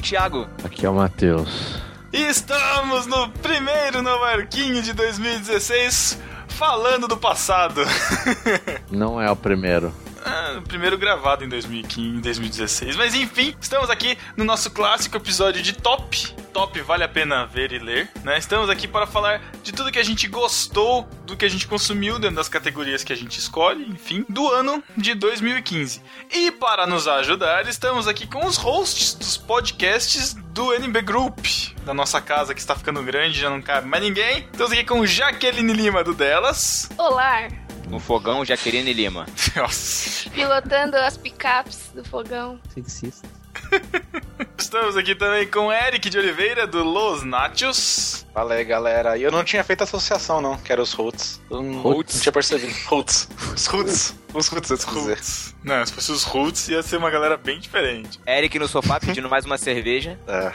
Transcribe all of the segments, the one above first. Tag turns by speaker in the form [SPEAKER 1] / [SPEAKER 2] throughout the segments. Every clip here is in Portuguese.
[SPEAKER 1] o
[SPEAKER 2] Thiago.
[SPEAKER 3] Aqui é o Matheus.
[SPEAKER 1] E estamos no primeiro no Marquinho de 2016, falando do passado.
[SPEAKER 3] Não é o primeiro.
[SPEAKER 1] Primeiro gravado em 2015, 2016. Mas enfim, estamos aqui no nosso clássico episódio de Top. Top vale a pena ver e ler, né? Estamos aqui para falar de tudo que a gente gostou, do que a gente consumiu dentro das categorias que a gente escolhe, enfim, do ano de 2015. E para nos ajudar, estamos aqui com os hosts dos podcasts do NB Group, da nossa casa que está ficando grande, já não cabe mais ninguém. Estamos aqui com Jaqueline Lima do Delas.
[SPEAKER 4] Olá,
[SPEAKER 2] No fogão, Jaqueline Lima.
[SPEAKER 1] Nossa.
[SPEAKER 4] pilotando as picapes do fogão.
[SPEAKER 3] Sexista.
[SPEAKER 1] Estamos aqui também com Eric de Oliveira, do Los Nachos.
[SPEAKER 5] Fala aí, galera. E eu não tinha feito associação, não, que era os Roots. Não,
[SPEAKER 2] Roots?
[SPEAKER 5] não tinha percebido. Roots. Os Roots. Os Roots, eu dizer.
[SPEAKER 1] Roots. Não, se fosse os Roots, ia ser uma galera bem diferente.
[SPEAKER 2] Eric no sofá pedindo mais uma cerveja.
[SPEAKER 5] É.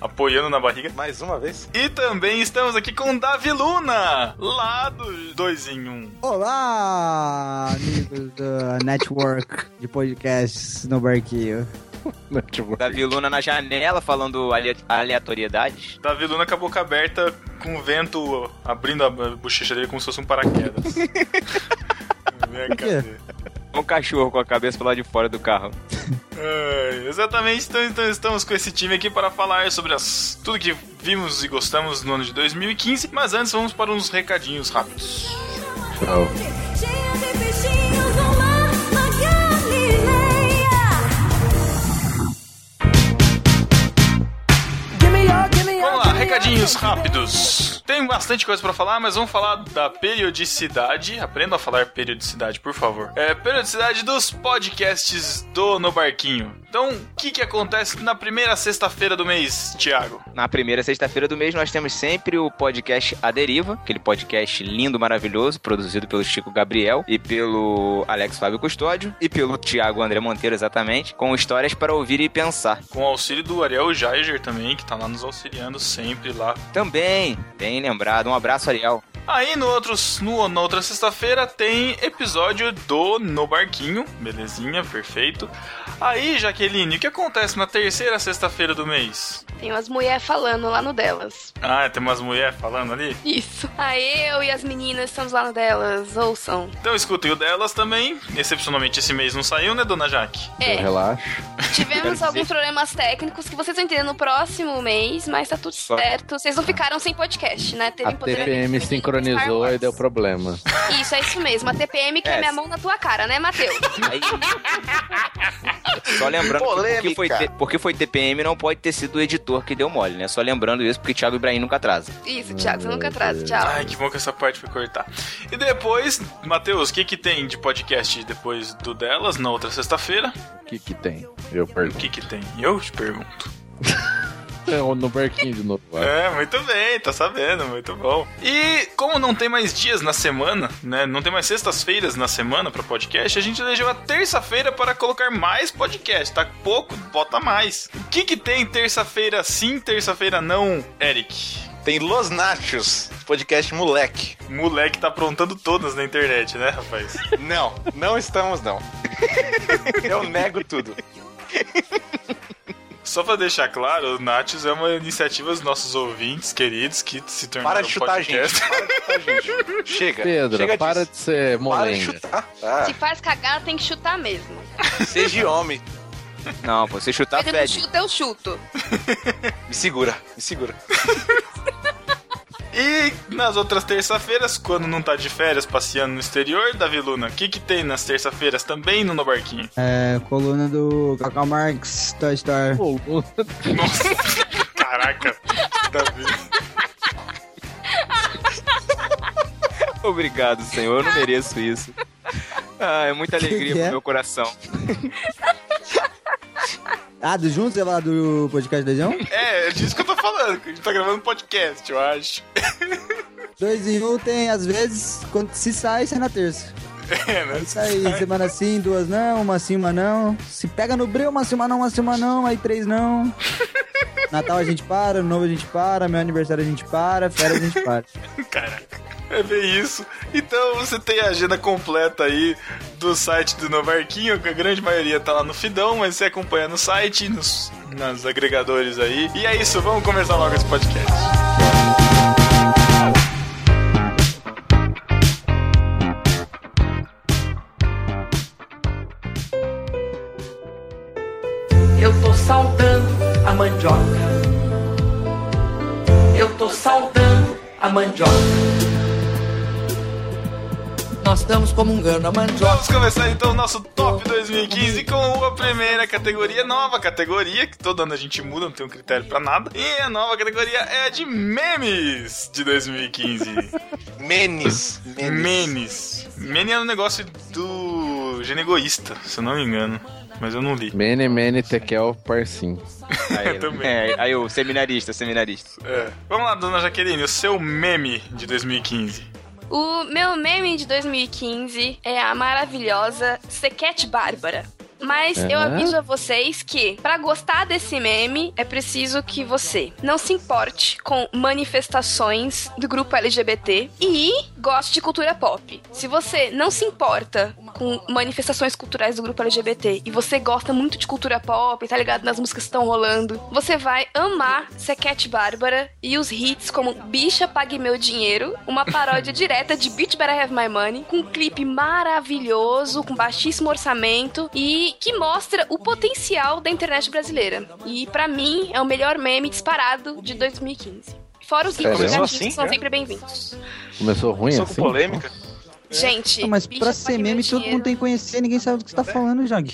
[SPEAKER 1] Apoiando na barriga.
[SPEAKER 5] Mais uma vez?
[SPEAKER 1] E também estamos aqui com Davi Luna, lá do 2 em 1. Um.
[SPEAKER 6] Olá, amigos da Network de podcasts no barquinho.
[SPEAKER 3] Tipo,
[SPEAKER 2] Davi Luna na janela falando ale- aleatoriedades.
[SPEAKER 1] Davi Luna com a boca aberta, com o vento abrindo a bochecha dele como se fosse um paraquedas.
[SPEAKER 2] Um cachorro com a cabeça pro lado de fora do carro.
[SPEAKER 1] Ai, exatamente, então, então estamos com esse time aqui para falar sobre as, tudo que vimos e gostamos no ano de 2015. Mas antes vamos para uns recadinhos rápidos.
[SPEAKER 3] tchau.
[SPEAKER 1] Vamos lá, recadinhos rápidos. Tem bastante coisa pra falar, mas vamos falar da periodicidade. Aprenda a falar periodicidade, por favor. É, periodicidade dos podcasts do No Barquinho. Então, o que que acontece na primeira sexta-feira do mês, Thiago?
[SPEAKER 2] Na primeira sexta-feira do mês, nós temos sempre o podcast A Deriva, aquele podcast lindo, maravilhoso, produzido pelo Chico Gabriel e pelo Alex Fábio Custódio e pelo Thiago André Monteiro, exatamente, com histórias para ouvir e pensar.
[SPEAKER 1] Com o auxílio do Ariel Jaeger também, que tá lá nos auxiliando sempre lá.
[SPEAKER 2] Também, lembrado, um abraço, Ariel.
[SPEAKER 1] Aí no outros, no, na outra sexta-feira tem episódio do No Barquinho, belezinha, perfeito. Aí, Jaqueline, o que acontece na terceira sexta-feira do mês?
[SPEAKER 4] Tem umas mulheres falando lá no delas.
[SPEAKER 1] Ah, tem umas mulheres falando ali?
[SPEAKER 4] Isso. Aí eu e as meninas estamos lá no delas, ouçam.
[SPEAKER 1] Então escutem o delas também. Excepcionalmente esse mês não saiu, né, dona Jaque?
[SPEAKER 4] É,
[SPEAKER 3] Relaxa.
[SPEAKER 4] tivemos alguns problemas técnicos que vocês vão entender no próximo mês, mas tá tudo
[SPEAKER 2] Só-
[SPEAKER 4] certo. Vocês não ficaram sem podcast, né? Teve
[SPEAKER 3] A TPM
[SPEAKER 4] feminino Star
[SPEAKER 3] sincronizou e deu problema.
[SPEAKER 4] Isso, é isso mesmo. A TPM que é,
[SPEAKER 2] É.
[SPEAKER 4] minha mão na tua cara, né, Matheus?
[SPEAKER 2] Aí... Só lembrando que porque
[SPEAKER 5] Polêmica.
[SPEAKER 2] foi, porque foi TPM não pode ter sido o editor que deu mole, né? Só lembrando isso porque Thiago Ibrahim nunca atrasa.
[SPEAKER 4] Isso, Thiago, você nunca atrasa. Tchau.
[SPEAKER 1] Ai, que bom que essa parte foi cortar. E depois, Matheus, o que que tem de podcast depois do delas, na outra sexta-feira?
[SPEAKER 3] O que que tem? Eu
[SPEAKER 1] O
[SPEAKER 3] pergunto.
[SPEAKER 1] que que tem? Eu te pergunto.
[SPEAKER 3] No barquinho de novo. vai.
[SPEAKER 1] É, muito bem, tá sabendo, muito bom. E como não tem mais dias na semana, né? Não tem mais sextas-feiras na semana pra podcast, a gente elegeu a terça-feira para colocar mais podcast. Tá pouco, bota mais. O que que tem terça-feira sim, terça-feira não, Eric?
[SPEAKER 5] Tem Los Nachos, podcast moleque.
[SPEAKER 1] Moleque tá aprontando todas na internet, né, rapaz?
[SPEAKER 5] Não, não estamos, não. Eu nego tudo.
[SPEAKER 1] Só pra deixar claro, o Nachos é uma iniciativa dos nossos ouvintes queridos que se tornaram
[SPEAKER 5] Para de chutar a gente.
[SPEAKER 1] podcast.
[SPEAKER 5] Para de chutar a gente. Chega.
[SPEAKER 3] Pedro,
[SPEAKER 5] Chega
[SPEAKER 3] para
[SPEAKER 5] disso.
[SPEAKER 3] de ser
[SPEAKER 5] Para de
[SPEAKER 3] molenga.
[SPEAKER 5] chutar. Ah,
[SPEAKER 4] Se faz cagada, tem que chutar mesmo.
[SPEAKER 5] seja homem.
[SPEAKER 2] Não, pô, você chutar
[SPEAKER 4] Ele não
[SPEAKER 2] fede.
[SPEAKER 4] chuta, eu chuto.
[SPEAKER 5] Me segura, me segura.
[SPEAKER 1] E nas outras terça-feiras, quando não tá de férias passeando no exterior, Davi Luna, o que que tem nas terça-feiras também no No Barquinho?
[SPEAKER 6] É, coluna do Cacau Marx, Toy Story.
[SPEAKER 1] Nossa, caraca, Davi.
[SPEAKER 2] Obrigado, senhor. Eu não mereço isso. Ah, é muita alegria
[SPEAKER 6] que
[SPEAKER 2] pro
[SPEAKER 6] é?
[SPEAKER 2] meu coração.
[SPEAKER 6] Ah, do Juntos? Você vai falar do podcast do João?
[SPEAKER 1] É, é disso que eu tô falando, que a gente tá gravando um podcast, eu acho.
[SPEAKER 6] Dois em um tem, às vezes, quando se sai, sai na terça.
[SPEAKER 1] É, né?
[SPEAKER 6] Isso aí, semana sim, duas não, uma sim, uma não. Se pega no breu, uma sim, uma não, uma sim, uma não, aí três não. Natal a gente para, novo a gente para, meu aniversário a gente para, férias a gente para.
[SPEAKER 1] Caraca. É bem isso. Então você tem a agenda completa aí do site do Novarquinho, que a grande maioria tá lá no Fidão, mas você acompanha no site, nos, nos agregadores aí. E é isso, vamos começar logo esse podcast.
[SPEAKER 7] Eu saudando a mandioca. Eu tô saudando a mandioca.
[SPEAKER 6] Nós estamos comungando a mandioca.
[SPEAKER 1] Vamos começar então o nosso Top 2015 com a primeira categoria, nova categoria, que todo ano a gente muda, não tem um critério pra nada. E a nova categoria é a de memes de 2015.
[SPEAKER 5] Menes.
[SPEAKER 1] memes. Mene é um negócio do Gene Egoísta, se eu não me engano. Mas eu não li.
[SPEAKER 3] Mene, Mene, Tekel, Parsim.
[SPEAKER 2] Aí,
[SPEAKER 1] Também.
[SPEAKER 2] é, aí o seminarista, seminarista.
[SPEAKER 1] É. Vamos lá, dona Jaqueline, o seu meme de 2015.
[SPEAKER 4] O meu meme de 2015 é a maravilhosa Sequete Bárbara. Mas eu
[SPEAKER 3] Aham.
[SPEAKER 4] aviso a vocês que, pra gostar desse meme, é preciso que você não se importe com manifestações do grupo LGBT e goste de cultura pop. Se você não se importa com manifestações culturais do grupo LGBT e você gosta muito de cultura pop, tá ligado nas músicas que estão rolando, você vai amar Sequete Bárbara e os hits como Bicha Pague Meu Dinheiro, uma paródia direta de Bitch Better Have My Money, com um clipe maravilhoso, com baixíssimo orçamento e que mostra o potencial da internet brasileira. E pra mim é o melhor meme disparado de 2015. Fora os negativos
[SPEAKER 5] Assim,
[SPEAKER 4] que são
[SPEAKER 5] é?
[SPEAKER 4] sempre bem-vindos.
[SPEAKER 3] Começou ruim
[SPEAKER 5] Só
[SPEAKER 3] assim?
[SPEAKER 5] com polêmica.
[SPEAKER 4] Gente,
[SPEAKER 6] Não, mas pra ser meme, todo
[SPEAKER 4] Dinheiro.
[SPEAKER 6] mundo tem que conhecer, ninguém sabe do que você tá falando, Jag.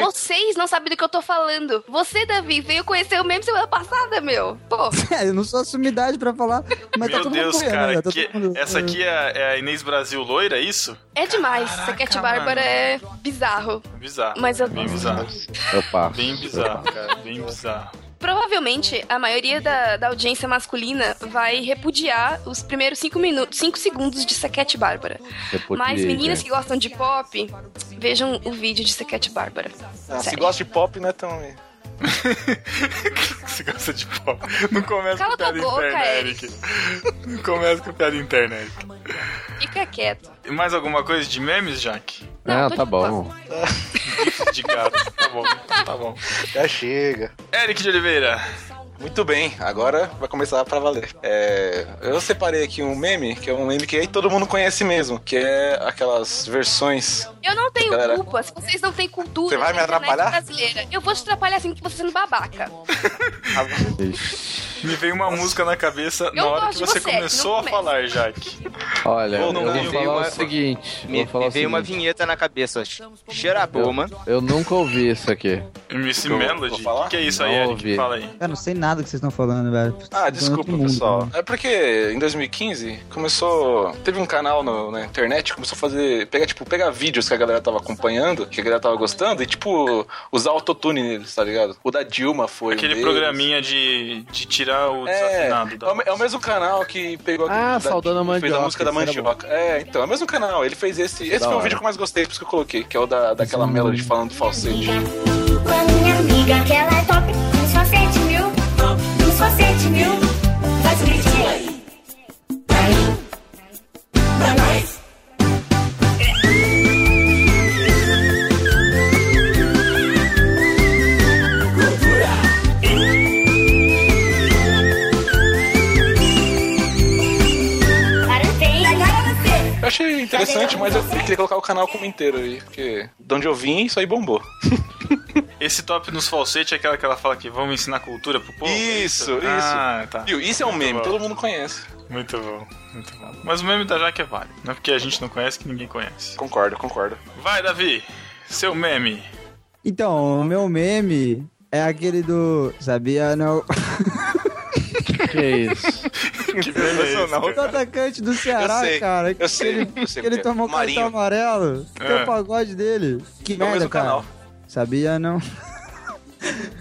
[SPEAKER 4] Vocês não sabem do que eu tô falando. Você, Davi, veio conhecer o meme semana passada, meu. Pô,
[SPEAKER 6] É, eu não sou a sumidade pra falar, mas tá
[SPEAKER 1] Meu
[SPEAKER 6] todo
[SPEAKER 1] Deus,
[SPEAKER 6] mundo
[SPEAKER 1] cara,
[SPEAKER 6] né? Tá
[SPEAKER 1] que-
[SPEAKER 6] mundo-
[SPEAKER 1] essa aqui é, é a Inês Brasil loira, é isso?
[SPEAKER 4] é demais.
[SPEAKER 1] Caraca,
[SPEAKER 4] Sequete
[SPEAKER 1] mano.
[SPEAKER 4] Bárbara é bizarro.
[SPEAKER 1] Bizarro.
[SPEAKER 4] Mas eu
[SPEAKER 1] Bem
[SPEAKER 4] gosto.
[SPEAKER 1] bizarro.
[SPEAKER 3] Eu passo.
[SPEAKER 1] Bem bizarro, cara. Bem bizarro.
[SPEAKER 4] Provavelmente a maioria da, da audiência masculina vai repudiar os primeiros cinco minutos, cinco segundos de Sequete Bárbara.
[SPEAKER 3] Repudiei,
[SPEAKER 4] Mas meninas
[SPEAKER 3] gente.
[SPEAKER 4] que gostam de pop, vejam o vídeo de Sequete Bárbara.
[SPEAKER 5] Ah, se gosta de pop, não é tão.
[SPEAKER 1] Você gosta de pau. Não começa
[SPEAKER 4] Cala
[SPEAKER 1] com piada
[SPEAKER 4] boca,
[SPEAKER 1] interna,
[SPEAKER 4] Eric.
[SPEAKER 1] Eric. Não começa com piada interna, Eric.
[SPEAKER 4] Fica quieto.
[SPEAKER 1] E Mais alguma coisa de memes, Jack?
[SPEAKER 6] Ah,
[SPEAKER 3] Não,
[SPEAKER 4] tô
[SPEAKER 3] tá bom.
[SPEAKER 1] De gato. Tá bom, tá bom.
[SPEAKER 5] Já chega.
[SPEAKER 1] Eric de Oliveira.
[SPEAKER 5] Muito bem, agora vai começar pra valer. É, eu separei aqui um meme, que é um meme que aí todo mundo conhece mesmo, que é aquelas versões.
[SPEAKER 4] Eu não tenho
[SPEAKER 5] Galera.
[SPEAKER 4] culpa se vocês não têm cultura
[SPEAKER 5] Você vai me atrapalhar?
[SPEAKER 4] brasileira. Eu vou te atrapalhar assim que você sendo babaca.
[SPEAKER 1] Me veio uma música na cabeça na
[SPEAKER 4] Eu
[SPEAKER 1] hora
[SPEAKER 4] gosto
[SPEAKER 1] que você
[SPEAKER 4] você,
[SPEAKER 1] começou a falar, Jack.
[SPEAKER 3] Olha, eu
[SPEAKER 1] não
[SPEAKER 3] vou
[SPEAKER 1] veio
[SPEAKER 3] falar
[SPEAKER 2] uma-
[SPEAKER 3] o seguinte.
[SPEAKER 2] Me,
[SPEAKER 3] vou falar
[SPEAKER 2] me
[SPEAKER 3] o
[SPEAKER 2] veio uma vinheta na cabeça. Cheira a poma.
[SPEAKER 3] Eu nunca ouvi isso aqui.
[SPEAKER 1] MC
[SPEAKER 5] Eu-
[SPEAKER 1] Melody?
[SPEAKER 5] vou
[SPEAKER 1] O
[SPEAKER 5] falar?
[SPEAKER 1] que, que é isso aí,
[SPEAKER 3] Não
[SPEAKER 1] Eric?
[SPEAKER 3] ouvi.
[SPEAKER 1] Fala aí.
[SPEAKER 6] Cara, não sei nada do que vocês estão falando, velho.
[SPEAKER 5] Ah, desculpa,
[SPEAKER 6] mundo,
[SPEAKER 5] pessoal.
[SPEAKER 6] né?
[SPEAKER 5] É porque em 2015 começou. Teve um canal no- na internet, começou a fazer. Pegar, tipo, pegar vídeos que a galera tava acompanhando, que a galera tava gostando, e, tipo, usar autotune neles, tá ligado? O da Dilma foi.
[SPEAKER 1] Aquele
[SPEAKER 5] deles.
[SPEAKER 1] programinha de, de tirar o
[SPEAKER 5] É,
[SPEAKER 1] desafinado da
[SPEAKER 5] é o, é o mesmo canal que pegou
[SPEAKER 3] Ah,
[SPEAKER 5] da-
[SPEAKER 3] Saudando a
[SPEAKER 5] Fez a
[SPEAKER 3] Mandioca,
[SPEAKER 5] música da mandioca. É, então, é o mesmo canal. Ele fez esse. Esse
[SPEAKER 3] da
[SPEAKER 5] foi o vídeo que eu mais gostei, por isso que eu coloquei, que é o da, daquela melody falando do falsete.
[SPEAKER 8] Com a minha amiga, que ela é top. Uns só
[SPEAKER 5] achei interessante, mas eu queria colocar o canal como inteiro aí, porque de onde eu vim, isso aí bombou.
[SPEAKER 1] Esse top nos falsetes é aquela que ela fala que vamos ensinar cultura pro povo?
[SPEAKER 5] Isso, isso.
[SPEAKER 1] Ah, tá.
[SPEAKER 5] Viu? Isso é um
[SPEAKER 1] Muito
[SPEAKER 5] meme,
[SPEAKER 1] bom.
[SPEAKER 5] todo mundo conhece.
[SPEAKER 1] Muito bom, muito bom. Mas o meme da Jaque é válido. Não é porque a gente não conhece que ninguém conhece.
[SPEAKER 5] Concordo, concordo.
[SPEAKER 1] Vai, Davi. Seu meme.
[SPEAKER 6] Então, o meu meme é aquele do. Sabia não?
[SPEAKER 3] Que isso?
[SPEAKER 1] Que é.
[SPEAKER 6] O atacante do Ceará,
[SPEAKER 5] Eu sei,
[SPEAKER 6] cara. que
[SPEAKER 5] eu sei,
[SPEAKER 6] Ele,
[SPEAKER 5] eu sei
[SPEAKER 6] que ele tomou
[SPEAKER 5] Marinho.
[SPEAKER 6] cartão amarelo. Tem
[SPEAKER 1] É.
[SPEAKER 6] o pagode dele. Que
[SPEAKER 5] É o
[SPEAKER 6] merda, cara.
[SPEAKER 5] canal.
[SPEAKER 6] Sabia não?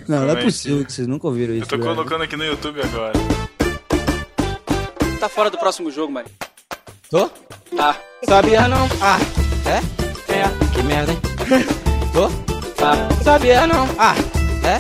[SPEAKER 6] Não, não é
[SPEAKER 1] Como é
[SPEAKER 6] possível
[SPEAKER 1] que-
[SPEAKER 6] que vocês nunca ouviram isso.
[SPEAKER 1] Eu tô
[SPEAKER 6] velho.
[SPEAKER 1] colocando aqui no YouTube agora.
[SPEAKER 9] Tá fora do próximo jogo, Mari.
[SPEAKER 6] Tô?
[SPEAKER 9] Tá.
[SPEAKER 6] Sabia não? Ah, é?
[SPEAKER 9] É.
[SPEAKER 6] Que merda, hein? Tô?
[SPEAKER 9] Tá. Sabia não?
[SPEAKER 6] Ah, é?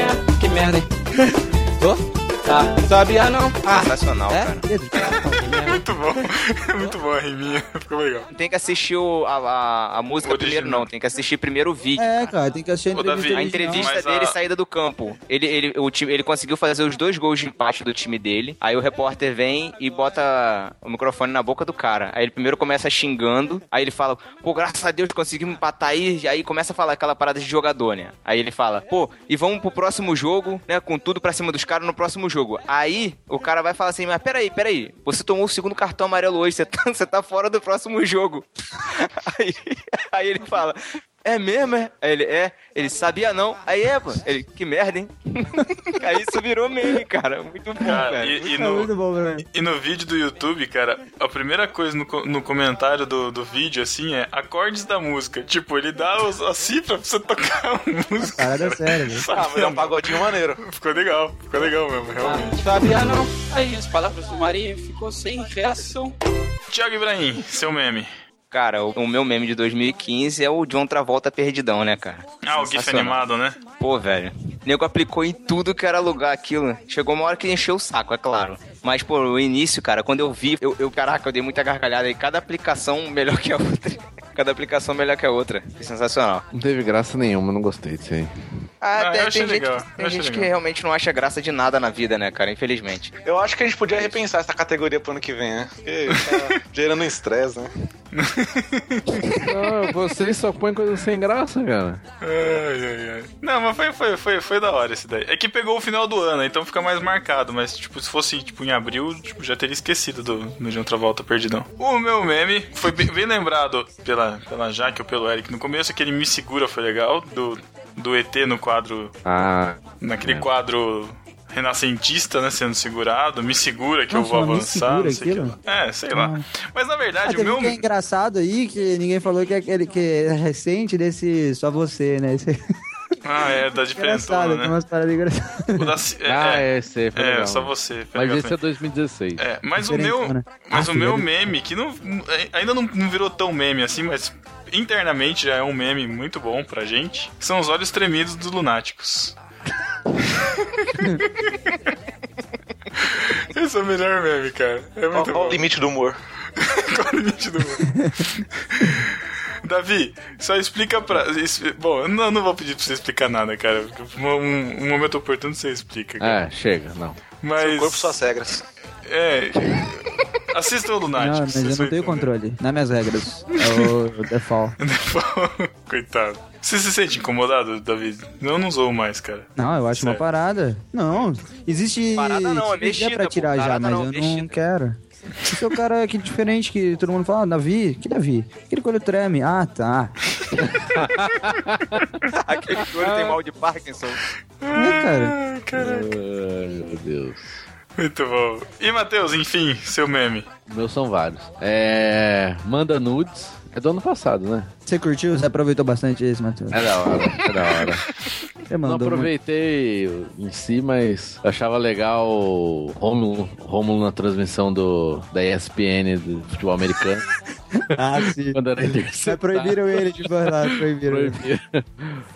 [SPEAKER 9] É.
[SPEAKER 6] Que merda, hein? Tô?
[SPEAKER 9] Tá, sabia não? Ah,
[SPEAKER 2] Sensacional,
[SPEAKER 6] É?
[SPEAKER 2] cara.
[SPEAKER 6] Beleza.
[SPEAKER 1] Muito bom. Muito bom a riminha. Ficou legal.
[SPEAKER 2] Não tem que assistir o- a, a, a música
[SPEAKER 1] Original.
[SPEAKER 2] primeiro, não. Tem que assistir primeiro o vídeo.
[SPEAKER 6] É, cara, tem que assistir a entrevista.
[SPEAKER 1] Davi,
[SPEAKER 2] A entrevista
[SPEAKER 1] Mas a-
[SPEAKER 2] dele saída do campo. Ele, ele, o time, ele conseguiu fazer os dois gols de empate do time dele. Aí o repórter vem e bota o microfone na boca do cara. Aí ele primeiro começa xingando. Aí ele fala, pô, graças a Deus conseguimos empatar aí. E aí começa a falar aquela parada de jogador, né? Aí ele fala, pô, e vamos pro próximo jogo, né? Com tudo pra cima dos caras no próximo jogo. Aí o cara vai falar assim, mas peraí, peraí. Você tomou o segundo cartão amarelo hoje, você tá, você tá fora do próximo jogo. Aí, aí ele fala. É mesmo, é? Aí ele, é, ele sabia não. Aí é, pô. Ele, que merda, hein? Aí isso virou meme, cara. Muito bom,
[SPEAKER 1] Cara,
[SPEAKER 2] cara.
[SPEAKER 1] e, e
[SPEAKER 6] É muito
[SPEAKER 1] no,
[SPEAKER 6] bom, velho.
[SPEAKER 1] e no vídeo do YouTube, cara, a primeira coisa no, no comentário do, do vídeo, assim, é acordes da música. Tipo, ele dá os, a cifra pra você tocar a música.
[SPEAKER 6] Parada séria, velho.
[SPEAKER 5] Ah, mas é um pagodinho maneiro.
[SPEAKER 1] Ficou legal, ficou legal mesmo, realmente.
[SPEAKER 9] sabia não? Aí as palavras do Maria ficou sem reação.
[SPEAKER 1] Thiago Ibrahim, seu meme.
[SPEAKER 2] Cara, o, meu meme de 2015 é o John Travolta perdidão, né, cara?
[SPEAKER 1] Ah, o GIF animado, né?
[SPEAKER 2] Pô, velho. O nego aplicou em tudo que era lugar aquilo. Chegou uma hora que encheu o saco, é claro. Mas, pô, o início, cara, quando eu vi, eu, eu caraca, eu dei muita gargalhada e cada aplicação melhor que a outra. Cada aplicação melhor que a outra. Foi sensacional.
[SPEAKER 3] Não teve graça nenhuma, não gostei disso aí.
[SPEAKER 2] Ah,
[SPEAKER 1] Ah,
[SPEAKER 2] tem, tem gente, tem gente que realmente não acha graça de nada na vida, né, cara? Infelizmente.
[SPEAKER 5] Eu acho que a gente podia repensar essa categoria pro ano que vem, né? Porque tá gerando estresse, né?
[SPEAKER 3] Não, vocês só põem coisa sem graça, cara.
[SPEAKER 1] Ai, ai, ai. Não, mas foi, foi, foi, foi da hora esse daí. É que pegou o final do ano, então fica mais marcado. Mas, tipo, se fosse tipo, em abril, tipo, já teria esquecido do, do John Travolta Perdidão. O meu meme foi bem, bem lembrado pela, pela Jaque ou pelo Eric no começo. Aquele Me Segura foi legal, do, do ET no quadro...
[SPEAKER 3] Ah,
[SPEAKER 1] Naquele quadro renascentista, né, sendo segurado. Me segura que eu
[SPEAKER 6] Nossa,
[SPEAKER 1] vou
[SPEAKER 6] mas Me
[SPEAKER 1] avançar.
[SPEAKER 6] Segura
[SPEAKER 1] não sei o que. É, sei lá. Mas, na
[SPEAKER 6] Ah,
[SPEAKER 1] verdade, o
[SPEAKER 6] teve
[SPEAKER 1] meu...
[SPEAKER 6] que é engraçado aí, que ninguém falou que é aquele que é recente desse Só Você, né? Esse...
[SPEAKER 1] Ah, é, da
[SPEAKER 6] engraçado,
[SPEAKER 1] diferentona,
[SPEAKER 6] tem
[SPEAKER 1] né?
[SPEAKER 6] umas paradas engraçadas.
[SPEAKER 1] O da... É,
[SPEAKER 3] ah
[SPEAKER 1] é,
[SPEAKER 3] esse aí foi
[SPEAKER 1] é,
[SPEAKER 3] legal.
[SPEAKER 1] só você. foi
[SPEAKER 3] Mas
[SPEAKER 1] legal
[SPEAKER 3] esse é
[SPEAKER 1] também.
[SPEAKER 3] 2016.
[SPEAKER 1] É, mas o meu,
[SPEAKER 6] Diferentona.
[SPEAKER 1] mas
[SPEAKER 6] Ah,
[SPEAKER 1] o meu
[SPEAKER 6] filha
[SPEAKER 1] meme, que não, ainda não, não virou tão meme assim, mas internamente já é um meme muito bom pra gente, são os olhos tremidos dos lunáticos. Esse é o melhor meme, cara. É muito bom.
[SPEAKER 5] o limite do humor.
[SPEAKER 1] Qual o limite do mundo? Davi, só explica pra. Bom, eu não, não vou pedir pra você explicar nada, cara. porque Um, um momento oportuno você explica. Cara.
[SPEAKER 3] É, chega, não.
[SPEAKER 1] Mas.
[SPEAKER 5] Seu corpo, suas regras.
[SPEAKER 1] É. Assista o
[SPEAKER 6] Não,
[SPEAKER 1] Lunático.
[SPEAKER 6] mas eu não tenho controle. Nas minhas regras. É o default.
[SPEAKER 1] Coitado. Você se sente incomodado, Davi? Eu não zoo mais, cara.
[SPEAKER 6] Não, eu acho uma
[SPEAKER 1] Sério.
[SPEAKER 6] parada. Não, existe.
[SPEAKER 2] Parada não, é mexida,
[SPEAKER 6] pra
[SPEAKER 2] pô.
[SPEAKER 6] tirar já, mas
[SPEAKER 2] não,
[SPEAKER 6] eu não
[SPEAKER 2] mexida.
[SPEAKER 6] quero. Esse é o cara que diferente que todo mundo fala, ah, Davi, que Davi? Aquele coelho treme. Ah, tá.
[SPEAKER 2] Aquele olho tem mal de Parkinson.
[SPEAKER 6] É, cara.
[SPEAKER 1] Ai, cara.
[SPEAKER 3] Ai, meu Deus.
[SPEAKER 1] Muito bom. E, Matheus, enfim, seu meme.
[SPEAKER 3] Meus são vários. É. Manda nudes. É do ano passado, né?
[SPEAKER 6] Você curtiu? Você aproveitou bastante esse, Matheus?
[SPEAKER 3] É da hora, é da hora. Não
[SPEAKER 6] mandou muito.
[SPEAKER 3] aproveitei em si, mas achava legal o Rômulo, Rômulo na transmissão do, da ESPN do futebol americano.
[SPEAKER 6] Ah, sim.
[SPEAKER 3] quando era interceptado.
[SPEAKER 6] proibiram ele de falar, proibiram. ele.
[SPEAKER 3] Proibiram.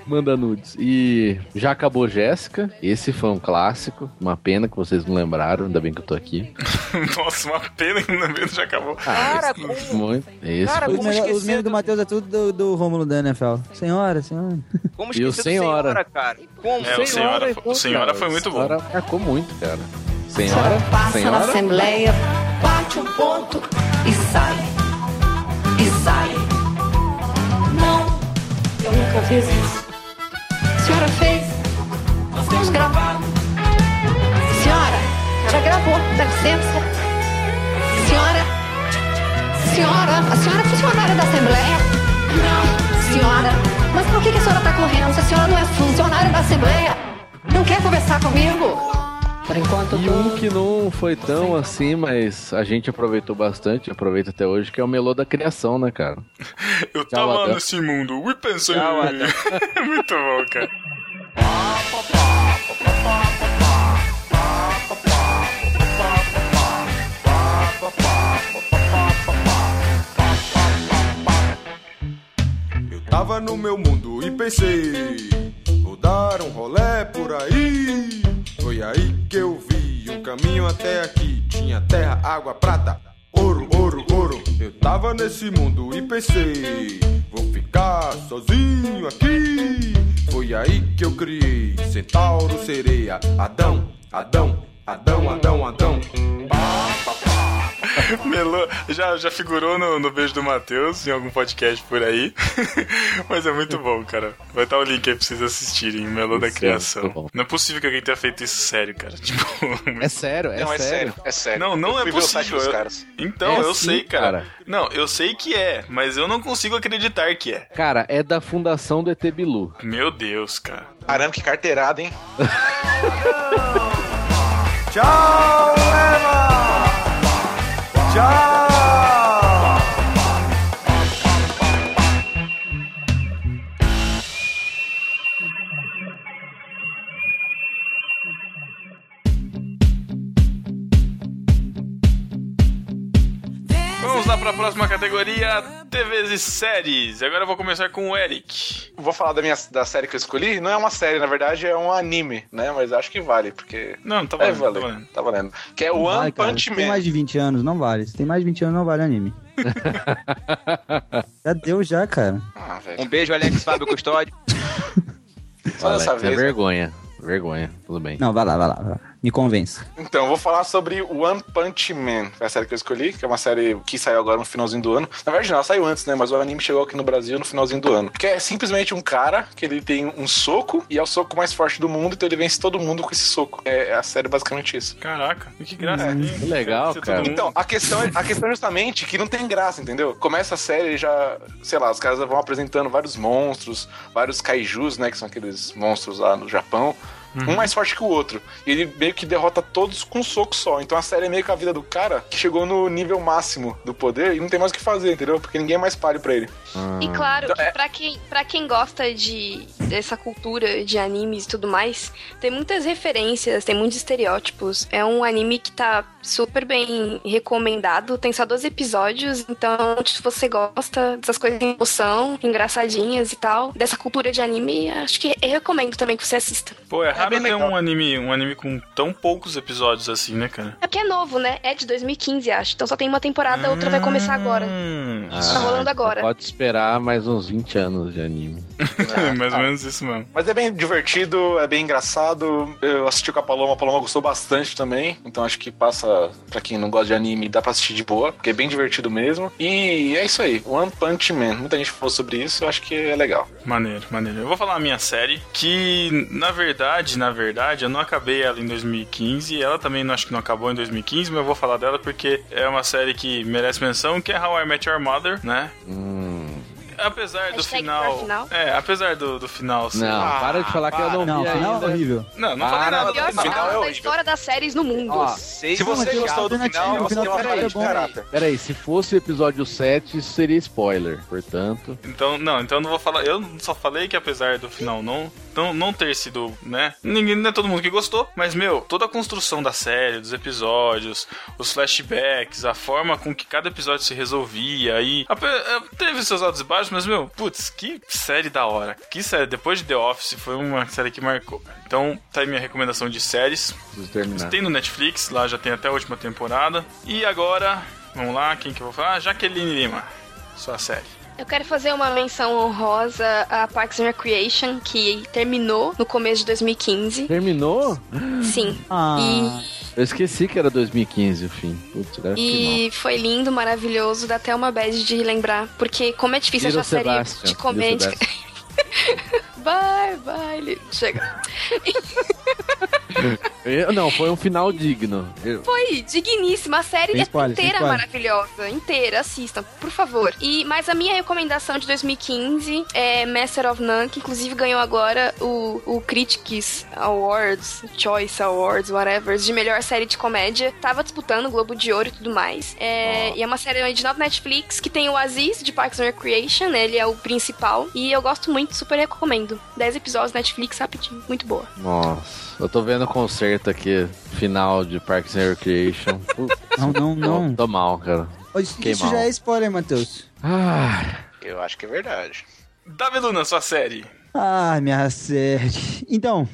[SPEAKER 3] Manda nudes. E já acabou Jéssica. Esse foi um clássico. Uma pena que vocês não lembraram. Ainda bem que eu tô aqui.
[SPEAKER 1] Nossa, uma pena que o evento já acabou.
[SPEAKER 2] Cara,
[SPEAKER 3] esse foi muito. Esse
[SPEAKER 2] Cara,
[SPEAKER 3] foi
[SPEAKER 6] Os,
[SPEAKER 2] como esquecer
[SPEAKER 6] os memes do Matheus é tudo do, do Rômulo da NFL. Senhora, senhora.
[SPEAKER 2] Como
[SPEAKER 3] E o
[SPEAKER 2] esquecer do
[SPEAKER 3] Senhora?
[SPEAKER 2] senhora, cara? Como?
[SPEAKER 1] É, o Senhora, foi-
[SPEAKER 3] pô,
[SPEAKER 1] o Senhora
[SPEAKER 3] cara,
[SPEAKER 1] foi muito bom.
[SPEAKER 3] Senhora marcou muito, cara. Senhora,
[SPEAKER 10] Passa na
[SPEAKER 3] senhora.
[SPEAKER 10] Assembleia, bate um ponto e sai. E sai. Não, eu nunca fiz isso. A senhora fez. Nós temos gravado. Senhora, já gravou, dá licença. Senhora, senhora, a senhora é funcionária da Assembleia? Não. Senhora, por que que a senhora está correndo se a senhora não é funcionária da Assembleia? Não quer conversar comigo? Por enquanto,
[SPEAKER 3] E
[SPEAKER 10] tô...
[SPEAKER 3] um que não foi tão assim, mas a gente aproveitou bastante, aproveita até hoje, que é o Melô da Criação, né, cara?
[SPEAKER 1] Eu
[SPEAKER 3] Tchau,
[SPEAKER 1] tava
[SPEAKER 3] Adam.
[SPEAKER 1] nesse mundo e pensei.
[SPEAKER 2] Tchau,
[SPEAKER 1] muito bom, cara.
[SPEAKER 11] tava no meu mundo e pensei, vou dar um rolé por aí. Foi aí que eu vi O caminho até aqui tinha terra, água, prata, ouro, ouro, ouro. Eu tava nesse mundo e pensei, vou ficar sozinho aqui. Foi aí que eu criei Centauro, sereia, Adão, Adão, Adão, Adão, Adão.
[SPEAKER 1] Melô já, já figurou no, no beijo do Matheus em algum podcast por aí. Mas é muito bom, cara. Vai estar o link aí pra vocês assistirem. o Melô da Criação. Não é possível que alguém tenha feito isso sério, cara. Tipo.
[SPEAKER 3] É sério, é
[SPEAKER 5] Não, é
[SPEAKER 3] sério.
[SPEAKER 5] sério, é sério.
[SPEAKER 1] Não, não
[SPEAKER 5] Eu
[SPEAKER 1] é possível.
[SPEAKER 5] dos
[SPEAKER 1] Eu-
[SPEAKER 5] caras.
[SPEAKER 1] Então,
[SPEAKER 3] É
[SPEAKER 1] eu
[SPEAKER 3] sim,
[SPEAKER 1] sei, cara.
[SPEAKER 3] cara.
[SPEAKER 1] Não, eu sei que é, mas eu não consigo acreditar que é.
[SPEAKER 3] Cara, é da fundação do ET Bilu.
[SPEAKER 1] Meu Deus, cara.
[SPEAKER 5] Caramba, que carteirada, hein?
[SPEAKER 11] Tchau! Tchau!
[SPEAKER 1] Lá pra próxima categoria: TVs e séries. Agora eu vou começar com o Eric.
[SPEAKER 5] Vou falar da, minha, da série que eu escolhi. Não é uma série, na verdade, é um anime, né? Mas acho que vale, porque.
[SPEAKER 1] Não, tá
[SPEAKER 5] É,
[SPEAKER 1] valendo,
[SPEAKER 5] valendo,
[SPEAKER 1] tá valendo.
[SPEAKER 5] tá valendo. Que é
[SPEAKER 6] Não
[SPEAKER 5] One
[SPEAKER 6] vale, cara.
[SPEAKER 5] Punch
[SPEAKER 6] Se tem
[SPEAKER 5] Man.
[SPEAKER 6] mais de 20 anos, não vale. Se tem mais de 20 anos, não vale anime. já deu, já, cara.
[SPEAKER 5] Ah.
[SPEAKER 2] Um beijo, Alex Fábio Custódio.
[SPEAKER 5] Só dessa
[SPEAKER 3] Alex, é
[SPEAKER 5] vez.
[SPEAKER 3] vergonha. Vergonha, tudo bem.
[SPEAKER 6] Não, vai lá, vai lá. vai lá. Me convença.
[SPEAKER 5] Então, eu vou falar sobre One Punch Man. Foi a série que eu escolhi, que é uma série que saiu agora no finalzinho do ano. Na verdade, não, ela saiu antes, né? Mas o anime chegou aqui no Brasil no finalzinho do ano. Que é simplesmente um cara que ele tem um soco e é o soco mais forte do mundo, então ele vence todo mundo com esse soco. É, a série basicamente isso.
[SPEAKER 1] Caraca, que graça.
[SPEAKER 5] É.
[SPEAKER 1] hein?
[SPEAKER 3] Que legal, cara.
[SPEAKER 1] mundo.
[SPEAKER 5] Então, a questão, é- a questão é justamente que não tem graça, entendeu? Começa a série e já, sei lá, os caras vão apresentando vários monstros, vários kaijus, né? Que são aqueles monstros lá no Japão. Um mais forte que o outro. E ele meio que derrota todos com um soco só. Então a série é meio que a vida do cara que chegou no nível máximo do poder e não tem mais o que fazer, entendeu? Porque ninguém é mais pare pra ele.
[SPEAKER 4] E claro
[SPEAKER 5] Então,
[SPEAKER 4] que
[SPEAKER 5] é-
[SPEAKER 4] pra quem, pra quem gosta de dessa cultura de animes e tudo mais, tem muitas referências, tem muitos estereótipos. É um anime que tá super bem recomendado, tem só 12 episódios, então se você gosta dessas coisas em emoção, engraçadinhas e tal, dessa cultura de anime, acho que eu recomendo também que você assista.
[SPEAKER 1] Pô, é raro ter um anime, um anime com tão poucos episódios assim, né, cara?
[SPEAKER 4] É porque é novo, né? É de 2015, acho. Então só tem uma temporada, a outra vai começar agora.
[SPEAKER 1] Hum,
[SPEAKER 4] Tá rolando agora.
[SPEAKER 3] Pode esperar mais uns 20 anos de anime.
[SPEAKER 1] mais ou menos isso mesmo.
[SPEAKER 5] Mas é bem divertido, é bem engraçado. Eu assisti com a Paloma, a Paloma gostou bastante também. Então acho que passa, pra quem não gosta de anime, dá pra assistir de boa, porque é bem divertido mesmo. E é isso aí, One Punch Man. Muita gente falou sobre isso, eu acho que é legal.
[SPEAKER 1] Maneiro, maneiro. Eu vou falar a minha série, que na verdade, na verdade, eu não acabei ela em 2015, ela também não acho que não acabou em 2015, mas eu vou falar dela porque é uma série que merece menção, que é How I Met Your Mother, né? Apesar do final,
[SPEAKER 4] pior final.
[SPEAKER 1] É, apesar do, do final ser-
[SPEAKER 3] Não,
[SPEAKER 5] Ah,
[SPEAKER 3] para de falar que eu não
[SPEAKER 6] Não,
[SPEAKER 3] vi
[SPEAKER 6] o final é
[SPEAKER 3] ainda.
[SPEAKER 6] horrível.
[SPEAKER 1] Não, não
[SPEAKER 3] Para,
[SPEAKER 1] falei nada.
[SPEAKER 4] Pior
[SPEAKER 5] o final
[SPEAKER 4] final
[SPEAKER 5] é
[SPEAKER 4] da história das séries no mundo.
[SPEAKER 3] Ó,
[SPEAKER 5] Se você
[SPEAKER 6] mas
[SPEAKER 5] gostou do final,
[SPEAKER 6] o
[SPEAKER 5] você
[SPEAKER 6] final
[SPEAKER 5] tem uma falha
[SPEAKER 6] é
[SPEAKER 5] de
[SPEAKER 6] bom.
[SPEAKER 5] caráter.
[SPEAKER 3] Peraí, se fosse o episódio 7, isso seria spoiler. Portanto,
[SPEAKER 1] Então, não, então eu não vou falar. Eu só falei que apesar do final não, não, não ter sido, né? Ninguém, não é todo mundo que gostou, mas, meu, toda a construção da série, dos episódios, os flashbacks, a forma com que cada episódio se resolvia, aí. é, Teve seus altos e baixos, mas, meu, putz, que série da hora. Que série. Depois de The Office, foi uma série que marcou. Então, tá aí minha recomendação de séries.
[SPEAKER 3] preciso terminar.
[SPEAKER 1] Tem no Netflix, lá já tem até a última temporada. E agora, vamos lá, quem que eu vou falar? Jaqueline Lima. Sua série.
[SPEAKER 4] Eu quero fazer uma menção honrosa a Parks and Recreation, que terminou no começo de 2015.
[SPEAKER 3] Terminou?
[SPEAKER 4] Sim.
[SPEAKER 6] Ah,
[SPEAKER 3] Eu esqueci que era 2015 o fim. Putz,
[SPEAKER 4] E foi lindo, maravilhoso, dá até uma bad de lembrar. Porque como é difícil
[SPEAKER 3] Little
[SPEAKER 4] achar série de comédia. Vai, li- chega.
[SPEAKER 3] Eu- não, foi um final digno. Eu-
[SPEAKER 4] Foi digníssima, a série
[SPEAKER 6] Sem
[SPEAKER 4] é
[SPEAKER 6] spoiler,
[SPEAKER 4] inteira maravilhosa, inteira, assistam, por favor. E mas a minha recomendação de 2015 é Master of None, que inclusive ganhou agora o, o Critics Awards, Choice Awards, whatever, de melhor série de comédia. Tava disputando o Globo de Ouro e tudo mais. É, E é uma série original do Netflix que tem o Aziz de Parks and Recreation, né, ele é o principal. E eu gosto muito, super recomendo. 10 episódios Netflix rapidinho, muito boa.
[SPEAKER 3] Nossa, eu tô vendo o concerto aqui, final de Parks and Recreation.
[SPEAKER 6] Não, não, não.
[SPEAKER 3] Tô mal, cara.
[SPEAKER 6] Isso,
[SPEAKER 3] Fiquei
[SPEAKER 6] isso
[SPEAKER 3] mal.
[SPEAKER 6] já é spoiler, Matheus.
[SPEAKER 3] Ah,
[SPEAKER 5] Eu acho que é verdade.
[SPEAKER 1] Davi Luna, sua série.
[SPEAKER 6] Ah, minha série. Então,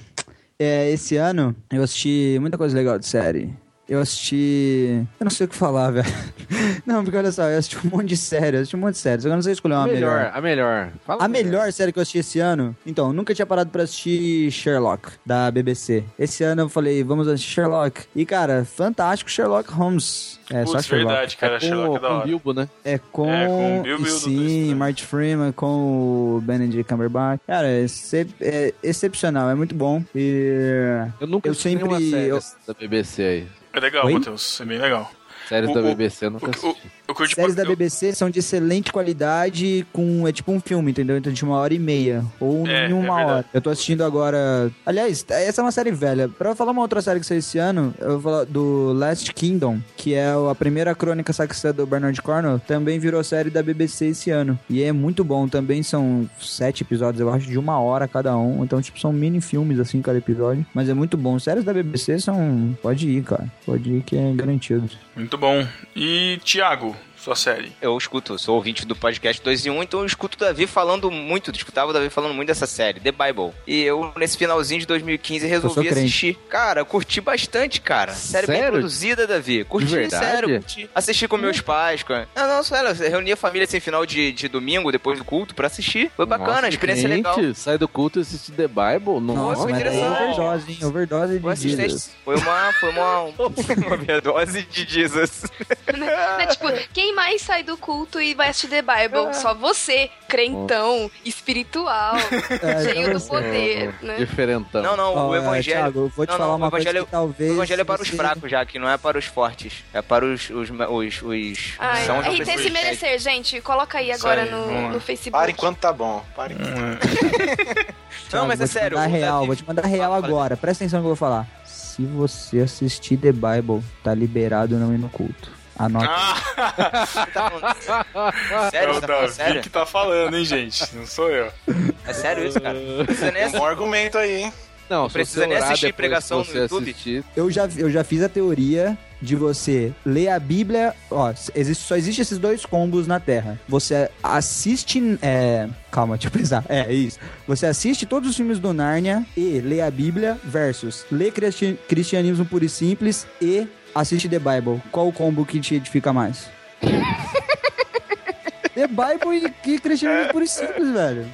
[SPEAKER 6] É, esse ano eu assisti muita coisa legal de série. Eu assisti. Eu não sei o que falar, velho. Não, porque olha só, eu assisti um monte de série, eu assisti um monte de séries. Eu não sei escolher uma melhor.
[SPEAKER 3] melhor, a melhor. Fala
[SPEAKER 6] A melhor série que eu assisti esse ano, então, eu nunca tinha parado pra assistir Sherlock, da BBC. Esse ano eu falei, vamos assistir Sherlock. E, cara, fantástico Sherlock Holmes. É, só
[SPEAKER 1] Putz,
[SPEAKER 6] Sherlock.
[SPEAKER 1] verdade, cara. Sherlock é da
[SPEAKER 3] com
[SPEAKER 1] hora.
[SPEAKER 3] Bilbo, né?
[SPEAKER 6] É com,
[SPEAKER 1] É, com o Bilbo
[SPEAKER 6] e
[SPEAKER 1] o
[SPEAKER 6] sim,
[SPEAKER 1] Dr.
[SPEAKER 6] Marty Freeman, com o Benedict Cumberbatch. Cara, é, excep- é excepcional, é muito bom. E
[SPEAKER 3] Eu nunca
[SPEAKER 6] Eu sempre-
[SPEAKER 3] série
[SPEAKER 6] eu-
[SPEAKER 3] da BBC aí.
[SPEAKER 1] É legal,
[SPEAKER 6] Oi?
[SPEAKER 1] Matheus. É bem legal.
[SPEAKER 3] Séries
[SPEAKER 1] O-
[SPEAKER 3] da
[SPEAKER 1] o-
[SPEAKER 3] BBC eu nunca
[SPEAKER 1] O,
[SPEAKER 3] assisti.
[SPEAKER 1] o, curti
[SPEAKER 6] séries da BBC são de excelente qualidade, com é tipo um filme, entendeu? Então de uma hora e meia, ou
[SPEAKER 1] É,
[SPEAKER 6] em uma
[SPEAKER 1] é
[SPEAKER 6] hora. Eu tô assistindo agora... Aliás, essa é uma série velha. Pra falar uma outra série que saiu esse ano, eu vou falar do Last Kingdom, que é a primeira crônica saxã do Bernard Cornwell, também virou série da BBC esse ano. E é muito bom, também são sete episódios, eu acho, de uma hora cada um. Então, tipo, são mini filmes, assim, cada episódio. Mas é muito bom. Séries da BBC são... Pode ir, cara. Pode ir que é garantido.
[SPEAKER 1] Muito bom. E, Thiago, sua série.
[SPEAKER 2] Eu escuto, sou ouvinte do podcast 2 em 1, então eu escuto o Davi falando muito, escutava o Davi falando muito dessa série, The Bible. E eu, nesse finalzinho de 2015, resolvi assistir. Cara, eu curti bastante, cara. Série bem
[SPEAKER 3] Sério?
[SPEAKER 2] produzida, Davi. Curti,
[SPEAKER 3] De verdade?
[SPEAKER 2] sério, curti. Assisti com meus pais. Com... Não, não, sério, eu reuni a família assim, final de, de domingo, depois do culto, pra assistir. Foi bacana,
[SPEAKER 3] Nossa,
[SPEAKER 2] experiência
[SPEAKER 3] crente,
[SPEAKER 2] legal.
[SPEAKER 3] Sai do culto e assiste The Bible? Nossa,
[SPEAKER 2] foi
[SPEAKER 6] mas aí é
[SPEAKER 2] interessante.
[SPEAKER 6] overdose, hein? Overdose
[SPEAKER 2] Foi,
[SPEAKER 6] de. Jesus.
[SPEAKER 2] foi uma, foi uma, uma overdose de Jesus.
[SPEAKER 4] Né, Tipo, quem mais sai do culto e vai assistir The Bible? Só você, crentão, espiritual,
[SPEAKER 6] É,
[SPEAKER 4] cheio do poder, né?
[SPEAKER 3] Diferentão.
[SPEAKER 2] Não, não,
[SPEAKER 6] Ó,
[SPEAKER 2] o
[SPEAKER 6] é,
[SPEAKER 2] evangelho.
[SPEAKER 6] Thiago, eu vou te
[SPEAKER 2] não,
[SPEAKER 6] falar
[SPEAKER 2] não,
[SPEAKER 6] uma
[SPEAKER 2] o
[SPEAKER 6] coisa
[SPEAKER 2] evangelho,
[SPEAKER 6] que talvez
[SPEAKER 2] O evangelho é para os fracos já, que não é para os fortes. É para os. os, os, os
[SPEAKER 4] Ai,
[SPEAKER 2] são
[SPEAKER 4] RT
[SPEAKER 2] pessoas-
[SPEAKER 4] se merecer, gente. Coloca aí agora
[SPEAKER 1] aí,
[SPEAKER 4] no, no Facebook.
[SPEAKER 5] Para enquanto tá bom. Para enquanto.
[SPEAKER 2] Não, mas
[SPEAKER 6] vou
[SPEAKER 2] é
[SPEAKER 6] te
[SPEAKER 2] sério.
[SPEAKER 6] Mandar
[SPEAKER 2] o
[SPEAKER 6] real,
[SPEAKER 2] Davi-
[SPEAKER 6] vou te mandar real agora. Presta atenção no que eu vou falar. Se você assistir The Bible, tá liberado não ir no culto. Anota.
[SPEAKER 1] Ah,
[SPEAKER 2] Tá falando-
[SPEAKER 1] é
[SPEAKER 2] Sério,
[SPEAKER 1] o
[SPEAKER 2] tá
[SPEAKER 1] Davi
[SPEAKER 2] sério?
[SPEAKER 1] que tá falando, hein, gente? Não sou eu.
[SPEAKER 2] É sério isso, cara? Não
[SPEAKER 5] É um bom argumento aí, hein?
[SPEAKER 3] Não, se
[SPEAKER 2] precisa nem assistir pregação no YouTube.
[SPEAKER 3] assistir,
[SPEAKER 6] Eu, já, eu já fiz a teoria de você ler a Bíblia. Ó, existe, só existe esses dois combos na Terra. Você assiste. É, calma, deixa eu pensar. É, é isso. Você assiste todos os filmes do Nárnia e lê a Bíblia, versus lê cristi- cristianismo puro e simples e assiste The Bible. Qual o combo que te edifica mais? The Bible e, e cristianismo puro e simples, velho.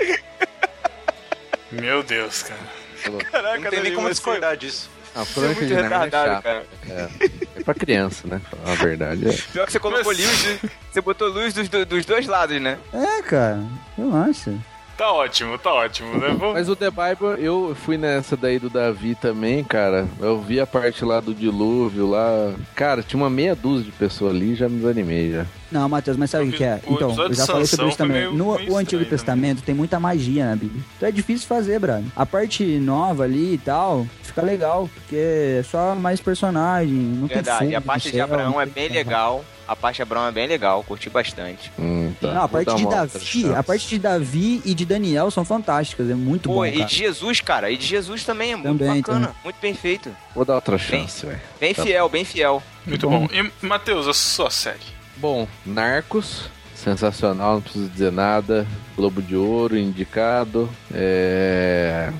[SPEAKER 1] Meu Deus, cara.
[SPEAKER 5] Não tem nem como discordar disso.
[SPEAKER 3] a
[SPEAKER 2] Você é muito
[SPEAKER 3] de Nárnia é
[SPEAKER 2] retardado,
[SPEAKER 3] chata.
[SPEAKER 2] cara.
[SPEAKER 3] É pra criança, né? A verdade é.
[SPEAKER 2] Pior que você colocou luz, você botou luz dos, do- dos dois lados, né?
[SPEAKER 6] É, cara. Relaxa.
[SPEAKER 1] Tá ótimo, tá ótimo, né? Vamos...
[SPEAKER 3] Mas o The Bible, eu fui nessa daí do Davi também, cara. Eu vi a parte lá do dilúvio lá. Cara, tinha uma meia dúzia de pessoas ali já me desanimei já.
[SPEAKER 6] Não, Matheus, mas sabe o que que é? Então, eu já falei sobre isso também.
[SPEAKER 1] meio-
[SPEAKER 6] No
[SPEAKER 1] meio
[SPEAKER 6] o Antigo Testamento tem muita magia na Bíblia. Então é difícil fazer, brother. A parte nova ali e tal, fica legal, porque é só mais personagem, não
[SPEAKER 2] Verdade.
[SPEAKER 6] tem
[SPEAKER 2] E a parte de Abraão é bem legal. A parte de Abraão é bem legal, curti bastante.
[SPEAKER 3] Hum, tá.
[SPEAKER 6] Não, a parte de Davi, a parte de Davi e de Daniel são fantásticas, é muito
[SPEAKER 2] Pô,
[SPEAKER 6] bom,
[SPEAKER 2] e
[SPEAKER 6] cara.
[SPEAKER 2] de Jesus, cara, e de Jesus também é muito
[SPEAKER 6] Também,
[SPEAKER 2] bacana, muito bem feito.
[SPEAKER 3] Vou dar outra chance, velho.
[SPEAKER 2] Bem
[SPEAKER 3] Tá.
[SPEAKER 2] fiel, bem fiel.
[SPEAKER 1] Muito bom. E, Matheus, a sua série?
[SPEAKER 3] Bom, Narcos, sensacional, não preciso dizer nada. Globo de Ouro, indicado. É...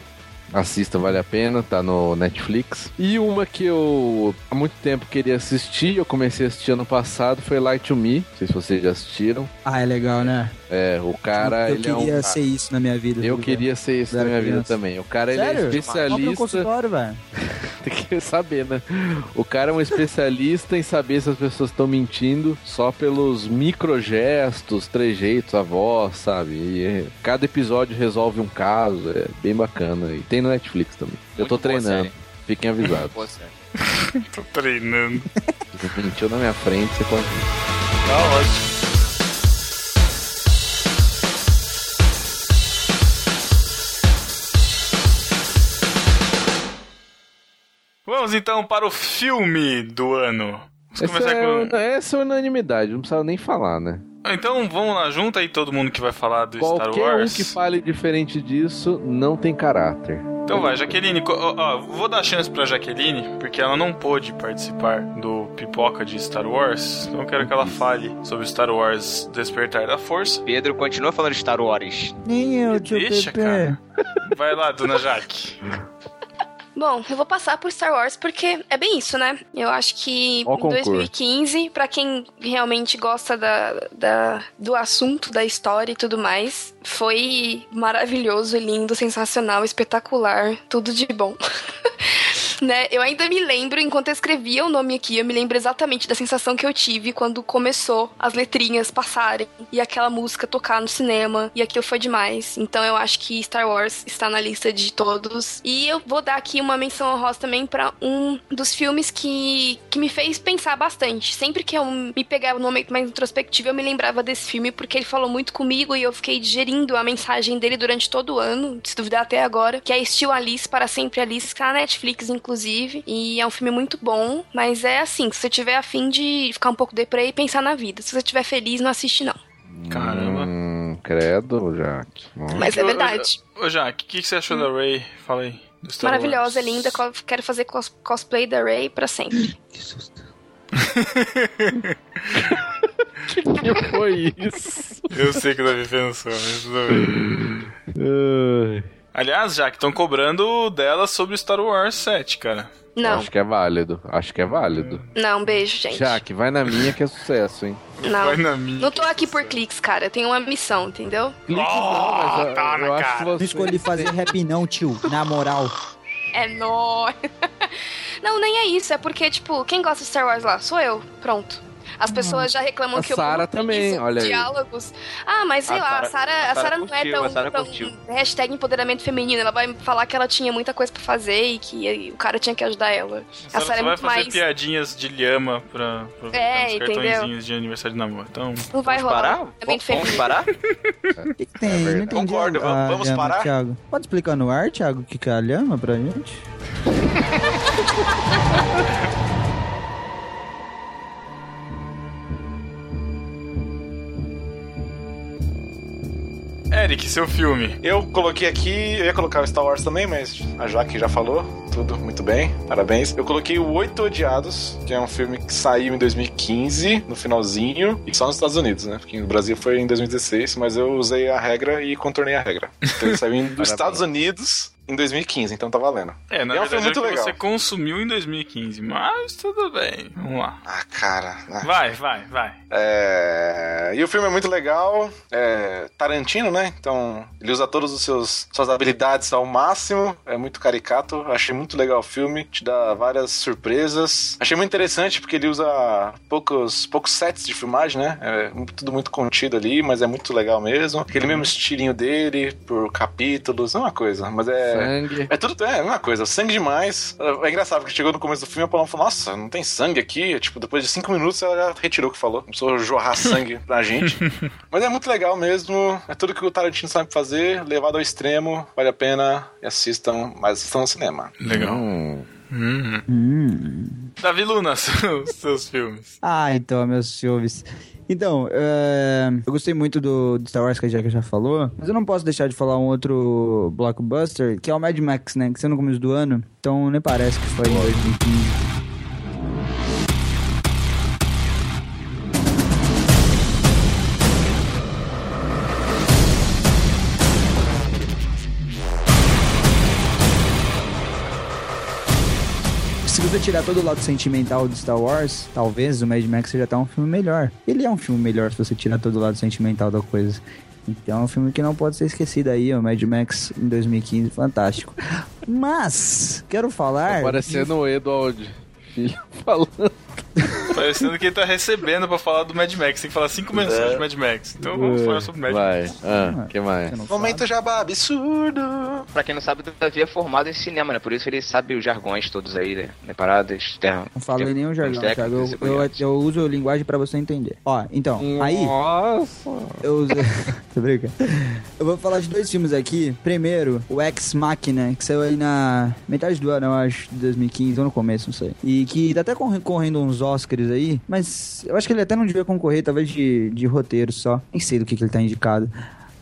[SPEAKER 3] Assista, vale a pena, tá no Netflix. E uma que eu há muito tempo queria assistir, eu comecei a assistir ano passado, foi Light to Me. Não sei se vocês já assistiram.
[SPEAKER 6] Ah, é legal, né?
[SPEAKER 3] É, o cara,
[SPEAKER 6] eu
[SPEAKER 3] ele é um.
[SPEAKER 6] queria ser isso na minha vida.
[SPEAKER 3] Eu
[SPEAKER 6] tá
[SPEAKER 3] queria ser isso na minha vida
[SPEAKER 6] criança.
[SPEAKER 3] também. O cara, ele
[SPEAKER 6] Sério?
[SPEAKER 3] é
[SPEAKER 6] Compra um
[SPEAKER 3] especialista.
[SPEAKER 6] consultório, velho.
[SPEAKER 3] Tem que saber, né? O cara é um especialista em saber se as pessoas estão mentindo só pelos microgestos, trejeitos, a voz, sabe? E é- cada episódio resolve um caso, é bem bacana. E tem no Netflix também. Eu tô
[SPEAKER 2] Muito
[SPEAKER 3] treinando,
[SPEAKER 2] série.
[SPEAKER 3] fiquem avisados.
[SPEAKER 1] Tô treinando.
[SPEAKER 3] Mentiu na minha frente, você pode.
[SPEAKER 1] Tá ótimo. Vamos então para o filme do ano. Vamos
[SPEAKER 3] Essa
[SPEAKER 1] começar
[SPEAKER 3] é,
[SPEAKER 1] com.
[SPEAKER 3] essa é unanimidade, não precisa nem falar, né?
[SPEAKER 1] Ah, Então vamos lá, junta aí todo mundo que vai falar do Star
[SPEAKER 3] Qualquer
[SPEAKER 1] Wars.
[SPEAKER 3] um que fale diferente disso não tem caráter.
[SPEAKER 1] Então vai, Jaqueline, ó, ó, vou dar chance pra Jaqueline, porque ela não pôde participar do pipoca de Star Wars. Então eu quero que ela fale sobre Star Wars Despertar da Força.
[SPEAKER 2] Pedro continua falando de Star Wars.
[SPEAKER 6] Nem eu, tio
[SPEAKER 1] Deixa,
[SPEAKER 6] Pepe.
[SPEAKER 1] cara. Vai lá, dona Jaque.
[SPEAKER 4] Bom, eu vou passar por Star Wars porque é bem isso, né? Eu acho que em
[SPEAKER 3] concurso.
[SPEAKER 4] 2015, pra quem realmente gosta da, da- do assunto, da história e tudo mais, foi maravilhoso, lindo, sensacional, espetacular, tudo de bom. né? Eu ainda me lembro, enquanto eu escrevia o nome aqui, eu me lembro exatamente da sensação que eu tive quando começou as letrinhas passarem e aquela música tocar no cinema e aquilo foi demais. Então eu acho que Star Wars está na lista de todos. E eu vou dar aqui uma menção honrosa também pra um dos filmes que, que me fez pensar bastante. Sempre que eu me pegava no momento mais introspectivo, eu me lembrava desse filme porque ele falou muito comigo e eu fiquei digerindo a mensagem dele durante todo o ano, se duvidar até agora, que é Estilo Alice para sempre Alice, que tá na Netflix, inclusive. E é um filme muito bom, mas é assim, se você tiver afim de ficar um pouco deprê e pensar na vida. Se você estiver feliz, não assiste não.
[SPEAKER 1] Caramba.
[SPEAKER 3] Hum, credo, Jaque. Nossa.
[SPEAKER 4] Mas é
[SPEAKER 1] Ô, ô,
[SPEAKER 4] verdade.
[SPEAKER 1] Ô, Jaque, o que, que você achou da Ray? Fala aí.
[SPEAKER 4] Maravilhosa,
[SPEAKER 1] Wars.
[SPEAKER 4] linda. Quero fazer cos- cosplay da Ray pra sempre.
[SPEAKER 3] que foi isso?
[SPEAKER 1] Eu sei que o Davi pensou, mas tudo bem. Aliás, Jaque, estão cobrando dela sobre Star Wars 7, cara.
[SPEAKER 4] Não,
[SPEAKER 3] Acho que é válido. Acho que é válido.
[SPEAKER 4] não, beijo, gente.
[SPEAKER 3] Jaque, vai na minha que é sucesso, hein?
[SPEAKER 4] Não.
[SPEAKER 1] Vai na minha.
[SPEAKER 4] Não tô aqui por cliques, cara. Eu tenho uma missão, entendeu?
[SPEAKER 3] Clique não, mas eu,
[SPEAKER 1] tá
[SPEAKER 3] eu acho
[SPEAKER 1] cara.
[SPEAKER 3] que
[SPEAKER 6] Não
[SPEAKER 3] você...
[SPEAKER 6] escolhi fazer rap não, tio. Na moral.
[SPEAKER 4] É nóis. Não, nem é isso. É porque, tipo, quem gosta de Star Wars lá? Sou eu. Pronto. As pessoas já reclamam
[SPEAKER 3] A
[SPEAKER 4] que eu
[SPEAKER 3] Sarah
[SPEAKER 4] muito
[SPEAKER 3] também, olha aí.
[SPEAKER 4] diálogos. Ah, mas sei
[SPEAKER 2] A
[SPEAKER 4] lá, a
[SPEAKER 2] Sarah-
[SPEAKER 4] Sarah,
[SPEAKER 2] a
[SPEAKER 4] a
[SPEAKER 2] Sarah
[SPEAKER 4] Sarah não é
[SPEAKER 2] curtiu,
[SPEAKER 4] tão,
[SPEAKER 2] a Sarah
[SPEAKER 4] tão
[SPEAKER 2] curtiu.
[SPEAKER 4] hashtag empoderamento feminino. Ela vai falar que ela tinha muita coisa pra fazer e que o cara tinha que ajudar ela.
[SPEAKER 1] A
[SPEAKER 4] A
[SPEAKER 1] Sarah
[SPEAKER 4] Sarah é
[SPEAKER 1] só vai
[SPEAKER 4] muito
[SPEAKER 1] fazer
[SPEAKER 4] mais...
[SPEAKER 1] piadinhas de lhama pra, pra
[SPEAKER 4] É,
[SPEAKER 1] cartõezinhos de aniversário de namoro. Então,
[SPEAKER 4] Não vai
[SPEAKER 2] Vamos
[SPEAKER 4] rolar.
[SPEAKER 2] parar?
[SPEAKER 4] É muito
[SPEAKER 2] Vamos
[SPEAKER 4] feminino.
[SPEAKER 2] parar?
[SPEAKER 6] O que, que tem?
[SPEAKER 3] É.
[SPEAKER 5] Concordo,
[SPEAKER 6] a-
[SPEAKER 5] vamos- vamos
[SPEAKER 6] lhama,
[SPEAKER 5] parar?
[SPEAKER 6] Thiago. Pode explicar no ar, Thiago, o que que é a lhama pra gente?
[SPEAKER 1] Eric, seu filme.
[SPEAKER 5] Eu coloquei aqui, eu ia colocar o Star Wars também, mas a Jaque já falou, tudo muito bem, parabéns. Eu coloquei o Oito Odiados, que é um filme que saiu em 2015, no finalzinho, e só nos Estados Unidos, né? Porque no Brasil foi em 2016, mas eu usei a regra e contornei a regra. Então ele saiu em- dos Estados Unidos em 2015, então tá valendo.
[SPEAKER 1] É, na
[SPEAKER 5] E é um
[SPEAKER 1] verdade
[SPEAKER 5] filme muito
[SPEAKER 1] é
[SPEAKER 5] legal.
[SPEAKER 1] você consumiu em 2015, mas tudo bem. Vamos lá.
[SPEAKER 5] Ah, cara. ah.
[SPEAKER 1] Vai, vai, vai.
[SPEAKER 5] É, E o filme é muito legal. É Tarantino, né? Então ele usa todas seus suas habilidades ao máximo. É muito caricato. Achei muito legal o filme. Te dá várias surpresas. Achei muito interessante porque ele usa poucos, poucos sets de filmagem, né? É tudo muito contido ali, mas é muito legal mesmo. Aquele mesmo estilinho dele, por capítulos, é uma coisa. Mas é.
[SPEAKER 3] Sangue.
[SPEAKER 5] É tudo, é, uma coisa, sangue demais. É engraçado, porque chegou no começo do filme e a Paloma falou, nossa, não tem sangue aqui. Tipo, depois de cinco minutos ela já retirou o que falou. Começou a jorrar sangue pra gente. Mas é muito legal mesmo. É tudo que o Tarantino sabe fazer, levado ao extremo. Vale a pena e assistam, mas assistam no cinema.
[SPEAKER 1] Legal.
[SPEAKER 3] Hum.
[SPEAKER 1] Uhum.
[SPEAKER 6] Hum.
[SPEAKER 1] Davi Luna, seus, seus filmes.
[SPEAKER 6] Ah, então, meus filmes. Então, é, eu gostei muito do, do Star Wars que a Jack já falou, mas eu não posso deixar de falar um outro blockbuster, que é o Mad Max, né? Que saiu no começo do ano, então nem parece que foi em 2015. Tirar todo o lado sentimental do Star Wars, talvez o Mad Max seja até um filme melhor. Ele é um filme melhor se você tirar todo o lado sentimental da coisa. Então é um filme que não pode ser esquecido aí, o Mad Max em 2015, fantástico. Mas, quero falar...
[SPEAKER 3] Tá parecendo o Edward Filho falando.
[SPEAKER 1] Parecendo que ele tá recebendo pra falar do Mad Max. Tem que falar cinco menções de Mad Max. Então vamos falar sobre Mad
[SPEAKER 3] Vai.
[SPEAKER 1] Max.
[SPEAKER 3] Ah, que mais?
[SPEAKER 5] Momento jabá absurdo.
[SPEAKER 2] Pra quem não sabe, o Davi é formado em cinema, né? Por isso ele sabe os jargões todos aí, né? né? Paradas, terra.
[SPEAKER 6] Não falei nenhum jargão, Thiago. Eu, eu, eu uso linguagem pra você entender. Ó, então, aí...
[SPEAKER 3] Nossa.
[SPEAKER 6] Eu uso. Tô brincando. Eu vou falar de dois filmes aqui. Primeiro, o Ex Machina, que saiu aí na metade do ano, eu acho, de 2015, ou no começo, não sei. E que tá até corre- correndo uns Oscars aí, mas eu acho que ele até não devia concorrer, talvez de, de roteiro só. Nem sei do que, que ele tá indicado.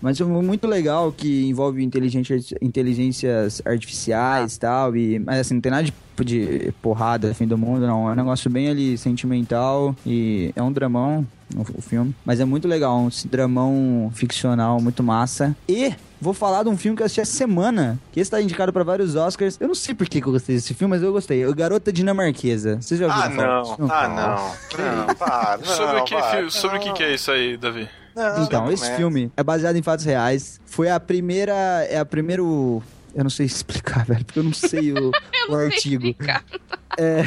[SPEAKER 6] Mas é muito legal que envolve inteligência, inteligências artificiais e tal. E, mas assim, não tem nada de, de porrada, fim do mundo, não. É um negócio bem ali sentimental e é um dramão o filme. Mas é muito legal, um dramão ficcional muito massa. E vou falar de um filme que eu assisti essa semana, que esse tá indicado pra vários Oscars. Eu não sei por que, que eu gostei desse filme, mas eu gostei. O Garota Dinamarquesa. Vocês já
[SPEAKER 5] Ah,
[SPEAKER 6] ouviram falar
[SPEAKER 5] não. Ah, não. Não, para. Não,
[SPEAKER 1] sobre que,
[SPEAKER 5] vai.
[SPEAKER 1] fi- sobre o que, que é isso aí, Davi?
[SPEAKER 5] Não,
[SPEAKER 6] Então,
[SPEAKER 5] não
[SPEAKER 6] esse
[SPEAKER 5] começa.
[SPEAKER 6] filme é baseado em fatos reais. Foi a primeira. É a primeiro. Eu não sei explicar, velho, porque eu não sei o, o artigo. É,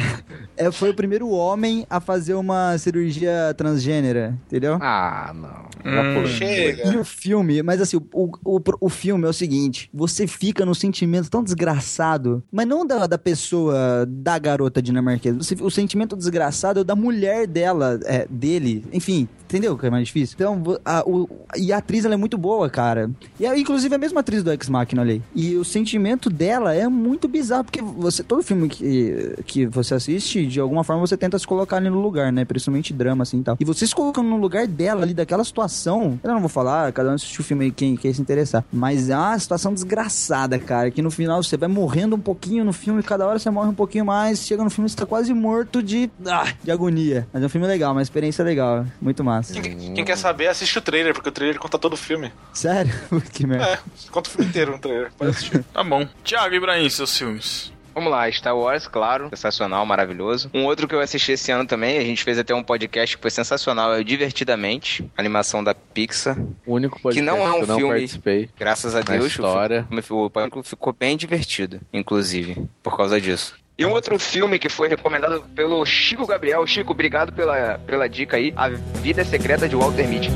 [SPEAKER 6] é, foi o primeiro homem a fazer uma cirurgia transgênera, entendeu?
[SPEAKER 3] Ah, não.
[SPEAKER 1] Hum,
[SPEAKER 5] Chega.
[SPEAKER 6] E o filme, mas assim, o, o, o filme é o seguinte: você fica num sentimento tão desgraçado, mas não da, da pessoa, da garota dinamarquesa. Você, o sentimento desgraçado é o da mulher dela, é, dele, enfim. Entendeu que é mais difícil? Então, a, o, e a atriz, ela é muito boa, cara. E é, inclusive, a mesma atriz do Ex-Machina ali. E o sentimento dela é muito bizarro, porque você, todo filme que, que você assiste, de alguma forma, você tenta se colocar ali no lugar, né? Principalmente drama, assim, e tal. E você se colocando no lugar dela ali, daquela situação, eu não vou falar, cada um assistiu o filme aí, quem quer se interessar. Mas é uma situação desgraçada, cara, que no final você vai morrendo um pouquinho no filme, cada hora você morre um pouquinho mais, chega no filme você tá quase morto de, ah, de agonia. Mas é um filme legal, uma experiência legal, muito massa.
[SPEAKER 5] Quem, quem quer saber, assiste o trailer, porque o trailer conta todo o filme.
[SPEAKER 6] Sério? que merda.
[SPEAKER 5] É, conta o filme inteiro no trailer. Pode assistir.
[SPEAKER 1] Tá bom. Tiago Ibrahim, seus filmes.
[SPEAKER 2] Vamos lá, Star Wars, claro, sensacional, maravilhoso. Um outro que eu assisti esse ano também, a gente fez até um podcast que foi sensacional, é o Divertidamente, animação da Pixar.
[SPEAKER 3] O único podcast
[SPEAKER 2] Que não é um
[SPEAKER 3] que eu não
[SPEAKER 2] filme-
[SPEAKER 3] participei.
[SPEAKER 2] Graças a Deus,
[SPEAKER 3] história.
[SPEAKER 2] o filme- o pânico ficou bem divertido, inclusive, por causa disso. E um outro filme que foi recomendado pelo Chico Gabriel. Chico, obrigado pela, pela dica aí. A Vida Secreta de Walter Mitty.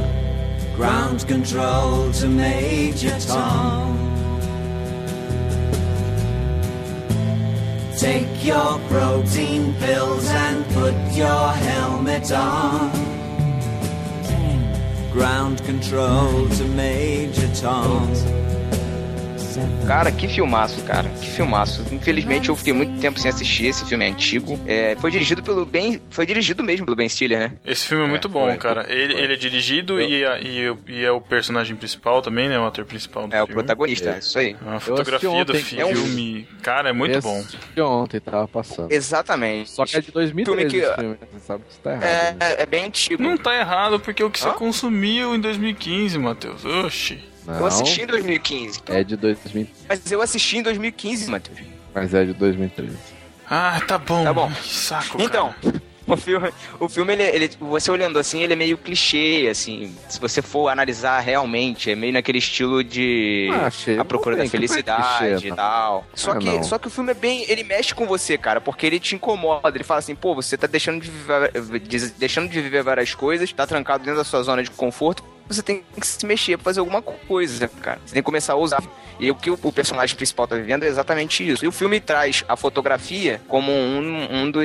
[SPEAKER 12] Ground control to Major Tom. Take your protein pills and put your helmet on. Ground control to Major Tom.
[SPEAKER 2] Cara, que filmaço, cara. Que filmaço. Infelizmente eu fiquei muito tempo sem assistir. Esse filme é antigo. É, foi dirigido pelo Ben. Foi dirigido mesmo pelo Ben Stiller, né?
[SPEAKER 1] Esse filme é muito bom,
[SPEAKER 2] foi.
[SPEAKER 1] cara. Ele, ele é dirigido e, é- e, e é o personagem principal também, né? O ator principal do
[SPEAKER 2] É o
[SPEAKER 1] filme.
[SPEAKER 2] protagonista, é isso aí.
[SPEAKER 1] A fotografia do
[SPEAKER 3] ontem.
[SPEAKER 2] É um-
[SPEAKER 1] filme, cara, é muito
[SPEAKER 3] Esse
[SPEAKER 1] bom.
[SPEAKER 3] De ontem tava passando.
[SPEAKER 2] Exatamente.
[SPEAKER 3] Só que é de 2013
[SPEAKER 2] Filme que-
[SPEAKER 3] esse filme, né? Você sabe que isso tá errado.
[SPEAKER 2] É,
[SPEAKER 3] né?
[SPEAKER 2] é, é bem antigo.
[SPEAKER 1] Não tá errado, porque é o que você consumiu em 2015, Matheus. Oxi.
[SPEAKER 3] Não,
[SPEAKER 2] Eu assisti em 2015.
[SPEAKER 3] é de 2000,
[SPEAKER 2] Mas eu assisti em 2015, Matheus.
[SPEAKER 3] mas é de 2013.
[SPEAKER 1] Ah, tá bom.
[SPEAKER 2] Tá bom.
[SPEAKER 1] Que saco,
[SPEAKER 2] Então,
[SPEAKER 1] cara.
[SPEAKER 2] o filme, o filme ele, ele- você olhando assim, ele é meio clichê, assim. Se você for analisar realmente, é meio naquele estilo de
[SPEAKER 3] Ah, achei.
[SPEAKER 2] a procura da felicidade
[SPEAKER 3] clichê,
[SPEAKER 2] e
[SPEAKER 3] não.
[SPEAKER 2] tal. Só
[SPEAKER 3] Ah,
[SPEAKER 2] que,
[SPEAKER 3] não.
[SPEAKER 2] só que o filme é bem, ele mexe com você, cara, porque ele te incomoda. Ele fala assim, pô, você tá deixando de viver, de- deixando de viver várias coisas, tá trancado dentro da sua zona de conforto. Você tem que se mexer pra fazer alguma coisa, cara. Você tem que começar a usar. E o que o, personagem principal tá vivendo é exatamente isso. E o filme traz a fotografia como um, um dos,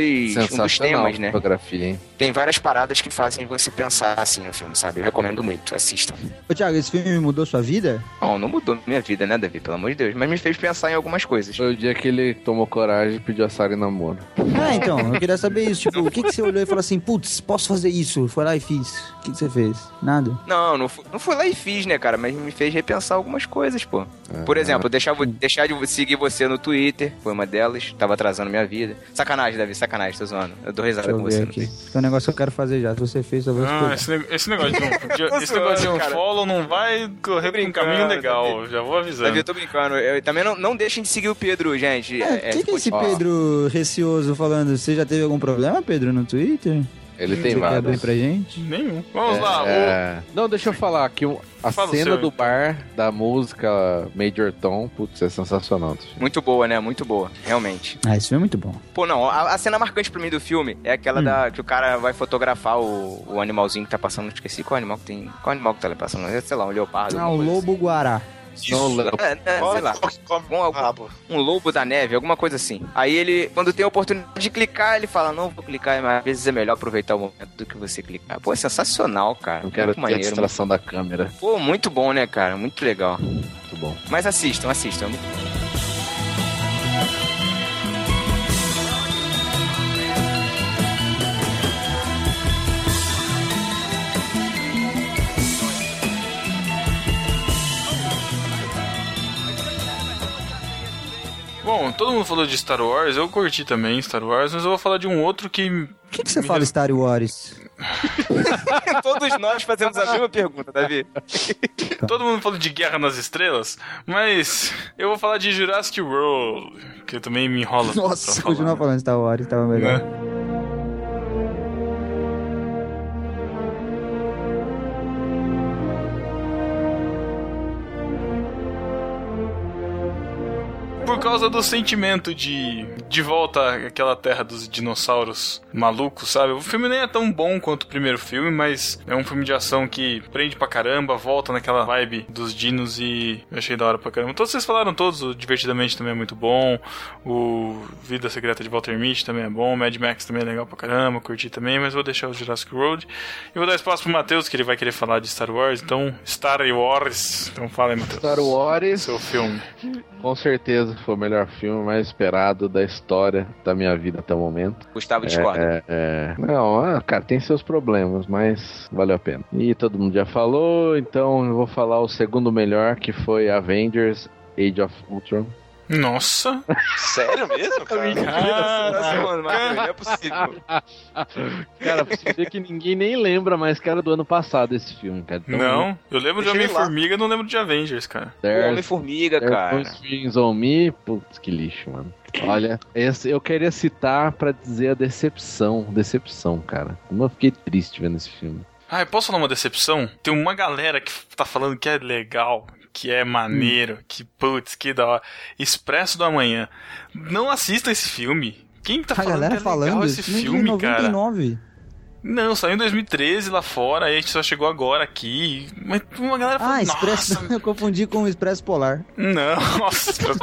[SPEAKER 2] um dos temas, né?
[SPEAKER 3] fotografia, hein?
[SPEAKER 2] Tem várias paradas que fazem você pensar assim no filme, sabe? Eu recomendo muito, assistam.
[SPEAKER 6] Ô, Thiago, esse filme mudou sua vida?
[SPEAKER 2] Bom, não mudou minha vida, né, Davi? Pelo amor de Deus. Mas me fez pensar em algumas coisas.
[SPEAKER 3] Foi o dia que ele tomou coragem e pediu a Sara em namoro.
[SPEAKER 6] Ah, então, eu queria saber isso. Tipo, o que, que você olhou e falou assim, putz, posso fazer isso? Foi lá e fiz. O que, que você fez? Nada?
[SPEAKER 2] Não, não fui, não fui lá e fiz, né, cara? Mas me fez repensar algumas coisas, pô. Por exemplo, deixar, deixar de seguir você no Twitter, foi uma delas. Tava atrasando minha vida. Sacanagem, Davi, sacanagem, tô zoando. Eu dou risada com você
[SPEAKER 6] aqui. Tem um negócio que eu quero fazer já. Se você fez, eu vou
[SPEAKER 1] Ah, esse, esse negócio de um, de- esse negócio de um follow não vai correr por um caminho legal.
[SPEAKER 2] Davi.
[SPEAKER 1] Já vou avisando.
[SPEAKER 2] Davi, eu tô brincando. Eu, também não, não deixem de seguir o Pedro, gente.
[SPEAKER 6] É, quem que é esse
[SPEAKER 2] ó,
[SPEAKER 6] Pedro receoso falando? Você já teve algum problema, Pedro, no Twitter?
[SPEAKER 3] Ele tem
[SPEAKER 6] Você
[SPEAKER 3] vários.
[SPEAKER 6] pra gente?
[SPEAKER 1] Nenhum. Vamos lá. o-
[SPEAKER 3] É... Não, deixa eu falar aqui. A
[SPEAKER 1] Fala
[SPEAKER 3] cena
[SPEAKER 1] seu,
[SPEAKER 3] do
[SPEAKER 1] então.
[SPEAKER 3] bar da música Major Tom, putz, é sensacional.
[SPEAKER 2] Muito boa, né? Muito boa, realmente.
[SPEAKER 6] Ah, esse filme é muito bom.
[SPEAKER 2] Pô, não, a, a cena marcante pra mim do filme é aquela
[SPEAKER 6] Hum.
[SPEAKER 2] da que o cara vai fotografar o, o animalzinho que tá passando. Esqueci qual animal que tem. Qual animal que tá ali passando? Sei lá, um leopardo.
[SPEAKER 6] Ah, o
[SPEAKER 2] alguma coisa
[SPEAKER 6] guará.
[SPEAKER 3] Não,
[SPEAKER 2] assim. É, é, sei lá.
[SPEAKER 5] Come
[SPEAKER 2] Um,
[SPEAKER 5] o rabo.
[SPEAKER 2] um lobo da neve, alguma coisa assim. Aí ele, quando tem a oportunidade de clicar, ele fala: Não vou clicar, mas às vezes é melhor aproveitar o momento do que você clicar. Pô, é sensacional, cara.
[SPEAKER 3] eu quero
[SPEAKER 2] muito
[SPEAKER 3] ter a
[SPEAKER 2] maneiro.
[SPEAKER 3] distração da câmera.
[SPEAKER 2] Pô, muito bom, né, cara? Muito legal.
[SPEAKER 3] Muito bom.
[SPEAKER 2] Mas assistam, assistam. é muito bom.
[SPEAKER 1] Bom, todo mundo falou de Star Wars, eu curti também Star Wars, mas eu vou falar de um outro que.
[SPEAKER 6] Por que, que você
[SPEAKER 1] Me
[SPEAKER 6] fala
[SPEAKER 1] res-
[SPEAKER 6] Star Wars?
[SPEAKER 2] Todos nós fazemos a mesma pergunta, Davi.
[SPEAKER 1] Todo mundo falou de Guerra nas Estrelas, mas eu vou falar de Jurassic World, que também me enrola.
[SPEAKER 6] Nossa,
[SPEAKER 1] pra falar.
[SPEAKER 6] continua falando Star Wars, tava melhor.
[SPEAKER 1] Né? Por causa do sentimento de de volta àquela terra dos dinossauros malucos, sabe? O filme nem é tão bom quanto o primeiro filme, mas é um filme de ação que prende pra caramba, volta naquela vibe dos dinos e eu achei da hora pra caramba. Todos vocês falaram todos, o Divertidamente também é muito bom, o Vida Secreta de Walter Mitty também é bom, Mad Max também é legal pra caramba, curti também, mas vou deixar o Jurassic World. E vou dar espaço pro Matheus, que ele vai querer falar de Star Wars, então Star Wars. Então fala aí, Matheus.
[SPEAKER 3] Star Wars.
[SPEAKER 1] Seu filme.
[SPEAKER 3] Com certeza foi o melhor filme mais esperado da história da minha vida até o momento.
[SPEAKER 2] Gustavo discorda.
[SPEAKER 3] É, é, não, ah, cara, tem seus problemas, mas valeu a pena. E todo mundo já falou, então eu vou falar o segundo melhor, que foi Avengers Age of Ultron.
[SPEAKER 1] Nossa!
[SPEAKER 5] Sério mesmo, cara?
[SPEAKER 2] Nossa, mano, Marcos, não é possível.
[SPEAKER 3] Cara, você ver que ninguém nem lembra mais que era do ano passado esse filme, cara. Então,
[SPEAKER 1] Não, eu lembro de. Homem-Formiga, não lembro de Avengers, cara.
[SPEAKER 2] Homem-Formiga, cara.
[SPEAKER 3] strings on me. Putz, que lixo, mano. Olha, esse, eu queria citar pra dizer a decepção. Decepção, cara. Como eu fiquei triste vendo esse filme.
[SPEAKER 1] Ah, eu posso falar uma decepção? Tem uma galera que tá falando que é legal, que é maneiro, que putz, que da hora. Expresso do Amanhã. Não assista esse filme. Quem tá
[SPEAKER 6] A
[SPEAKER 1] falando
[SPEAKER 6] galera
[SPEAKER 1] que é legal
[SPEAKER 6] falando
[SPEAKER 1] esse filme,
[SPEAKER 6] em
[SPEAKER 1] cara?
[SPEAKER 6] 99.
[SPEAKER 1] Não, saiu em 2013 lá fora, aí a gente só chegou agora aqui. Mas uma galera falou,
[SPEAKER 6] Ah, Expresso.
[SPEAKER 1] nossa,
[SPEAKER 6] Eu confundi com o Expresso Polar.
[SPEAKER 1] não, nossa, Expresso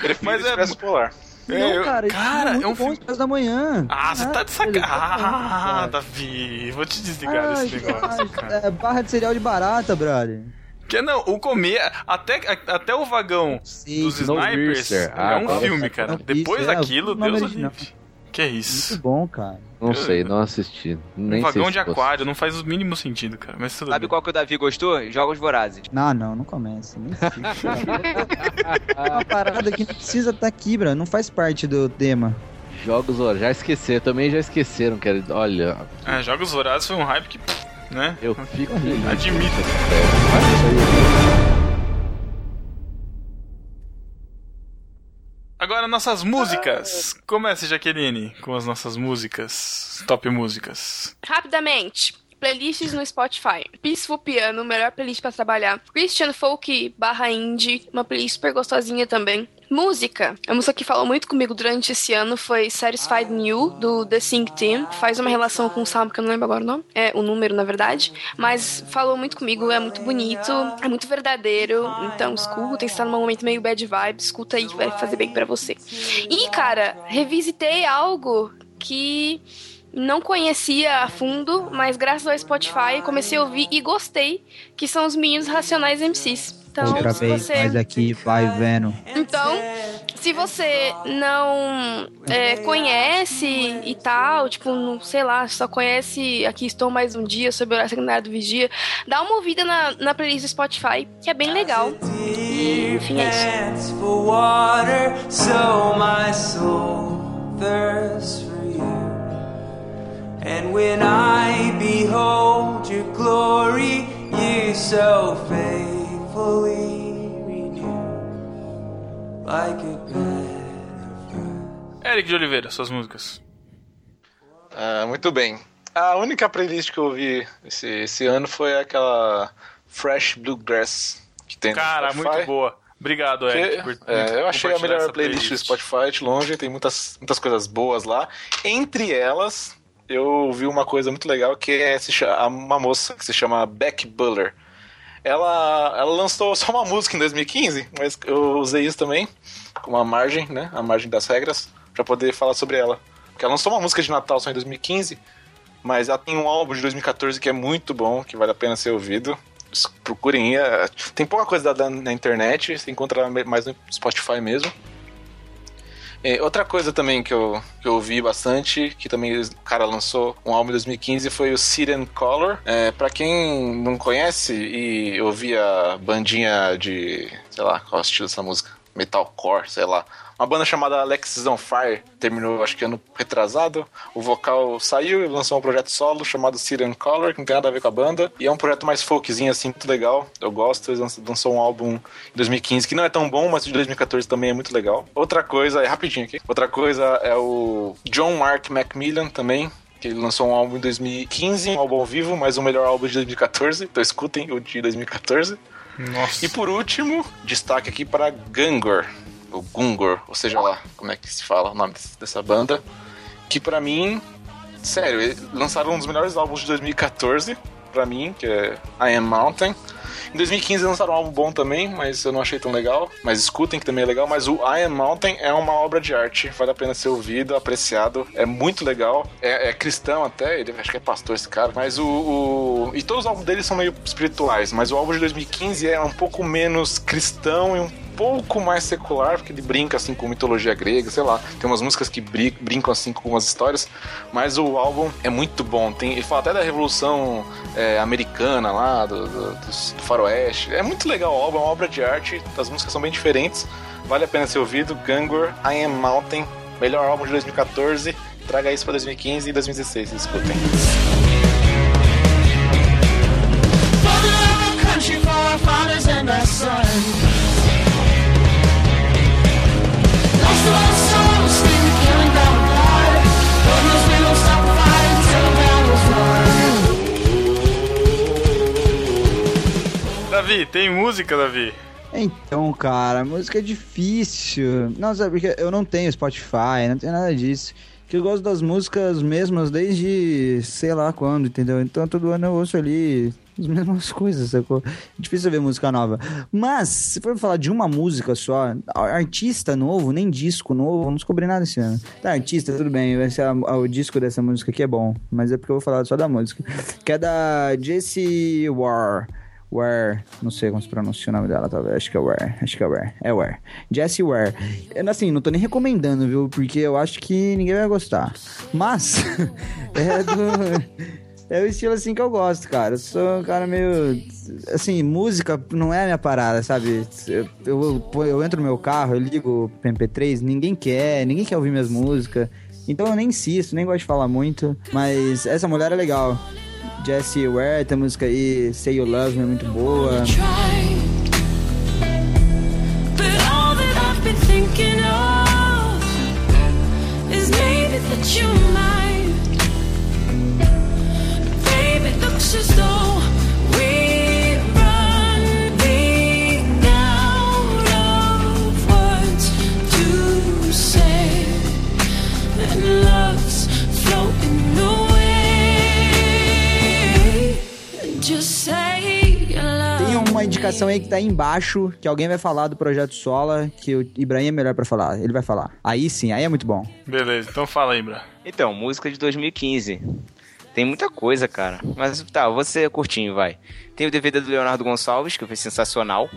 [SPEAKER 5] Prefiro
[SPEAKER 1] Mas é-
[SPEAKER 5] Expresso Polar.
[SPEAKER 1] É,
[SPEAKER 6] não,
[SPEAKER 1] eu-
[SPEAKER 6] cara,
[SPEAKER 1] cara,
[SPEAKER 6] isso
[SPEAKER 1] é um filme-
[SPEAKER 6] Expresso da Manhã.
[SPEAKER 1] Ah, você tá de
[SPEAKER 6] Caralho,
[SPEAKER 1] sacanagem. Ah. Davi, vou te desligar
[SPEAKER 6] Ai,
[SPEAKER 1] desse negócio, cara.
[SPEAKER 6] É barra de cereal de barata, brother.
[SPEAKER 1] Que não, o comer, até, até o vagão
[SPEAKER 6] Sim,
[SPEAKER 1] dos snipers
[SPEAKER 3] Ah,
[SPEAKER 1] é um
[SPEAKER 3] agora
[SPEAKER 1] filme,
[SPEAKER 6] tá-
[SPEAKER 1] cara. Depois
[SPEAKER 6] é,
[SPEAKER 1] daquilo, Deus o
[SPEAKER 6] original.
[SPEAKER 1] livre. Que é isso?
[SPEAKER 6] Muito bom, cara.
[SPEAKER 3] Não sei, não assisti. Nem
[SPEAKER 1] um
[SPEAKER 3] sei
[SPEAKER 1] vagão
[SPEAKER 3] se
[SPEAKER 1] de aquário não faz o mínimo sentido, cara. Mas tudo
[SPEAKER 2] Sabe
[SPEAKER 1] bem.
[SPEAKER 2] qual que o Davi gostou? Jogos Vorazes.
[SPEAKER 6] Não, não, não começa. Nem é uma parada que não precisa estar aqui, bro. Não faz parte do tema.
[SPEAKER 3] Jogos, ó, já esqueceram, também já esqueceram, cara. Olha,
[SPEAKER 1] É, Jogos Vorazes foi um hype que, pff, né?
[SPEAKER 3] eu fico feliz.
[SPEAKER 1] Admito. Agora nossas músicas. Comece, Jaqueline, com as nossas músicas. Top músicas.
[SPEAKER 4] Rapidamente. Playlists no Spotify. Peaceful Piano, melhor playlist pra trabalhar. Christian Folk barra Indie, uma playlist super gostosinha também. Música. A música que falou muito comigo durante esse ano foi Satisfied New, do The Sync Team. Faz uma relação com o Salmo, que eu não lembro agora o nome. É, o número, na verdade. Mas falou muito comigo, é muito bonito, é muito verdadeiro. Então, escuta, está num momento meio bad vibe, escuta aí que vai fazer bem pra você. E, cara, revisitei algo que não conhecia a fundo, mas graças ao Spotify comecei a ouvir e gostei, que são os meninos Racionais MCs. Então,
[SPEAKER 6] Outra vez,
[SPEAKER 4] você...
[SPEAKER 6] mas aqui vai vendo.
[SPEAKER 4] Então, se você não é, conhece e tal, tipo, não, sei lá, só conhece Aqui Estou Mais Um Dia, sobre a secundária do Vigia, dá uma ouvida na, na playlist do Spotify, que é bem legal. E, enfim, é isso.
[SPEAKER 12] Dance for water, so my soul thirsts for you. And when I behold your glory, you so faithfully
[SPEAKER 1] Eric de Oliveira, suas músicas.
[SPEAKER 5] Ah, muito bem. A única playlist que eu ouvi esse, esse ano foi aquela Fresh Bluegrass que tem
[SPEAKER 1] Cara,
[SPEAKER 5] no Spotify.
[SPEAKER 1] muito boa. Obrigado,
[SPEAKER 5] Que-
[SPEAKER 1] Eric. por
[SPEAKER 5] é, eu achei a melhor
[SPEAKER 1] essa
[SPEAKER 5] playlist do Spotify de longe, tem muitas, muitas coisas boas lá. Entre elas, eu vi uma coisa muito legal que é uma moça que se chama Beck Buller. Ela, ela lançou só uma música em 2015, mas eu usei isso também como a margem, né? A margem das regras, pra poder falar sobre ela. Porque ela lançou uma música de Natal só em 2015, mas ela tem um álbum de 2014 que é muito bom, que vale a pena ser ouvido. Procurem, é, tem pouca coisa na internet, você encontra mais no Spotify mesmo. É, outra coisa também que eu, que eu ouvi bastante, que também o cara lançou um álbum em 2015, foi o Siren Color. É, para quem não conhece e ouvia bandinha de. sei lá, qual é o estilo dessa música? metalcore, sei lá. Uma banda chamada Alexis on Fire terminou, acho que ano retrasado. O vocal saiu e lançou um projeto solo chamado Syrian Color, que não tem nada a ver com a banda. E é um projeto mais folkzinho, assim, muito legal. Eu gosto. Eles lançou um álbum em 2015 que não é tão bom, mas de 2014 também é muito legal. Outra coisa, é rapidinho aqui. Outra coisa é o John Mark Macmillan também. Que ele lançou um álbum em 2015, um álbum vivo, mas o melhor álbum de 2014. Então escutem o de 2014.
[SPEAKER 1] Nossa.
[SPEAKER 5] E por último, destaque aqui para Gangor, ou Gungor, ou seja lá como é que se fala o nome dessa banda, que pra mim, sério, lançaram um dos melhores álbuns de 2014, pra mim, que é I Am Mountain. Em 2015 lançaram um álbum bom também, mas eu não achei tão legal. Mas escutem que também é legal. Mas o I Am Mountain é uma obra de arte, vale a pena ser ouvido, apreciado. É muito legal. É, é cristão até, ele acho que é pastor esse cara. Mas o, o- E todos os álbuns dele são meio espirituais. Mas o álbum de 2015 é um pouco menos cristão e um pouco mais secular, porque ele brinca assim com mitologia grega, sei lá. Tem umas músicas que brin- brincam assim com umas histórias, mas o álbum é muito bom. Tem, ele fala até da revolução é, americana lá, do, do, do faroeste. É muito legal o álbum, é uma obra de arte, as músicas são bem diferentes. Vale a pena ser ouvido. Gangor, I Am Mountain, melhor álbum de 2014. Traga isso pra 2015 e 2016, escutem.
[SPEAKER 12] our fathers and our sons.
[SPEAKER 1] Davi, tem música, Davi?
[SPEAKER 6] Então, cara, música é difícil. Não, sabe, porque eu não tenho Spotify, não tenho nada disso. Que eu gosto das músicas mesmas desde sei lá quando, entendeu? Então todo ano eu ouço ali as mesmas coisas, sacou? É difícil ver música nova. Mas, se for falar de uma música só, artista novo, nem disco novo, não descobri nada esse ano. Tá, artista, tudo bem, vai ser o disco dessa música aqui é bom, mas é porque eu vou falar só da música. Que é da Jessie War. Ware, não sei como se pronuncia o nome dela, talvez. Acho que é Ware. Acho que é Ware. É Ware. Jessie Ware. Assim, não tô nem recomendando, viu? Porque eu acho que ninguém vai gostar. Mas, é do. É o estilo assim que eu gosto, cara. Eu sou um cara meio. Assim, música não é a minha parada, sabe? Eu, eu, eu entro no meu carro, eu ligo o MP3, ninguém quer, ninguém quer ouvir minhas músicas. Então eu nem insisto, nem gosto de falar muito. Mas essa mulher é legal. Jessie Ware, tem música aí, Say You Love Me, é muito boa.
[SPEAKER 12] That.
[SPEAKER 6] Uma indicação aí que tá aí embaixo, que alguém vai falar do projeto Sola, que o Ibrahim é melhor pra falar. Ele vai falar. Aí sim, aí é muito bom.
[SPEAKER 1] Beleza, então fala aí, Bra.
[SPEAKER 2] Então, música de 2015. Tem muita coisa, cara. Mas tá, você curtinho, vai. Tem o DVD do Leonardo Gonçalves, que foi sensacional.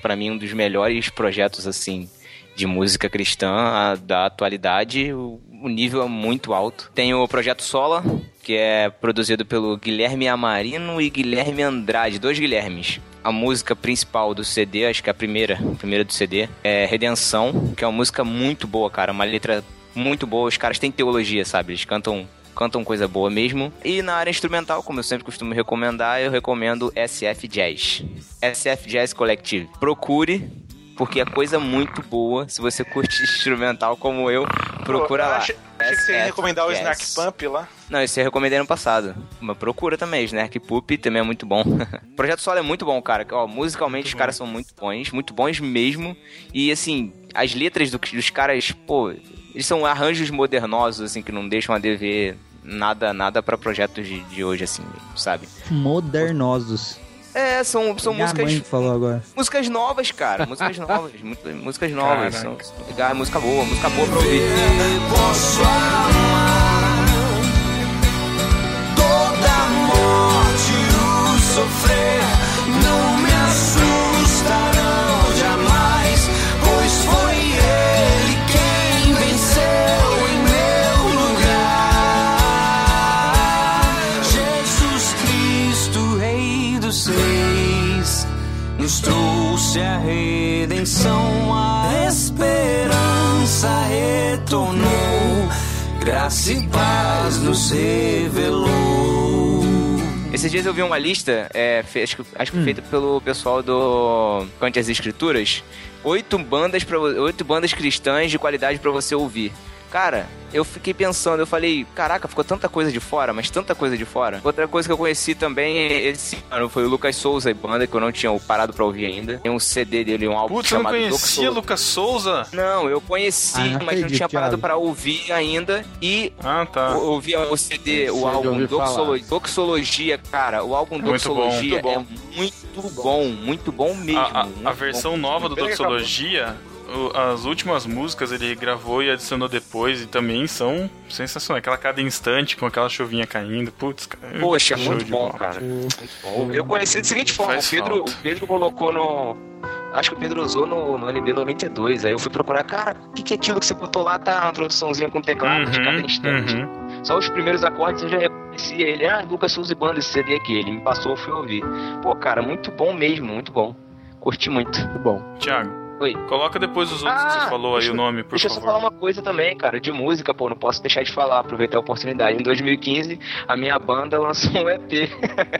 [SPEAKER 2] Pra mim, um dos melhores projetos, assim, de música cristã da atualidade. O, o nível é muito alto. Tem o Projeto Sola, que é produzido pelo Guilherme Amarino e Guilherme Andrade, dois Guilhermes. A música principal do CD, acho que é a primeira, a primeira do CD, é Redenção, que é uma música muito boa, cara. Uma letra muito boa. Os caras têm teologia, sabe? Eles cantam cantam coisa boa mesmo. E na área instrumental, como eu sempre costumo recomendar, eu recomendo SF Jazz. SF Jazz Collective. Procure, porque é coisa muito boa. Se você curte instrumental como eu, procura
[SPEAKER 5] Pô,
[SPEAKER 2] lá.
[SPEAKER 5] Achei, achei que você ia recomendar o. Snack Pump lá.
[SPEAKER 2] Não, esse eu recomendei no passado. Mas procura também, Snark Poop também é muito bom. o Projeto Solo é muito bom, cara. Ó, musicalmente os caras são muito bons, muito bons mesmo. E assim, as letras do- dos caras, pô, eles são arranjos modernosos, assim, que não deixam a dever nada, nada para projetos de, de hoje, assim, sabe?
[SPEAKER 6] Modernosos.
[SPEAKER 2] É, são, são
[SPEAKER 6] Minha
[SPEAKER 2] músicas.
[SPEAKER 6] mãe que falou agora.
[SPEAKER 2] Músicas novas, cara. Músicas novas. músicas novas. São, são legais, música boa, música boa pra ouvir.
[SPEAKER 12] Posso amar toda morte o sofrer não trouxe a redenção, a esperança retornou,
[SPEAKER 13] graça e paz nos revelou.
[SPEAKER 2] Esses dias eu vi uma lista, é, acho que, acho que hum. feita pelo pessoal do Cante as Escrituras, oito bandas, pra, oito bandas cristãs de qualidade para você ouvir. Cara, eu fiquei pensando, eu falei, caraca, ficou tanta coisa de fora, mas tanta coisa de fora. Outra coisa que eu conheci também esse ano foi o Lucas Souza e banda, que eu não tinha parado pra ouvir ainda. Tem um CD dele, um álbum
[SPEAKER 1] Putz, eu não
[SPEAKER 2] chamado
[SPEAKER 1] conhecia
[SPEAKER 2] Doxolo-
[SPEAKER 1] Lucas Souza?
[SPEAKER 2] Não, eu conheci,
[SPEAKER 6] Ah, não
[SPEAKER 2] mas não tinha parado pra ouvir ainda. E
[SPEAKER 1] Ah, tá.
[SPEAKER 2] eu ouvi o CD, o álbum
[SPEAKER 3] ouvi
[SPEAKER 2] Doxolo-
[SPEAKER 3] falar.
[SPEAKER 2] Doxologia, cara. O álbum
[SPEAKER 1] Muito bom,
[SPEAKER 2] Doxologia
[SPEAKER 5] muito bom.
[SPEAKER 2] é muito bom, muito bom mesmo.
[SPEAKER 1] A, a- a versão
[SPEAKER 2] bom.
[SPEAKER 1] nova do Doxologia, as últimas músicas ele gravou e adicionou depois e também são sensacionais. Aquela cada instante com aquela chuvinha caindo. Putz, cara.
[SPEAKER 2] Poxa,
[SPEAKER 1] show
[SPEAKER 2] muito
[SPEAKER 1] de
[SPEAKER 2] bom,
[SPEAKER 1] bola.
[SPEAKER 2] cara. Muito bom. Eu conheci da seguinte forma: o Pedro,
[SPEAKER 1] falta.
[SPEAKER 2] o Pedro colocou no. Acho que o Pedro usou no, no NB 92. Aí eu fui procurar, cara, o que, que é aquilo que você botou lá? Tá uma introduçãozinha com teclado de cada
[SPEAKER 1] Uhum,
[SPEAKER 2] instante.
[SPEAKER 1] uhum.
[SPEAKER 2] Só os primeiros acordes eu já reconhecia ele. Ah, Lucas Souza Banda, esse CD aqui. Ele me passou, eu fui ouvir. Pô, cara, muito bom mesmo, muito bom. Curti muito.
[SPEAKER 3] Muito bom.
[SPEAKER 1] Tiago,
[SPEAKER 2] Oi.
[SPEAKER 1] coloca depois os outros que
[SPEAKER 2] Ah,
[SPEAKER 1] você falou aí
[SPEAKER 2] deixa
[SPEAKER 1] o nome, por
[SPEAKER 2] Deixa eu só
[SPEAKER 1] favor.
[SPEAKER 2] falar uma coisa também, cara, de música, pô, não posso deixar de falar, aproveitar a oportunidade. Em 2015, a minha banda lançou um EP.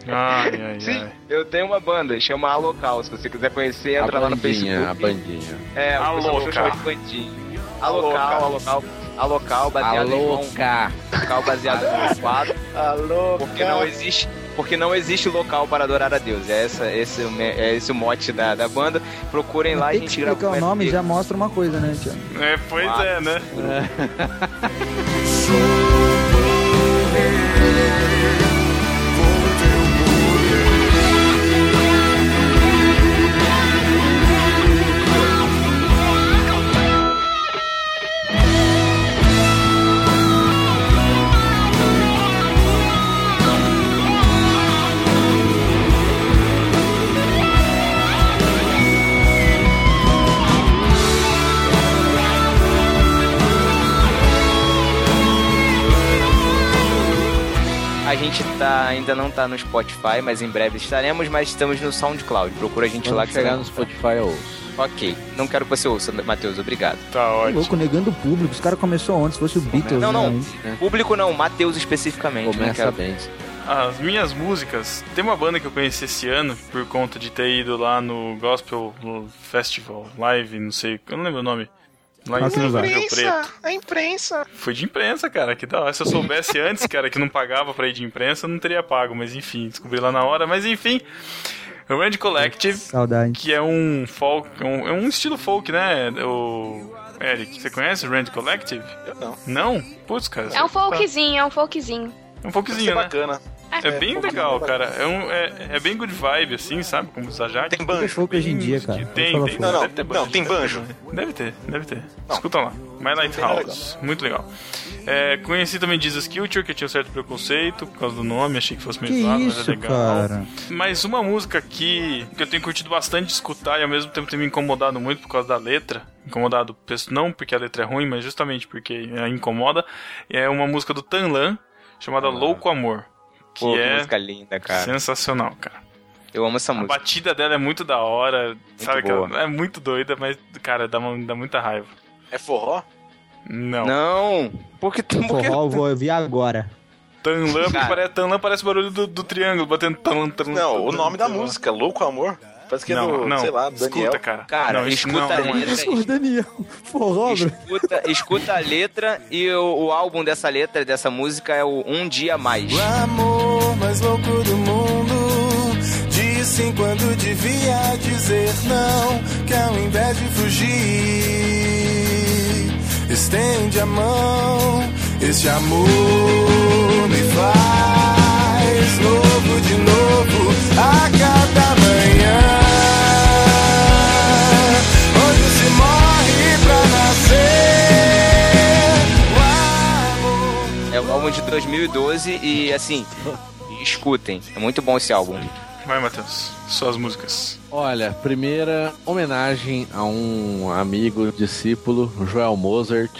[SPEAKER 1] Ai, ai,
[SPEAKER 2] Sim,
[SPEAKER 1] ai.
[SPEAKER 2] eu tenho uma banda, chama Alocal. Se você quiser conhecer, entra
[SPEAKER 3] a
[SPEAKER 2] lá no
[SPEAKER 3] bandinha, a
[SPEAKER 2] Facebook.
[SPEAKER 3] bandinha.
[SPEAKER 2] É, o pessoal
[SPEAKER 1] Alocal.
[SPEAKER 2] chama de bandinha. Alocal, alocal, alocal, baseado em
[SPEAKER 3] Alô,
[SPEAKER 2] João-
[SPEAKER 3] cá.
[SPEAKER 2] local baseado no quadro.
[SPEAKER 5] Alô,
[SPEAKER 2] Porque não existe, porque não existe local para adorar a Deus. É, essa, esse, o me- é esse o mote da, da banda. Procurem lá, a gente gravou
[SPEAKER 6] explicar o nome já mostra uma coisa, né, Tiago?
[SPEAKER 1] É, pois
[SPEAKER 2] Ah.
[SPEAKER 1] é, né?
[SPEAKER 2] A gente tá, ainda não tá no Spotify, mas em breve estaremos, mas estamos no SoundCloud. Procura a gente lá
[SPEAKER 3] Quando
[SPEAKER 2] que
[SPEAKER 3] chegar
[SPEAKER 2] você
[SPEAKER 3] no Spotify eu ouço.
[SPEAKER 2] Ok. Não quero que você ouça, Matheus, obrigado.
[SPEAKER 1] Tá ótimo.
[SPEAKER 6] Louco, negando o público. Os caras começou antes, se fosse o Beatles.
[SPEAKER 2] Não, não.
[SPEAKER 6] né?
[SPEAKER 2] Público não, Matheus especificamente.
[SPEAKER 3] Começa
[SPEAKER 2] quero-
[SPEAKER 3] bem.
[SPEAKER 1] As minhas músicas, tem uma banda que eu conheci esse ano por conta de ter ido lá no Gospel Festival Live, não sei, eu não lembro o nome. Lá em. Rio Preto.
[SPEAKER 5] a imprensa.
[SPEAKER 1] Foi de imprensa, cara, que da hora. Se eu soubesse antes, cara, que não pagava pra ir de imprensa, eu não teria pago, mas enfim, descobri lá na hora. Mas enfim, o Rand Collective,
[SPEAKER 6] Saudade.
[SPEAKER 1] que é um folk, é um, é um estilo folk, né? O Eric, você conhece o Rand Collective?
[SPEAKER 5] Eu não.
[SPEAKER 1] Não? Putz, cara.
[SPEAKER 4] É um
[SPEAKER 1] você tá-
[SPEAKER 4] folkzinho, é um folkzinho.
[SPEAKER 1] É um folkzinho,
[SPEAKER 5] ser
[SPEAKER 1] né?
[SPEAKER 5] bacana.
[SPEAKER 1] É bem legal, cara. É, um, é, é bem good vibe, assim, sabe? Como os Ajak.
[SPEAKER 5] Tem
[SPEAKER 6] Tudo
[SPEAKER 5] banjo.
[SPEAKER 6] folk hoje em dia, cara.
[SPEAKER 1] Tem, tem.
[SPEAKER 6] fogo.
[SPEAKER 5] Não, não,
[SPEAKER 1] deve ter
[SPEAKER 5] não, tem banjo.
[SPEAKER 1] Deve ter, deve ter. Escuta lá. My Lighthouse. Muito legal. É, conheci também Jesus Culture, que tinha um certo preconceito por causa do nome, achei que fosse meio
[SPEAKER 6] Que
[SPEAKER 1] zoado, mas é legal.
[SPEAKER 6] cara?
[SPEAKER 1] Mas uma música que, que eu tenho curtido bastante escutar e ao mesmo tempo tem me incomodado muito por causa da letra. Incomodado, não porque a letra é ruim, mas justamente porque a incomoda. É uma música do Tanlan chamada Louco Amor. Que
[SPEAKER 2] Pô, que
[SPEAKER 1] é
[SPEAKER 2] música linda, cara.
[SPEAKER 1] sensacional, cara.
[SPEAKER 2] Eu amo essa
[SPEAKER 1] A
[SPEAKER 2] música.
[SPEAKER 1] batida dela é muito da hora, sabe?
[SPEAKER 2] boa.
[SPEAKER 1] Cara? É muito doida, mas, cara, dá, uma- dá muita raiva.
[SPEAKER 5] É forró?
[SPEAKER 1] Não.
[SPEAKER 2] Não, porque tu. Porque...
[SPEAKER 6] Forró eu vou ouvir agora.
[SPEAKER 1] Tanlan,
[SPEAKER 2] Cara.
[SPEAKER 1] parece, Tanlan parece o barulho do, do triângulo, batendo Tanlan, Tanlan.
[SPEAKER 5] Não, o nome da música, Louco Amor. Parece que é
[SPEAKER 1] Não,
[SPEAKER 5] do,
[SPEAKER 1] não,
[SPEAKER 5] sei lá, Daniel.
[SPEAKER 1] escuta, cara.
[SPEAKER 2] Cara,
[SPEAKER 1] não,
[SPEAKER 2] escuta
[SPEAKER 1] não,
[SPEAKER 2] a
[SPEAKER 1] não é.
[SPEAKER 2] letra.
[SPEAKER 6] Ô, Daniel, bro.
[SPEAKER 2] Escuta, escuta a letra e o, o álbum dessa letra, dessa música é o Um Dia Mais.
[SPEAKER 13] O amor mais louco do mundo diz sim quando devia dizer não, que ao invés de fugir, estende a mão. Este amor me faz novo de
[SPEAKER 2] de 2012 e assim, escutem. É muito bom esse álbum.
[SPEAKER 1] Vai, Matheus. Suas músicas.
[SPEAKER 3] Olha, primeira homenagem a um amigo, discípulo, Joel Mozart.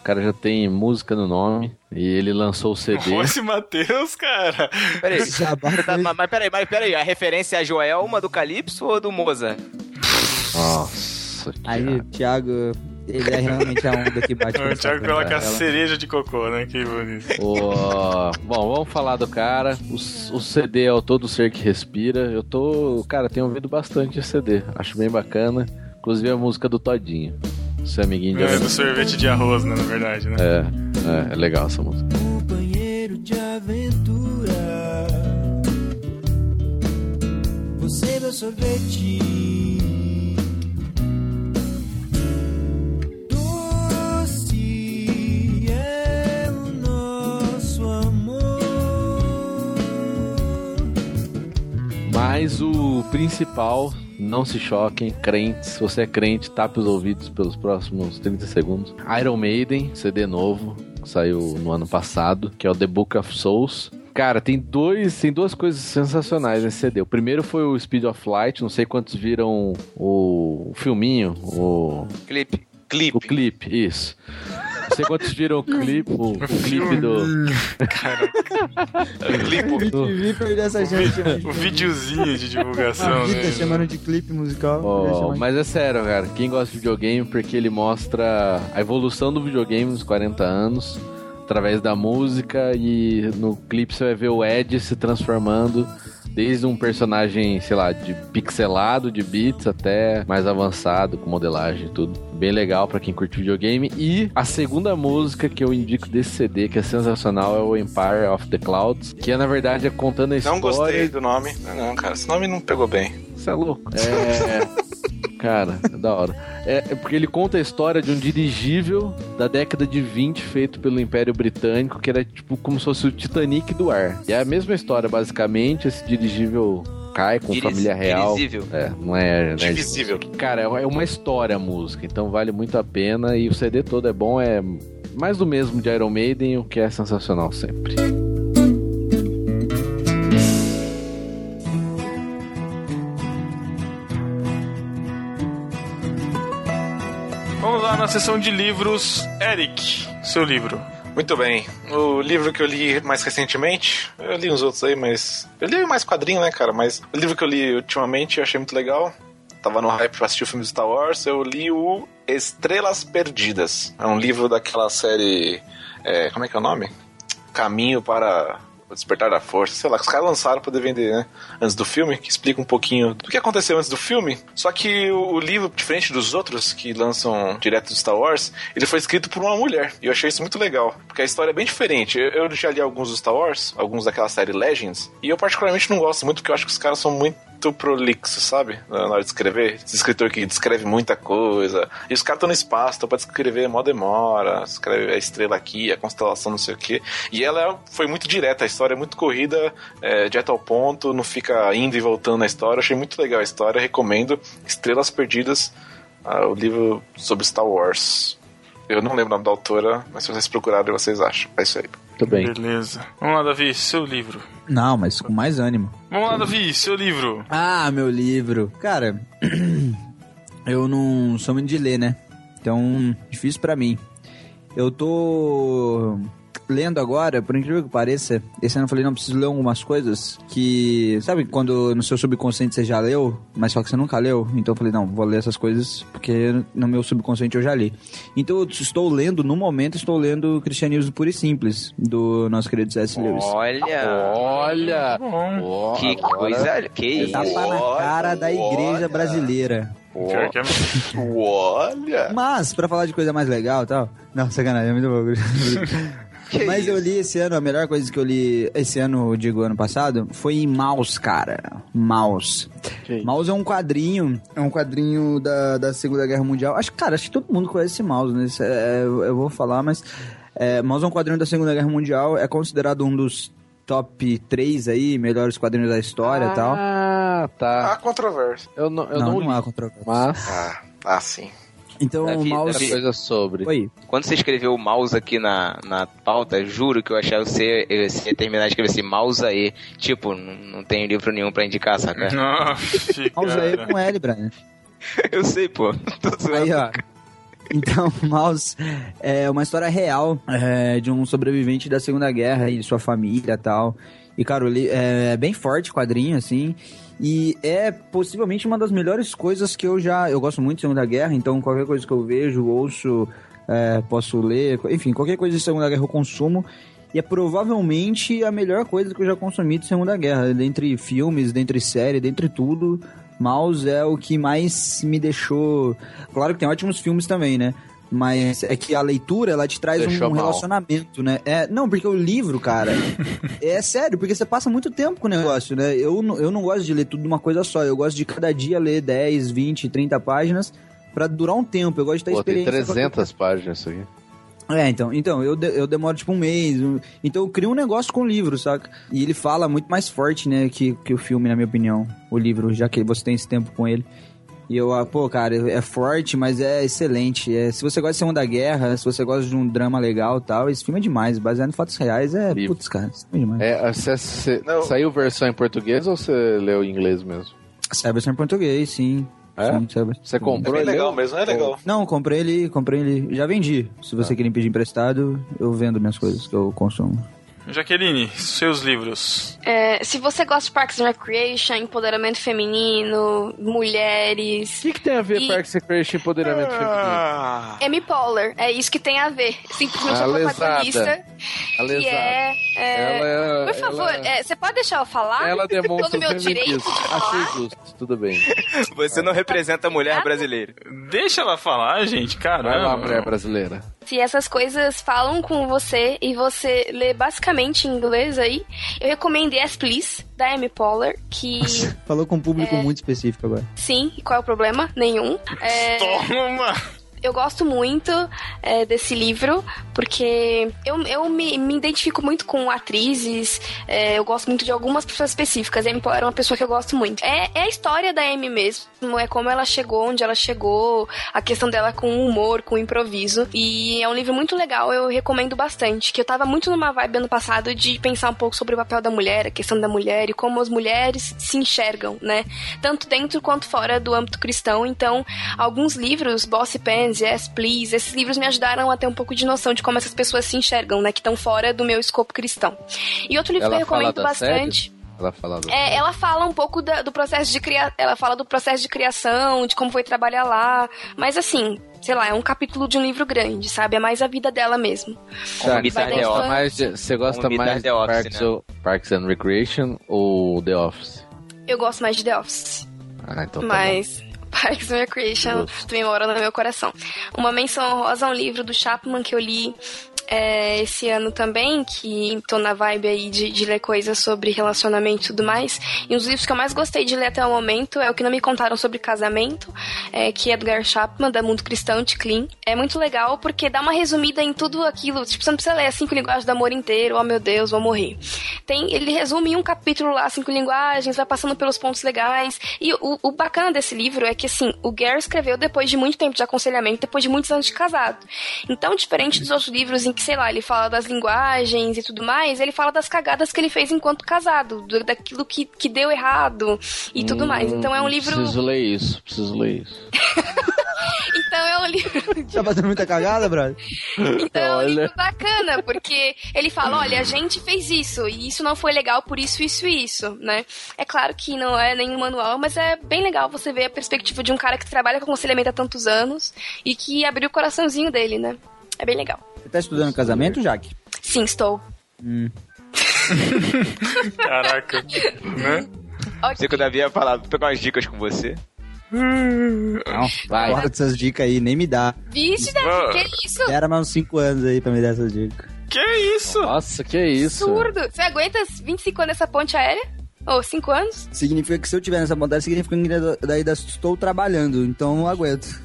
[SPEAKER 3] O cara já tem música no nome e ele lançou o CD.
[SPEAKER 1] Esse Matheus, cara.
[SPEAKER 2] Peraí, tá- mas, mas peraí, mas peraí, a referência é a Joelma do Calypso ou do Moza?
[SPEAKER 3] Nossa,
[SPEAKER 6] Aí,
[SPEAKER 3] Thiago.
[SPEAKER 6] Thiago, Ele é realmente a onda que bate
[SPEAKER 1] O Thiago coloca a
[SPEAKER 6] aperta ela.
[SPEAKER 1] cereja de cocô, né? Que bonito.
[SPEAKER 3] Bom, vamos falar do cara. O, o CD é o Todo Ser Que Respira. Eu tô. Cara, tenho ouvido bastante esse CD. Acho bem bacana. Inclusive a música do Todinho. Seu amiguinho de
[SPEAKER 1] É, do sorvete de arroz, né? Na verdade, né?
[SPEAKER 3] É, é, é legal essa música.
[SPEAKER 13] companheiro de aventura. Você é meu sorvete.
[SPEAKER 3] Mas o principal, não se choquem, crentes. Se você é crente, tape os ouvidos pelos próximos 30 segundos. Iron Maiden, CD novo, que saiu no ano passado, que é o The Book of Souls. Cara, tem dois, tem duas coisas sensacionais nesse CD. O primeiro foi o Speed of Light, não sei quantos viram o, o filminho, o
[SPEAKER 2] Clipe.
[SPEAKER 5] Clipe.
[SPEAKER 3] o clipe, isso. Não sei quantos viram o clipe, o, o clipe do
[SPEAKER 6] MTV perdeu essa chance.
[SPEAKER 1] O videozinho de divulgação,
[SPEAKER 6] A vida
[SPEAKER 1] né?
[SPEAKER 6] chamando de clipe musical. De-
[SPEAKER 3] mas é sério, cara. Quem gosta de videogame, porque ele mostra a evolução do videogame nos 40 anos, através da música, e no clipe você vai ver o Ed se transformando. Desde um personagem, sei lá, de pixelado, de bits, até mais avançado, com modelagem e tudo. Bem legal pra quem curte videogame. E a segunda música que eu indico desse CD, que é sensacional, é o Empire of the Clouds. Que na verdade é contando a história.
[SPEAKER 5] Não gostei do nome. Não, não, cara, esse nome não pegou bem.
[SPEAKER 3] Você é louco? É. Cara, é da hora. É, é porque ele conta a história de um dirigível da década de 20 feito pelo Império Britânico, que era tipo como se fosse o Titanic do ar. E é a mesma história, basicamente. Esse dirigível cai com
[SPEAKER 2] Diris-
[SPEAKER 3] família real.
[SPEAKER 2] divisível.
[SPEAKER 3] É, não é. Né,
[SPEAKER 5] Divisível.
[SPEAKER 3] Cara, é uma história a música, então vale muito a pena. E o CD todo é bom, é mais do mesmo de Iron Maiden, o que é sensacional sempre.
[SPEAKER 1] Na sessão de livros. Eric, seu livro.
[SPEAKER 5] Muito bem. O livro que eu li mais recentemente, eu li uns outros aí, mas. Eu li mais quadrinho, né, cara? Mas o livro que eu li ultimamente eu achei muito legal. Tava no hype pra assistir o filme Star Wars. Eu li o Estrelas Perdidas. É um livro daquela série. é, como é que é o nome? Caminho para o Despertar da Força. Sei lá, que os caras lançaram pra poder vender, né? Antes do filme, que explica um pouquinho do que aconteceu antes do filme. Só que o, o livro, diferente dos outros que lançam direto do Star Wars, ele foi escrito por uma mulher. E eu achei isso muito legal. Porque a história é bem diferente. Eu, eu já li alguns do Star Wars, alguns daquela série Legends. E eu particularmente não gosto muito, porque eu acho que os caras são muito prolixos, sabe? Na hora de escrever. Esse escritor que descreve muita coisa. E os caras estão no espaço, então pra descrever mó demora. Escreve a estrela aqui, a constelação, não sei o quê. E ela é- foi muito direta, a história é muito corrida, é, direto ao ponto, não fica indo e voltando na história. Achei muito legal a história, recomendo. Estrelas Perdidas, ah, o livro sobre Star Wars. Eu não lembro o nome da autora, mas se vocês procurarem, vocês acham. É isso aí.
[SPEAKER 3] Muito bem.
[SPEAKER 1] Beleza. Vamos lá, Davi, seu livro.
[SPEAKER 6] Não, mas com mais ânimo.
[SPEAKER 1] Vamos lá, Davi, seu livro.
[SPEAKER 6] Ah, meu livro. Cara, eu não sou muito de ler, né? Então, difícil pra mim. Eu tô lendo agora, por incrível que pareça, esse ano eu falei, não, preciso ler algumas coisas que, sabe, quando no seu subconsciente você já leu, mas só que você nunca leu, então eu falei, não, vou ler essas coisas porque no meu subconsciente eu já li. Então eu estou lendo, no momento, estou lendo Cristianismo Puro e Simples, do nosso querido C.S. Lewis.
[SPEAKER 2] Olha!
[SPEAKER 3] Olha! Ó,
[SPEAKER 2] Que
[SPEAKER 3] agora-
[SPEAKER 2] coisa. Que isso?
[SPEAKER 6] Tapa na cara da igreja brasileira.
[SPEAKER 1] Pior que é-
[SPEAKER 5] Olha!
[SPEAKER 6] Mas, pra falar de coisa mais legal e tal. Não, sacanagem, é muito bom. Mas eu li esse ano, a melhor coisa que eu li esse ano, digo ano passado, foi em Maus, cara. Maus. Maus é um quadrinho, é um quadrinho da, da Segunda Guerra Mundial. Acho, cara, acho que todo mundo conhece esse Maus, né? Isso é- eu vou falar, mas... É, Maus é um quadrinho da Segunda Guerra Mundial, é considerado um dos top 3 aí, melhores quadrinhos da história e tal.
[SPEAKER 3] Ah, tá.
[SPEAKER 5] Há controvérsia.
[SPEAKER 3] Eu não, eu
[SPEAKER 6] não,
[SPEAKER 3] não,
[SPEAKER 6] não
[SPEAKER 3] li,
[SPEAKER 6] há controvérsia.
[SPEAKER 3] mas
[SPEAKER 5] Ah, ah, sim.
[SPEAKER 6] Então,
[SPEAKER 2] Davi,
[SPEAKER 6] o Maus...
[SPEAKER 2] Davi.
[SPEAKER 3] coisa sobre.
[SPEAKER 6] Oi.
[SPEAKER 2] Quando você escreveu o mouse aqui na, na pauta, juro que eu achava que você, você ia terminar de escrever assim, mouse aí. Tipo, não, não tenho livro nenhum pra indicar, saca?
[SPEAKER 1] Nossa,
[SPEAKER 6] Maus aí com L, Brian.
[SPEAKER 2] Eu sei, pô. Tô zoando.
[SPEAKER 6] Aí, ó. Então, Maus é uma história real é, de um sobrevivente da Segunda Guerra e de sua família e tal. E, cara, li- é bem forte o quadrinho, assim. E é possivelmente uma das melhores coisas que eu já. Eu gosto muito de Segunda Guerra, então qualquer coisa que eu vejo, ouço, é, posso ler, enfim, qualquer coisa de Segunda Guerra eu consumo. E é provavelmente a melhor coisa que eu já consumi de Segunda Guerra. Dentre filmes, dentre série, dentre tudo. Mouse é o que mais me deixou. Claro que tem ótimos filmes também, né? Mas é que a leitura, ela te traz
[SPEAKER 3] Deixou
[SPEAKER 6] um
[SPEAKER 3] mal.
[SPEAKER 6] relacionamento, né? É, não, porque o livro, cara, é sério, porque você passa muito tempo com o negócio, né? Eu, não- eu não gosto de ler tudo de uma coisa só. Eu gosto de cada dia ler 10, 20, 30 páginas pra durar um tempo. Eu gosto de ter
[SPEAKER 3] Pô, tem
[SPEAKER 6] experiência. a
[SPEAKER 3] 300 páginas isso aqui.
[SPEAKER 6] é, então, então eu, de- eu demoro tipo um mês. um- Então eu crio um negócio com o livro, saca? E ele fala muito mais forte, né, que, que o filme, na minha opinião. O livro, já que você tem esse tempo com ele. E eu, ah, pô, cara, é forte, mas é excelente. É, se você gosta de Segunda Guerra, se você gosta de um drama legal e tal, esse filme é demais. Baseado em fatos reais, é. Putz, cara, esse filme é demais.
[SPEAKER 3] É, você- você- saiu versão em português ou você leu em inglês mesmo?
[SPEAKER 6] Sai a versão em português, sim.
[SPEAKER 3] É?
[SPEAKER 6] Sim,
[SPEAKER 3] Você comprou
[SPEAKER 5] É
[SPEAKER 3] e
[SPEAKER 5] legal mesmo, é legal.
[SPEAKER 6] Não, comprei ele, comprei ele. Já vendi. Se você querer pedir emprestado, eu vendo minhas coisas que eu consumo.
[SPEAKER 1] Jaqueline, seus livros.
[SPEAKER 4] É, se você gosta de Parks and Recreation, empoderamento feminino, mulheres.
[SPEAKER 3] O que, que tem a ver
[SPEAKER 4] E-
[SPEAKER 3] Parks and Recreation e empoderamento
[SPEAKER 1] Ah.
[SPEAKER 4] Amy Poehler, é isso que tem a ver. Simplesmente
[SPEAKER 3] A
[SPEAKER 4] protagonista.
[SPEAKER 3] A
[SPEAKER 4] Que
[SPEAKER 3] lesada.
[SPEAKER 4] é, é,
[SPEAKER 3] Ela é-
[SPEAKER 4] Por favor,
[SPEAKER 3] ela-
[SPEAKER 4] é, você pode deixar eu falar?
[SPEAKER 3] Ela demonstra
[SPEAKER 4] no meu direito
[SPEAKER 3] feminismo.
[SPEAKER 4] de falar.
[SPEAKER 3] Achei justo, tudo bem.
[SPEAKER 2] Você não representa a mulher brasileira.
[SPEAKER 1] Deixa ela falar, gente, caramba.
[SPEAKER 3] Vai lá, mulher brasileira.
[SPEAKER 4] Se essas coisas falam com você e você lê basicamente em inglês aí, eu recomendo Yes Please, da Amy Poehler, que
[SPEAKER 6] Falou com um público
[SPEAKER 4] É.
[SPEAKER 6] muito específico agora.
[SPEAKER 4] sim, e qual é o problema? Nenhum. É,
[SPEAKER 1] Toma!
[SPEAKER 4] Eu gosto muito é, desse livro, porque eu, eu me, me identifico muito com atrizes, é, eu gosto muito de algumas pessoas específicas. A Amy Poehler é uma pessoa que eu gosto muito. É, é a história da Amy mesmo, é como ela chegou, onde ela chegou, a questão dela com o humor, com o improviso. E é um livro muito legal, eu recomendo bastante. Que eu tava muito numa vibe ano passado de pensar um pouco sobre o papel da mulher, a questão da mulher e como as mulheres se enxergam, né? Tanto dentro quanto fora do âmbito cristão. Então, alguns livros, Bossy Pants, Yes Please, esses livros me ajudaram a ter um pouco de noção de como essas pessoas se enxergam, né? Que estão fora do meu escopo cristão. E outro livro que eu
[SPEAKER 3] Ela
[SPEAKER 4] recomendo bastante.
[SPEAKER 3] série? Ela fala do...
[SPEAKER 4] É, ela fala um pouco da- do processo de criação. Ela fala do processo de criação, de como foi trabalhar lá. Mas assim, sei lá, é um capítulo de um livro grande, sabe? É mais a vida dela mesmo. Da
[SPEAKER 2] The. Office.
[SPEAKER 3] mais de- você gosta mais de
[SPEAKER 2] The Office,
[SPEAKER 3] Parks,
[SPEAKER 2] né?
[SPEAKER 3] ou- Parks and Recreation ou The Office?
[SPEAKER 4] Eu gosto mais de The Office.
[SPEAKER 3] Ah, então tá
[SPEAKER 4] mas Parks and Recreation também mora no meu coração. Uma menção honrosa a um livro do Chapman que eu li é, esse ano também, que tô na vibe aí de, de ler coisas sobre relacionamento e tudo mais. E um dos livros que eu mais gostei de ler até o momento é o que não me contaram sobre casamento, é, que é Edgar Chapman, da Mundo Cristão, de Clean. É muito legal porque dá uma resumida em tudo aquilo. Tipo, você não precisa ler cinco linguagens do amor inteiro, oh meu Deus, vou morrer. Tem, ele resume em um capítulo lá, cinco linguagens, vai passando pelos pontos legais. E o, o bacana desse livro é que, assim, o Gary escreveu depois de muito tempo de aconselhamento, depois de muitos anos de casado. Então, diferente dos outros livros em que, sei lá, ele fala das linguagens e tudo mais, ele fala das cagadas que ele fez enquanto casado, do- daquilo que, que deu errado e tudo mais. Então é um livro.
[SPEAKER 3] Preciso ler isso, preciso ler isso.
[SPEAKER 4] Então é um livro.
[SPEAKER 6] Tá fazendo muita cagada, brother?
[SPEAKER 4] Então é um livro bacana, porque ele fala, olha, a gente fez isso, e isso não foi legal por isso, isso e isso, né? É claro que não é nenhum manual, mas é bem legal você ver a perspectiva de um cara que trabalha com aconselhamento há tantos anos e que abriu o coraçãozinho dele, né? É bem legal.
[SPEAKER 6] Você tá estudando casamento, Jaque?
[SPEAKER 4] Sim, estou.
[SPEAKER 6] Hum.
[SPEAKER 1] Caraca. né?
[SPEAKER 2] Sei que o Davi ia falar, vou pegar umas dicas com você.
[SPEAKER 6] Não,
[SPEAKER 3] vai.
[SPEAKER 6] Fora dessas dicas aí, nem me dá.
[SPEAKER 4] Vixe, Davi, que isso?
[SPEAKER 6] Era mais uns 5 anos aí pra me dar essas dicas.
[SPEAKER 1] Que isso?
[SPEAKER 3] Nossa, que isso?
[SPEAKER 4] Absurdo. Você aguenta 25 anos nessa ponte aérea? Ou 5 anos?
[SPEAKER 6] Significa que se eu tiver nessa vontade, significa que daí estou trabalhando, então não aguento.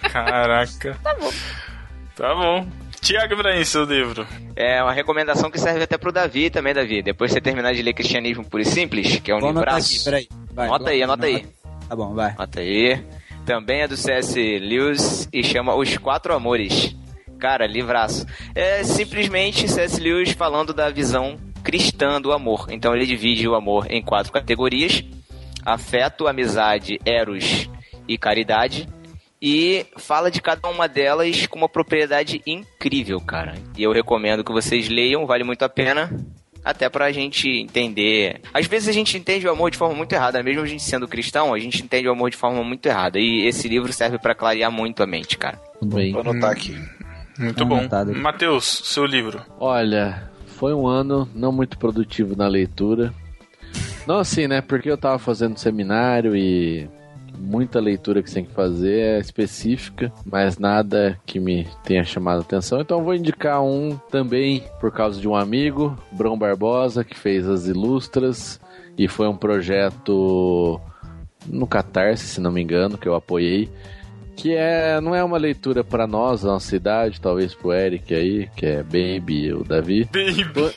[SPEAKER 1] Caraca.
[SPEAKER 4] Tá bom.
[SPEAKER 1] Tá bom. Tiago Ibrahim, seu livro.
[SPEAKER 2] É uma recomendação que serve até pro Davi também, Davi. Depois que você terminar de ler Cristianismo Puro e Simples, que é um.
[SPEAKER 6] Vai,
[SPEAKER 2] Anota aí, anota aí.
[SPEAKER 6] Tá bom, vai.
[SPEAKER 2] Anota aí. Também é do C.S. Lewis e chama Os Quatro Amores. Cara, livraço. É simplesmente C.S. Lewis falando da visão cristã do amor. Então ele divide o amor em quatro categorias: afeto, amizade, eros e caridade. E fala de cada uma delas com uma propriedade incrível, cara. E eu recomendo que vocês leiam, vale muito a pena. até pra gente entender. Às vezes a gente entende o amor de forma muito errada, mesmo a gente sendo cristão, a gente entende o amor de forma muito errada. E esse livro serve pra clarear muito a mente, cara.
[SPEAKER 3] Bem.
[SPEAKER 5] Vou anotar aqui.
[SPEAKER 1] Muito
[SPEAKER 6] Tá
[SPEAKER 1] bom. Matheus, seu livro.
[SPEAKER 3] Olha, foi um ano não muito produtivo na leitura. Não assim, né? Porque eu tava fazendo seminário e muita leitura que você tem que fazer é específica, mas nada que me tenha chamado a atenção. Então eu vou indicar um também por causa de um amigo, Brão Barbosa, que fez as ilustras e foi um projeto no Catarse, se não me engano, que eu apoiei. Que é, não é uma leitura para nós, a nossa idade, talvez pro Eric aí, que é Baby o Davi.
[SPEAKER 1] Baby.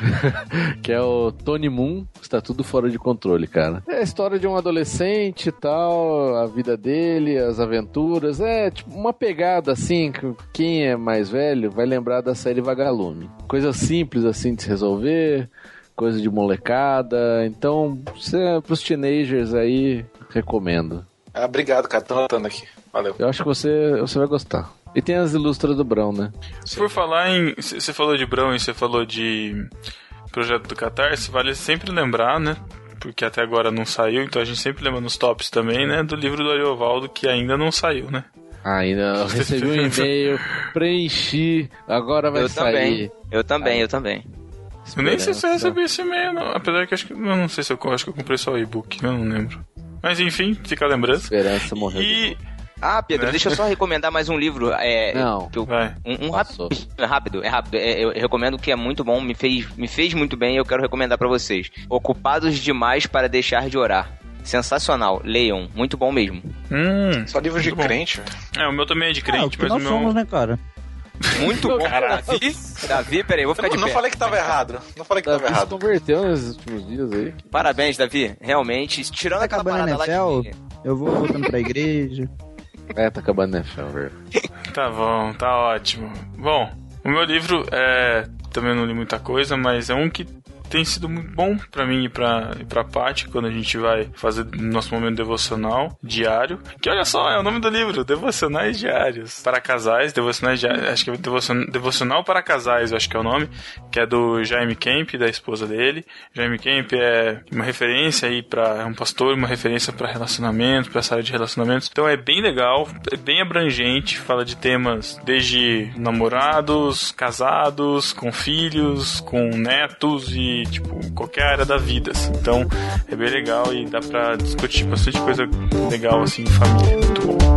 [SPEAKER 3] que é o Tony Moon, está tudo fora de controle, cara. É a história de um adolescente e tal, a vida dele, as aventuras. É tipo uma pegada assim, que quem é mais velho vai lembrar da série Vagalume. Coisa simples assim de se resolver, coisa de molecada. Então, cê, pros teenagers aí, recomendo.
[SPEAKER 5] Ah, obrigado, cara. Tô anotando aqui. Valeu.
[SPEAKER 3] Eu acho que você, você vai gostar. E tem as ilustras do Brão, né?
[SPEAKER 1] Por falar em. Você falou de Brão e você falou de projeto do Catarse, vale sempre lembrar, né? Porque até agora não saiu, então a gente sempre lembra nos tops também, né? Do livro do Ariovaldo, que ainda não saiu, né?
[SPEAKER 3] Ainda eu recebi um e-mail, preenchi, agora vai
[SPEAKER 2] eu
[SPEAKER 3] sair.
[SPEAKER 2] também. Eu também, eu também.
[SPEAKER 1] Eu nem sei se eu recebi esse e-mail, não. Apesar que acho que. Eu não sei se eu, acho que eu comprei só o e-book, eu não lembro. Mas enfim, fica a lembrança.
[SPEAKER 3] Esperança morreu.
[SPEAKER 1] E.
[SPEAKER 2] Ah, Pedro,
[SPEAKER 1] Né?
[SPEAKER 2] deixa eu só recomendar mais um livro. É,
[SPEAKER 3] Não.
[SPEAKER 2] que eu-
[SPEAKER 1] Vai.
[SPEAKER 2] um, um rápido, é rápido, é rápido. É, eu recomendo que é muito bom, me fez, me fez muito bem e eu quero recomendar pra vocês. Ocupados demais para deixar de orar. Sensacional, leiam, muito bom mesmo.
[SPEAKER 1] Hum.
[SPEAKER 5] Só livro de
[SPEAKER 1] bom.
[SPEAKER 5] crente, velho.
[SPEAKER 1] É, o meu também é de
[SPEAKER 6] Ah, o
[SPEAKER 1] crente,
[SPEAKER 6] que
[SPEAKER 1] mas o
[SPEAKER 6] nós
[SPEAKER 1] meu.
[SPEAKER 6] somos, né, cara?
[SPEAKER 2] Muito bom, Davi. Davi, peraí, eu vou ficar
[SPEAKER 5] Eu
[SPEAKER 2] de
[SPEAKER 5] não
[SPEAKER 2] pé.
[SPEAKER 5] falei que tava errado. Não falei que
[SPEAKER 3] Davi
[SPEAKER 5] tava
[SPEAKER 3] se
[SPEAKER 5] errado.
[SPEAKER 3] converteu nesses últimos dias aí.
[SPEAKER 2] Parabéns, Davi. Realmente, tirando
[SPEAKER 6] Tá
[SPEAKER 2] aquela parada lá
[SPEAKER 6] NFL?
[SPEAKER 2] de...
[SPEAKER 6] Eu vou voltando pra igreja.
[SPEAKER 3] É, tá acabando né, velho.
[SPEAKER 1] Tá bom, tá ótimo. Bom, o meu livro é. Também não li muita coisa, mas é um que tem sido muito bom pra mim e pra, e pra Paty quando a gente vai fazer nosso momento devocional diário. Que olha só, é o nome do livro: Devocionais Diários. Para casais, Devocionais Diários. Acho que é Devocional, Devocional para Casais, acho que é o nome. Que é do Jaime Kemp, da esposa dele. Jaime Kemp é uma referência aí para É um pastor, uma referência pra relacionamento, pra essa área de relacionamentos. Então é bem legal, é bem abrangente, fala de temas desde namorados, casados, com filhos, com netos e, tipo, qualquer área da vida. assim. Então é bem legal e dá pra discutir bastante coisa legal, assim, em família. Muito bom.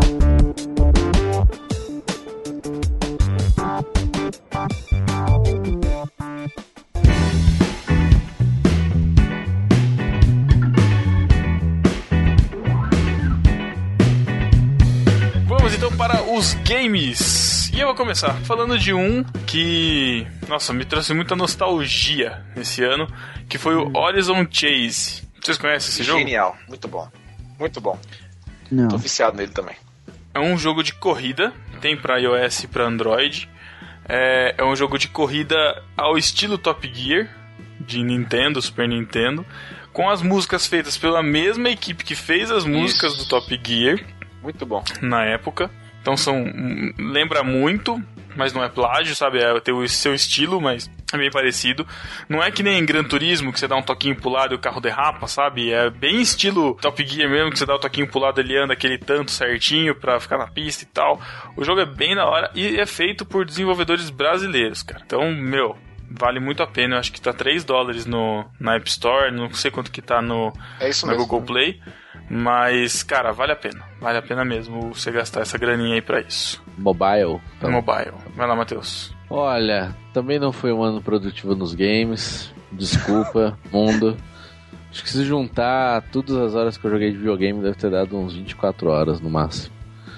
[SPEAKER 1] Vamos então para os games. E eu vou começar falando de um que, nossa, me trouxe muita nostalgia esse ano, que foi o Horizon Chase. Vocês conhecem esse jogo?
[SPEAKER 5] Genial. Muito bom. Muito bom.
[SPEAKER 6] Não.
[SPEAKER 5] Tô viciado nele também.
[SPEAKER 1] É um jogo de corrida, tem para iOS e para Android. É, é um jogo de corrida ao estilo Top Gear, de Nintendo, Super Nintendo, com as músicas feitas pela mesma equipe que fez as músicas do Top Gear
[SPEAKER 5] Muito bom.
[SPEAKER 1] na época. Então são. Lembra muito, mas não é plágio, sabe? É ter o seu estilo, mas é bem parecido. Não é que nem em Gran Turismo, que você dá um toquinho pro lado e o carro derrapa, sabe? É bem estilo Top Gear mesmo, que você dá o toquinho pro lado ele anda aquele tanto certinho pra ficar na pista e tal. O jogo é bem da hora e é feito por desenvolvedores brasileiros, cara. Então, meu. Vale muito a pena, eu acho que tá 3 dólares no, na App Store, não sei quanto que tá no,
[SPEAKER 5] É isso
[SPEAKER 1] no
[SPEAKER 5] mesmo.
[SPEAKER 1] Google Play. Mas, cara, vale a pena. Vale a pena mesmo você gastar essa graninha aí pra isso.
[SPEAKER 3] Mobile. Então.
[SPEAKER 1] Mobile. Vai lá, Matheus.
[SPEAKER 3] Olha, também não foi um ano produtivo nos games. Desculpa, mundo. Acho que se juntar todas as horas que eu joguei de videogame deve ter dado uns 24 horas no máximo.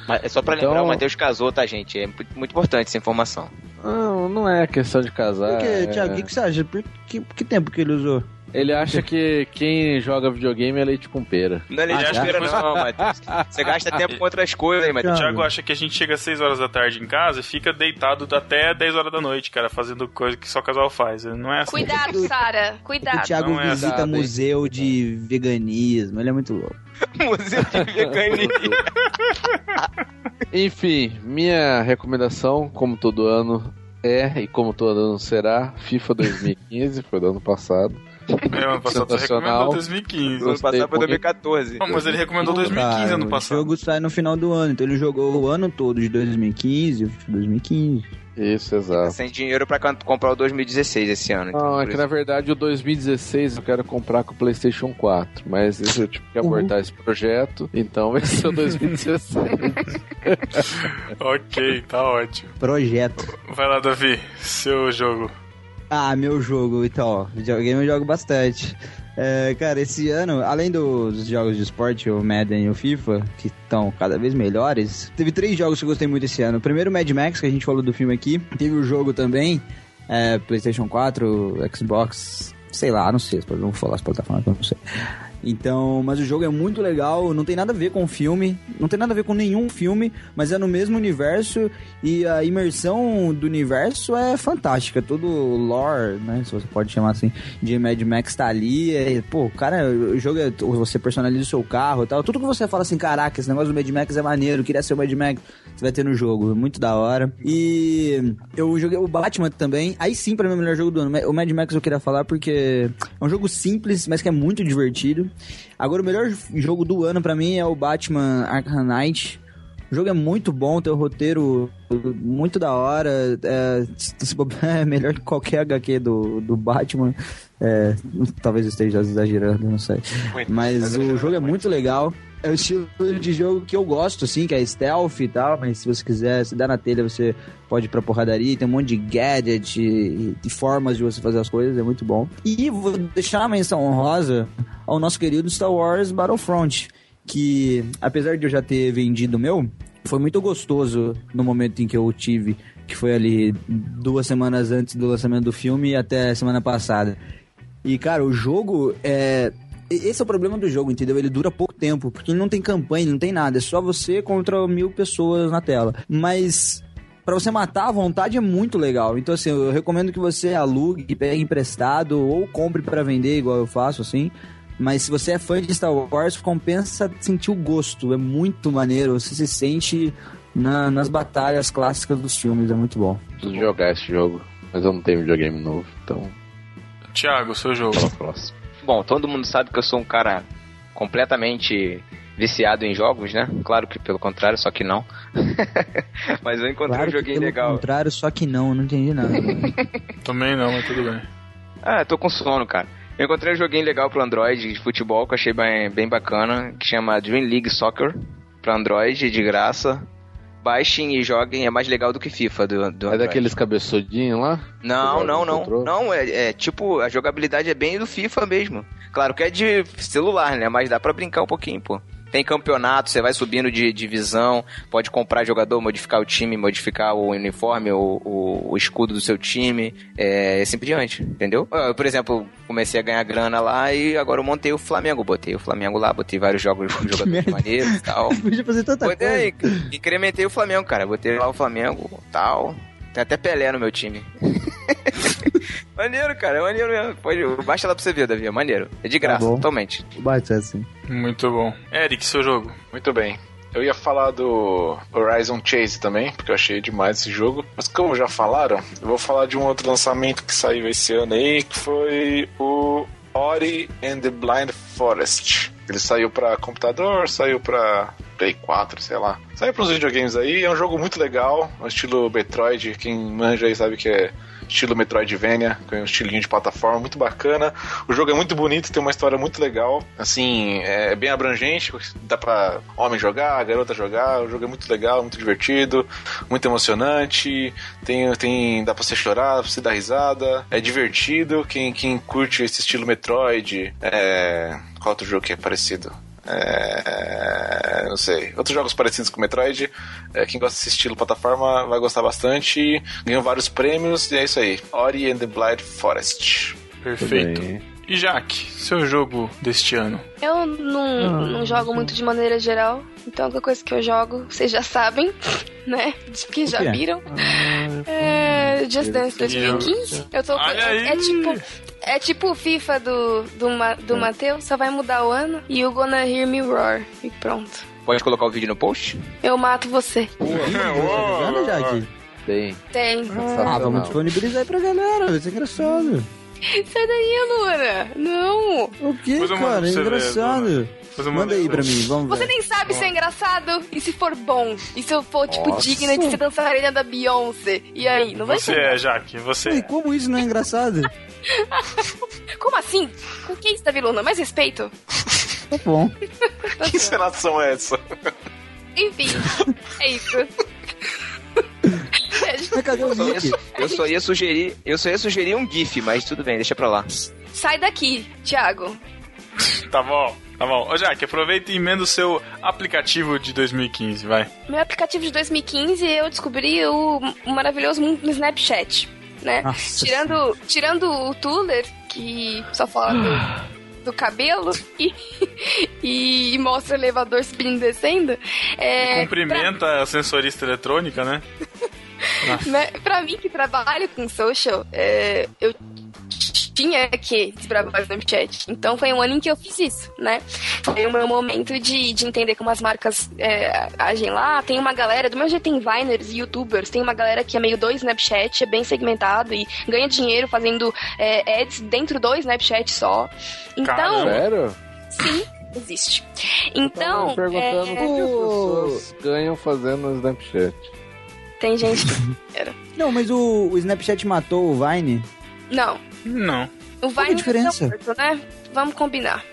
[SPEAKER 2] Mas é só pra
[SPEAKER 3] Então-
[SPEAKER 2] lembrar, o Matheus casou, tá, gente? É muito importante essa informação.
[SPEAKER 3] Não, não é questão de casar.
[SPEAKER 6] Por que,
[SPEAKER 3] é-
[SPEAKER 6] Thiago, o que, que você acha? Por que, que tempo que ele usou?
[SPEAKER 3] Ele acha que quem joga videogame é leite com pera.
[SPEAKER 2] Não é
[SPEAKER 1] Ah,
[SPEAKER 2] leite
[SPEAKER 1] já?
[SPEAKER 2] de pera, não, Matheus. Você gasta tempo com outras coisas aí,
[SPEAKER 1] O
[SPEAKER 2] Matheus.
[SPEAKER 1] Thiago acha que a gente chega às 6 horas da tarde em casa e fica deitado até 10 horas da noite, cara, fazendo coisa que só casal faz. Não é assim.
[SPEAKER 4] Cuidado, Sara.
[SPEAKER 6] O
[SPEAKER 4] Cuidado.
[SPEAKER 6] Thiago
[SPEAKER 1] não é
[SPEAKER 6] visita
[SPEAKER 3] hein?
[SPEAKER 6] museu de veganismo, ele é muito louco.
[SPEAKER 2] Museu de veganismo.
[SPEAKER 3] Enfim, minha recomendação, como todo ano, É, e como todo ano será, FIFA 2015, foi do ano passado.
[SPEAKER 1] É, ano passado você recomendou 2015.
[SPEAKER 2] Ano passado foi 2014.
[SPEAKER 1] Não, mas ele recomendou 2015 ano
[SPEAKER 6] O
[SPEAKER 1] passado.
[SPEAKER 6] jogo sai no final do ano, então ele jogou o ano todo de 2015, 2015.
[SPEAKER 3] Isso, exato.
[SPEAKER 2] Sem dinheiro pra comprar o 2016 esse ano. então,
[SPEAKER 3] Não, é que
[SPEAKER 2] isso.
[SPEAKER 3] na verdade o 2016 eu quero comprar com o PlayStation 4, mas eu tive que abortar esse projeto, então vai ser o 2016.
[SPEAKER 1] ok, tá ótimo.
[SPEAKER 6] Projeto.
[SPEAKER 1] Vai lá, Davi, seu jogo.
[SPEAKER 6] Ah, meu jogo, então, videogame eu jogo bastante. É, cara, esse ano, além dos jogos de esporte, o Madden e o FIFA, que estão cada vez melhores, teve três jogos que eu gostei muito esse ano. O primeiro, Mad Max, que a gente falou do filme aqui. Teve o jogo também, é, PlayStation 4, Xbox, sei lá, não sei, não vou falar as plataformas, não sei. Então, mas o jogo é muito legal, não tem nada a ver com o filme, não tem nada a ver com nenhum filme, mas é no mesmo universo e a imersão do universo é fantástica. Todo lore, né, se você pode chamar assim, de Mad Max tá ali. É, pô, cara, o jogo é, você personaliza o seu carro e tal. Tudo que você fala assim, caraca, esse negócio do Mad Max é maneiro, queria ser o Mad Max, você vai ter no jogo, é muito da hora. E eu joguei o Batman também, aí sim pra mim é o melhor jogo do ano. O Mad Max eu queria falar porque é um jogo simples, mas que é muito divertido. Agora, o melhor jogo do ano pra mim é o Batman Arkham Knight. O jogo é muito bom, tem um roteiro muito da hora. É, é melhor que qualquer HQ do, do Batman. É, talvez eu esteja exagerando, não sei. Mas o jogo é muito legal. É o estilo de jogo que eu gosto, assim, que é stealth e tal, mas se você quiser, se dá na telha, você pode ir pra porradaria, tem um monte de gadget e, formas de você fazer as coisas, é muito bom. E vou deixar uma menção honrosa ao nosso querido Star Wars Battlefront, que apesar de eu já ter vendido o meu, foi muito gostoso no momento em que eu tive, que foi ali duas semanas antes do lançamento do filme até semana passada. E, cara, o jogo é. Esse é o problema do jogo, entendeu? Ele dura pouco tempo, porque não tem campanha, não tem nada. É só você contra mil pessoas na tela. Mas Pra você matar à vontade é muito legal. Então, assim, eu recomendo que você alugue, pegue emprestado ou compre pra vender, igual eu faço, assim. Mas se você é fã de Star Wars, compensa sentir o gosto. É muito maneiro. Você se sente na- nas batalhas clássicas dos filmes. É muito bom.
[SPEAKER 3] Preciso jogar esse jogo, mas eu não tenho videogame novo, então.
[SPEAKER 1] Thiago, seu jogo.
[SPEAKER 3] próximo.
[SPEAKER 2] Bom, todo mundo sabe que eu sou um cara completamente viciado em jogos, né? Claro que pelo contrário, só que não. Mas eu encontrei
[SPEAKER 6] Claro
[SPEAKER 2] um joguinho
[SPEAKER 6] pelo
[SPEAKER 2] legal.
[SPEAKER 6] contrário, só que não, eu não entendi nada.
[SPEAKER 1] Também não, mas tudo bem.
[SPEAKER 2] Ah, tô com sono, cara. Eu encontrei um joguinho legal pro Android de futebol que eu achei bem, bem bacana, que chama Dream League Soccer pra Android, de graça. Baixem e joguem, é mais legal do que FIFA do, do
[SPEAKER 3] É daqueles cabeçudinhos lá?
[SPEAKER 2] Não, não, não.
[SPEAKER 3] controle?
[SPEAKER 2] Não, é, é tipo, a jogabilidade é bem do FIFA mesmo. Claro que é de celular, né? Mas dá pra brincar um pouquinho, pô. Tem campeonato, você vai subindo de divisão, pode comprar jogador, modificar o time, modificar o uniforme, o, o, o escudo do seu time, é, e assim por diante, entendeu? Eu, por exemplo, comecei a ganhar grana lá e agora eu montei o Flamengo, botei o Flamengo lá, botei vários jogos com jogadores maneiros e tal.
[SPEAKER 6] Podia fazer tanta
[SPEAKER 2] Botei,
[SPEAKER 6] coisa.
[SPEAKER 2] incrementei o Flamengo, cara. Botei lá o Flamengo tal. Tem até Pelé no meu time. maneiro, cara. É maneiro mesmo. Pode, baixa lá pra você ver, Davi. É maneiro. É de graça,
[SPEAKER 6] bom.
[SPEAKER 2] totalmente.
[SPEAKER 6] Bate assim.
[SPEAKER 1] Muito bom. Eric, seu jogo.
[SPEAKER 5] Muito bem. Eu ia falar do Horizon Chase também, porque eu achei demais esse jogo. Mas como já falaram, eu vou falar de um outro lançamento que saiu esse ano aí, que foi o Ori and the Blind Forest. Ele saiu pra computador, saiu pra Play 4, sei lá. Saiu pros videogames aí, é um jogo muito legal, estilo Metroid, quem manja aí sabe que é estilo Metroidvania, com um estilinho de plataforma muito bacana. O jogo é muito bonito, tem uma história muito legal. Assim, é bem abrangente, dá pra homem jogar, garota jogar. O jogo é muito legal, muito divertido, muito emocionante. Tem, tem, dá pra você chorar, dá pra você dar risada. É divertido. Quem, quem curte esse estilo Metroid, é... qual outro jogo que é parecido? É, não sei. Outros jogos parecidos com Metroid. é, quem gosta desse estilo plataforma vai gostar bastante. Ganhou vários prêmios e é isso aí. Ori and the Blind Forest.
[SPEAKER 1] Perfeito. E Jaque, seu jogo deste ano?
[SPEAKER 4] Eu não, não jogo muito de maneira geral, então a coisa que eu jogo, vocês já sabem, né? Porque já viram. É Just Dance 2015. Eu tô é, é tipo é tipo o FIFA do do, Ma, do Matheus, só vai mudar o ano e o Gonna Hear Me Roar e pronto.
[SPEAKER 2] Pode colocar o vídeo no post?
[SPEAKER 4] Eu mato você.
[SPEAKER 6] Tá Jaque?
[SPEAKER 3] Tem.
[SPEAKER 4] Tem.
[SPEAKER 6] Ah,
[SPEAKER 3] Sensacional.
[SPEAKER 6] vamos disponibilizar aí pra galera, vai ser engraçado.
[SPEAKER 4] Sai daí, Luna. Não.
[SPEAKER 6] O que, cara? É engraçado. Manda aí pra mim, vamos
[SPEAKER 4] Você
[SPEAKER 6] ver.
[SPEAKER 4] nem sabe se é engraçado e se for bom. E se eu for, tipo,
[SPEAKER 6] Nossa.
[SPEAKER 4] digna de ser dançarina da Beyoncé. E aí, não vai
[SPEAKER 1] Você
[SPEAKER 4] ser?
[SPEAKER 1] é, Jaque, você
[SPEAKER 6] Ui,
[SPEAKER 1] é.
[SPEAKER 6] como isso não é engraçado?
[SPEAKER 4] Como assim? Com que isso, Davi Luna? Mais respeito?
[SPEAKER 6] Tá bom.
[SPEAKER 5] Que encenação é essa?
[SPEAKER 4] Enfim, é isso.
[SPEAKER 6] Mas cadê o
[SPEAKER 2] Eu só, ia, eu só ia sugerir, eu só ia sugerir um GIF, mas tudo bem, deixa pra lá.
[SPEAKER 4] Sai daqui, Thiago.
[SPEAKER 1] Tá bom, tá bom. Ô, Jaque, aproveita e emenda o seu aplicativo de 2015, vai.
[SPEAKER 4] Meu aplicativo de 2015, eu descobri o, o maravilhoso mundo do Snapchat, né?
[SPEAKER 6] Nossa
[SPEAKER 4] Tirando, tirando o Tuller, que só fala do, do cabelo e, e mostra o elevador subindo e descendo. É,
[SPEAKER 1] Cumprimenta a sensorista eletrônica, né?
[SPEAKER 4] né, pra mim que trabalho com social, é, eu tinha que desbravar o Snapchat. Então foi um ano em que eu fiz isso, né? Foi o meu momento de, de entender como as marcas é, agem lá. Tem uma galera, do meu jeito tem Viners e Youtubers, tem uma galera que é meio do Snapchat, é bem segmentado e ganha dinheiro fazendo é, ads dentro do Snapchat só. Então,
[SPEAKER 3] Sério?
[SPEAKER 4] sim, existe. Então,
[SPEAKER 3] me perguntando o que as
[SPEAKER 4] é,
[SPEAKER 3] pessoas ganham fazendo no Snapchat.
[SPEAKER 4] tem gente que era.
[SPEAKER 6] Não, mas o, o Snapchat matou o Vine?
[SPEAKER 4] Não,
[SPEAKER 1] Não.
[SPEAKER 4] o
[SPEAKER 6] Qual que é a
[SPEAKER 4] Vine
[SPEAKER 6] diferença?
[SPEAKER 4] é né? Vamos combinar.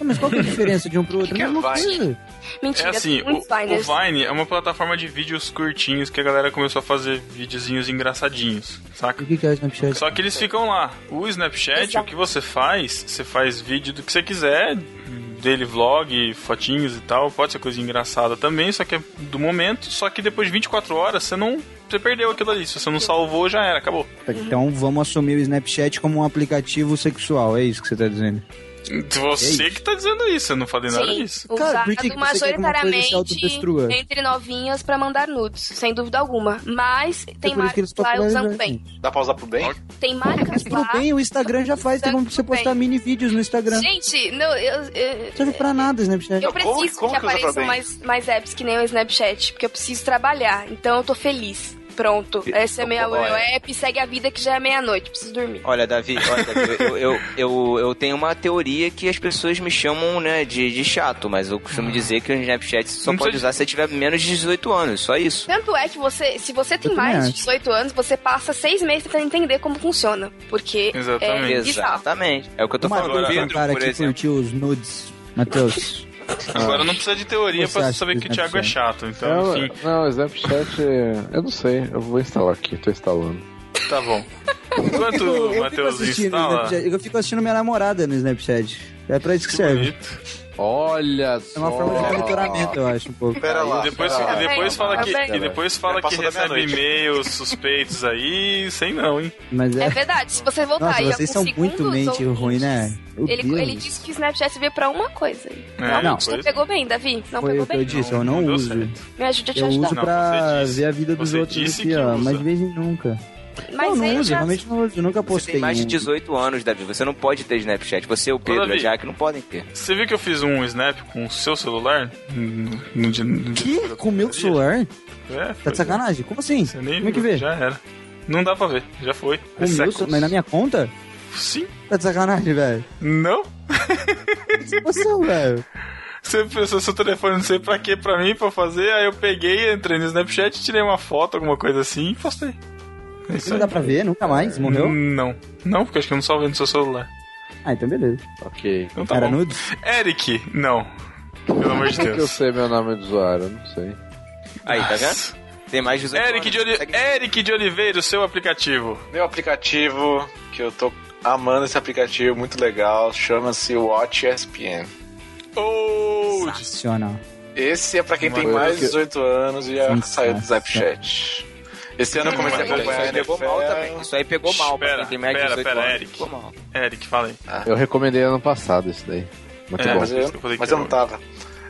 [SPEAKER 6] Ah, Mas qual que é a diferença de um pro outro?
[SPEAKER 5] que é
[SPEAKER 6] Mesma
[SPEAKER 5] Vine?
[SPEAKER 4] Mentira,
[SPEAKER 1] É assim, o, o. Vine é uma plataforma de vídeos curtinhos que a galera começou a fazer videozinhos engraçadinhos, saca?
[SPEAKER 6] O que que é o Snapchat?
[SPEAKER 1] Só que eles ficam lá. O Snapchat,
[SPEAKER 4] Exato.
[SPEAKER 1] o que você faz, você faz vídeo do que você quiser, dele vlog, fotinhos e tal, pode ser coisa engraçada também, só que é do momento, só que depois de 24 horas você não você perdeu aquilo ali, se você não salvou já era, acabou.
[SPEAKER 6] Então vamos assumir o Snapchat como um aplicativo sexual, é isso que você tá dizendo?
[SPEAKER 1] Você que tá dizendo isso, eu não falei nada
[SPEAKER 4] Sim,
[SPEAKER 1] disso.
[SPEAKER 6] Cara,
[SPEAKER 4] usado
[SPEAKER 6] que que que
[SPEAKER 4] majoritariamente entre novinhas pra mandar nudes, sem dúvida alguma. Mas tem
[SPEAKER 6] É que eles
[SPEAKER 4] marcas lá usando bem.
[SPEAKER 5] Dá pra usar pro bem?
[SPEAKER 4] Tem marcas lá.
[SPEAKER 6] bem, o Instagram já faz, tem como você
[SPEAKER 4] bem.
[SPEAKER 6] postar mini vídeos no Instagram.
[SPEAKER 4] Gente, não, eu, eu,
[SPEAKER 6] Não serve pra nada o Snapchat.
[SPEAKER 4] eu
[SPEAKER 5] como-
[SPEAKER 4] preciso
[SPEAKER 5] como
[SPEAKER 4] que
[SPEAKER 5] que pra
[SPEAKER 4] apareçam mais, mais apps que nem o Snapchat, porque eu preciso trabalhar. Então eu tô feliz. Pronto. Esse é meu, meu
[SPEAKER 2] Olha.
[SPEAKER 4] app, segue a vida que já é meia-noite, preciso dormir.
[SPEAKER 2] Olha, Davi, olha, Davi eu, eu, eu, eu tenho uma teoria que as pessoas me chamam, né, de, de chato, mas eu costumo dizer que o Snapchat só
[SPEAKER 1] Não
[SPEAKER 2] pode usar se tiver menos de 18 anos, só isso.
[SPEAKER 4] Tanto é que você, se você tem mais de
[SPEAKER 6] acho.
[SPEAKER 4] 18 anos, você passa seis meses tentando entender como funciona. Porque
[SPEAKER 1] Exatamente.
[SPEAKER 4] é bizarro.
[SPEAKER 2] Exatamente. É o que eu tô
[SPEAKER 6] Uma
[SPEAKER 2] falando. O
[SPEAKER 6] o
[SPEAKER 2] Pedro,
[SPEAKER 6] cara
[SPEAKER 2] por
[SPEAKER 6] que
[SPEAKER 2] exemplo.
[SPEAKER 6] curtiu os nudes, Matheus.
[SPEAKER 1] Agora não precisa de teoria
[SPEAKER 6] Você
[SPEAKER 1] pra saber que o Thiago é
[SPEAKER 6] Snapchat?
[SPEAKER 1] chato, então,
[SPEAKER 3] Não,
[SPEAKER 1] enfim,
[SPEAKER 3] não, o Snapchat, é- eu não sei, eu vou instalar aqui, tô instalando.
[SPEAKER 1] tá bom. Enquanto
[SPEAKER 6] Eu
[SPEAKER 1] o
[SPEAKER 6] fico
[SPEAKER 1] Matheus instala...
[SPEAKER 6] Eu fico assistindo minha namorada no Snapchat. É pra isso que
[SPEAKER 1] Que
[SPEAKER 6] serve.
[SPEAKER 1] bonito.
[SPEAKER 3] Olha
[SPEAKER 6] É
[SPEAKER 3] só.
[SPEAKER 6] uma forma de monitoramento, eu acho, um pouco.
[SPEAKER 5] Pera lá.
[SPEAKER 1] E depois,
[SPEAKER 5] pera
[SPEAKER 1] e depois fala
[SPEAKER 4] Tá
[SPEAKER 1] que,
[SPEAKER 4] bem.
[SPEAKER 1] e depois fala que recebe e-mails suspeitos aí, sem não, hein?
[SPEAKER 6] Mas
[SPEAKER 4] É
[SPEAKER 6] é.
[SPEAKER 4] verdade, se você voltar
[SPEAKER 6] Nossa,
[SPEAKER 4] aí
[SPEAKER 6] vocês são muito mente
[SPEAKER 4] ouvintes,
[SPEAKER 6] ruim, né?
[SPEAKER 4] Ele,
[SPEAKER 6] Deus.
[SPEAKER 4] ele disse que o Snapchat veio pra uma coisa.
[SPEAKER 1] É, não,
[SPEAKER 4] não pegou bem, Davi? Não
[SPEAKER 6] Foi
[SPEAKER 4] pegou
[SPEAKER 6] que eu
[SPEAKER 4] bem?
[SPEAKER 6] disse,
[SPEAKER 1] Não,
[SPEAKER 6] eu não,
[SPEAKER 1] não
[SPEAKER 6] uso.
[SPEAKER 4] Me ajude a te
[SPEAKER 6] Eu
[SPEAKER 4] ajudar.
[SPEAKER 6] uso
[SPEAKER 1] Não,
[SPEAKER 6] pra ver a vida dos
[SPEAKER 1] Você
[SPEAKER 6] outros aqui, ó. Mas de vez em nunca.
[SPEAKER 4] Mas
[SPEAKER 6] não, não uso,
[SPEAKER 4] já-
[SPEAKER 6] realmente não uso. Eu nunca
[SPEAKER 2] Você
[SPEAKER 6] postei.
[SPEAKER 2] tem mais de
[SPEAKER 6] um.
[SPEAKER 2] 18 anos, Davi. Você não pode ter Snapchat. Você, o Pedro e
[SPEAKER 1] Davi.
[SPEAKER 2] a Jaque não podem ter.
[SPEAKER 1] Você viu que eu fiz um snap com o seu celular? No, no, dia- no dia
[SPEAKER 6] Que? Com o meu celular?
[SPEAKER 1] É,
[SPEAKER 6] Tá
[SPEAKER 1] foi.
[SPEAKER 6] de sacanagem? Como assim?
[SPEAKER 1] Você nem
[SPEAKER 6] Como é que vê?
[SPEAKER 1] Já era. Não dá pra ver, já foi.
[SPEAKER 6] Com
[SPEAKER 1] É
[SPEAKER 6] o meu? Mas na minha conta?
[SPEAKER 1] Sim.
[SPEAKER 6] Tá de sacanagem, velho?
[SPEAKER 1] Não?
[SPEAKER 6] Você, velho.
[SPEAKER 1] Você pensou seu telefone, não sei pra que pra mim, pra fazer, aí eu peguei, entrei no Snapchat, tirei uma foto, alguma coisa assim e postei. É isso
[SPEAKER 6] Não dá pra ver? Nunca mais? Morreu?
[SPEAKER 1] Não. Não, porque acho que eu não salvei no seu celular.
[SPEAKER 6] Ah, então beleza.
[SPEAKER 3] Ok.
[SPEAKER 1] Então tá
[SPEAKER 6] Era
[SPEAKER 1] bom.
[SPEAKER 6] nudes?
[SPEAKER 1] Eric, não. Pelo amor de
[SPEAKER 3] Como que eu
[SPEAKER 1] Deus.
[SPEAKER 3] sei meu nome do usuário? Eu não sei.
[SPEAKER 2] Aí, tá vendo? Tem mais de 18
[SPEAKER 1] Eric de,
[SPEAKER 2] anos.
[SPEAKER 1] Oli... Eric de Oliveira, o seu aplicativo.
[SPEAKER 5] Meu aplicativo, que eu tô amando esse aplicativo, muito legal, chama-se Watch ESPN.
[SPEAKER 1] Old!
[SPEAKER 6] Sensacional.
[SPEAKER 5] Esse é pra quem
[SPEAKER 1] Uma
[SPEAKER 5] tem mais de
[SPEAKER 3] que-
[SPEAKER 5] 18 anos e já saiu do. Snapchat. Esse ano eu comecei a
[SPEAKER 1] Isso
[SPEAKER 5] acompanhar
[SPEAKER 2] Isso aí pegou mal também. Isso aí pegou mal. pra
[SPEAKER 1] Pera,
[SPEAKER 2] quem tem mais de
[SPEAKER 1] pera,
[SPEAKER 2] 18
[SPEAKER 1] pera,
[SPEAKER 2] anos,
[SPEAKER 1] Eric.
[SPEAKER 2] pegou mal.
[SPEAKER 1] Eric, fala aí.
[SPEAKER 3] Eu recomendei ano passado isso daí. Muito
[SPEAKER 1] É,
[SPEAKER 3] bom.
[SPEAKER 5] Mas eu, mas eu não tava.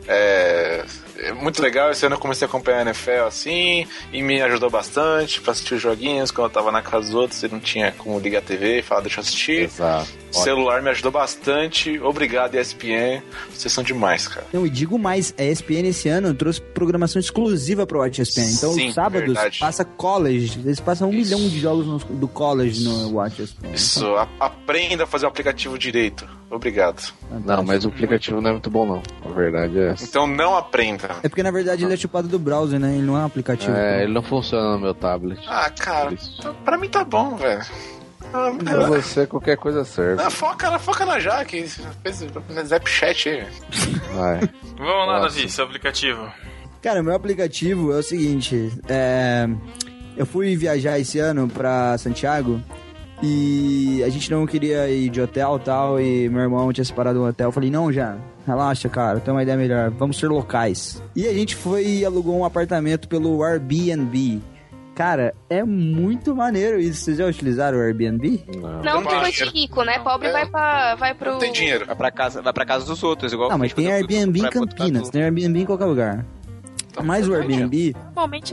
[SPEAKER 5] É, é muito legal. Esse ano eu comecei a acompanhar a NFL assim, e me ajudou bastante pra assistir os joguinhos. Quando eu tava na casa dos outros, você não tinha como ligar a TV e falar, deixa eu assistir.
[SPEAKER 3] Exato.
[SPEAKER 5] O celular me ajudou bastante. Obrigado, ESPN. Vocês são demais, cara.
[SPEAKER 6] Não, e digo mais, a ESPN esse ano trouxe programação exclusiva pro Watch ESPN. Então,
[SPEAKER 5] Sim,
[SPEAKER 6] os sábados
[SPEAKER 5] verdade.
[SPEAKER 6] passa college. Eles passam um milhão de jogos no- do college no Watch ESPN.
[SPEAKER 5] Isso, a- aprenda a fazer o aplicativo direito. Obrigado.
[SPEAKER 3] Não, mas o aplicativo não é muito bom, não. A verdade é essa.
[SPEAKER 5] Então não aprenda.
[SPEAKER 6] É porque, na verdade, ele é chupado do browser, né? Ele não é um aplicativo.
[SPEAKER 3] É, ele não funciona no meu tablet.
[SPEAKER 5] Ah, cara, pra mim tá bom, velho. Ah,
[SPEAKER 3] Pra você, qualquer coisa serve.
[SPEAKER 5] ah, foca, foca na Jaque. Fez Snapchat aí.
[SPEAKER 3] Vai.
[SPEAKER 1] Vamos lá,
[SPEAKER 3] Nossa.
[SPEAKER 1] Davi, seu aplicativo.
[SPEAKER 6] Cara, meu aplicativo é o seguinte: é, eu fui viajar esse ano pra Santiago e a gente não queria ir de hotel e tal, e meu irmão tinha separado um hotel. Eu falei, não, já, relaxa, cara, tem uma ideia melhor, vamos ser locais. E a gente foi e alugou um apartamento pelo Airbnb. Cara, é muito maneiro isso. Vocês já utilizaram o Airbnb?
[SPEAKER 3] Não.
[SPEAKER 4] Não de
[SPEAKER 5] dinheiro.
[SPEAKER 4] rico, né? Pobre vai, pra, vai pro.
[SPEAKER 5] Não tem dinheiro.
[SPEAKER 2] Vai pra casa, vai pra casa dos outros, igual
[SPEAKER 6] Não, mas tem Airbnb em. Campinas, tem Airbnb em qualquer lugar. Mas o Airbnb,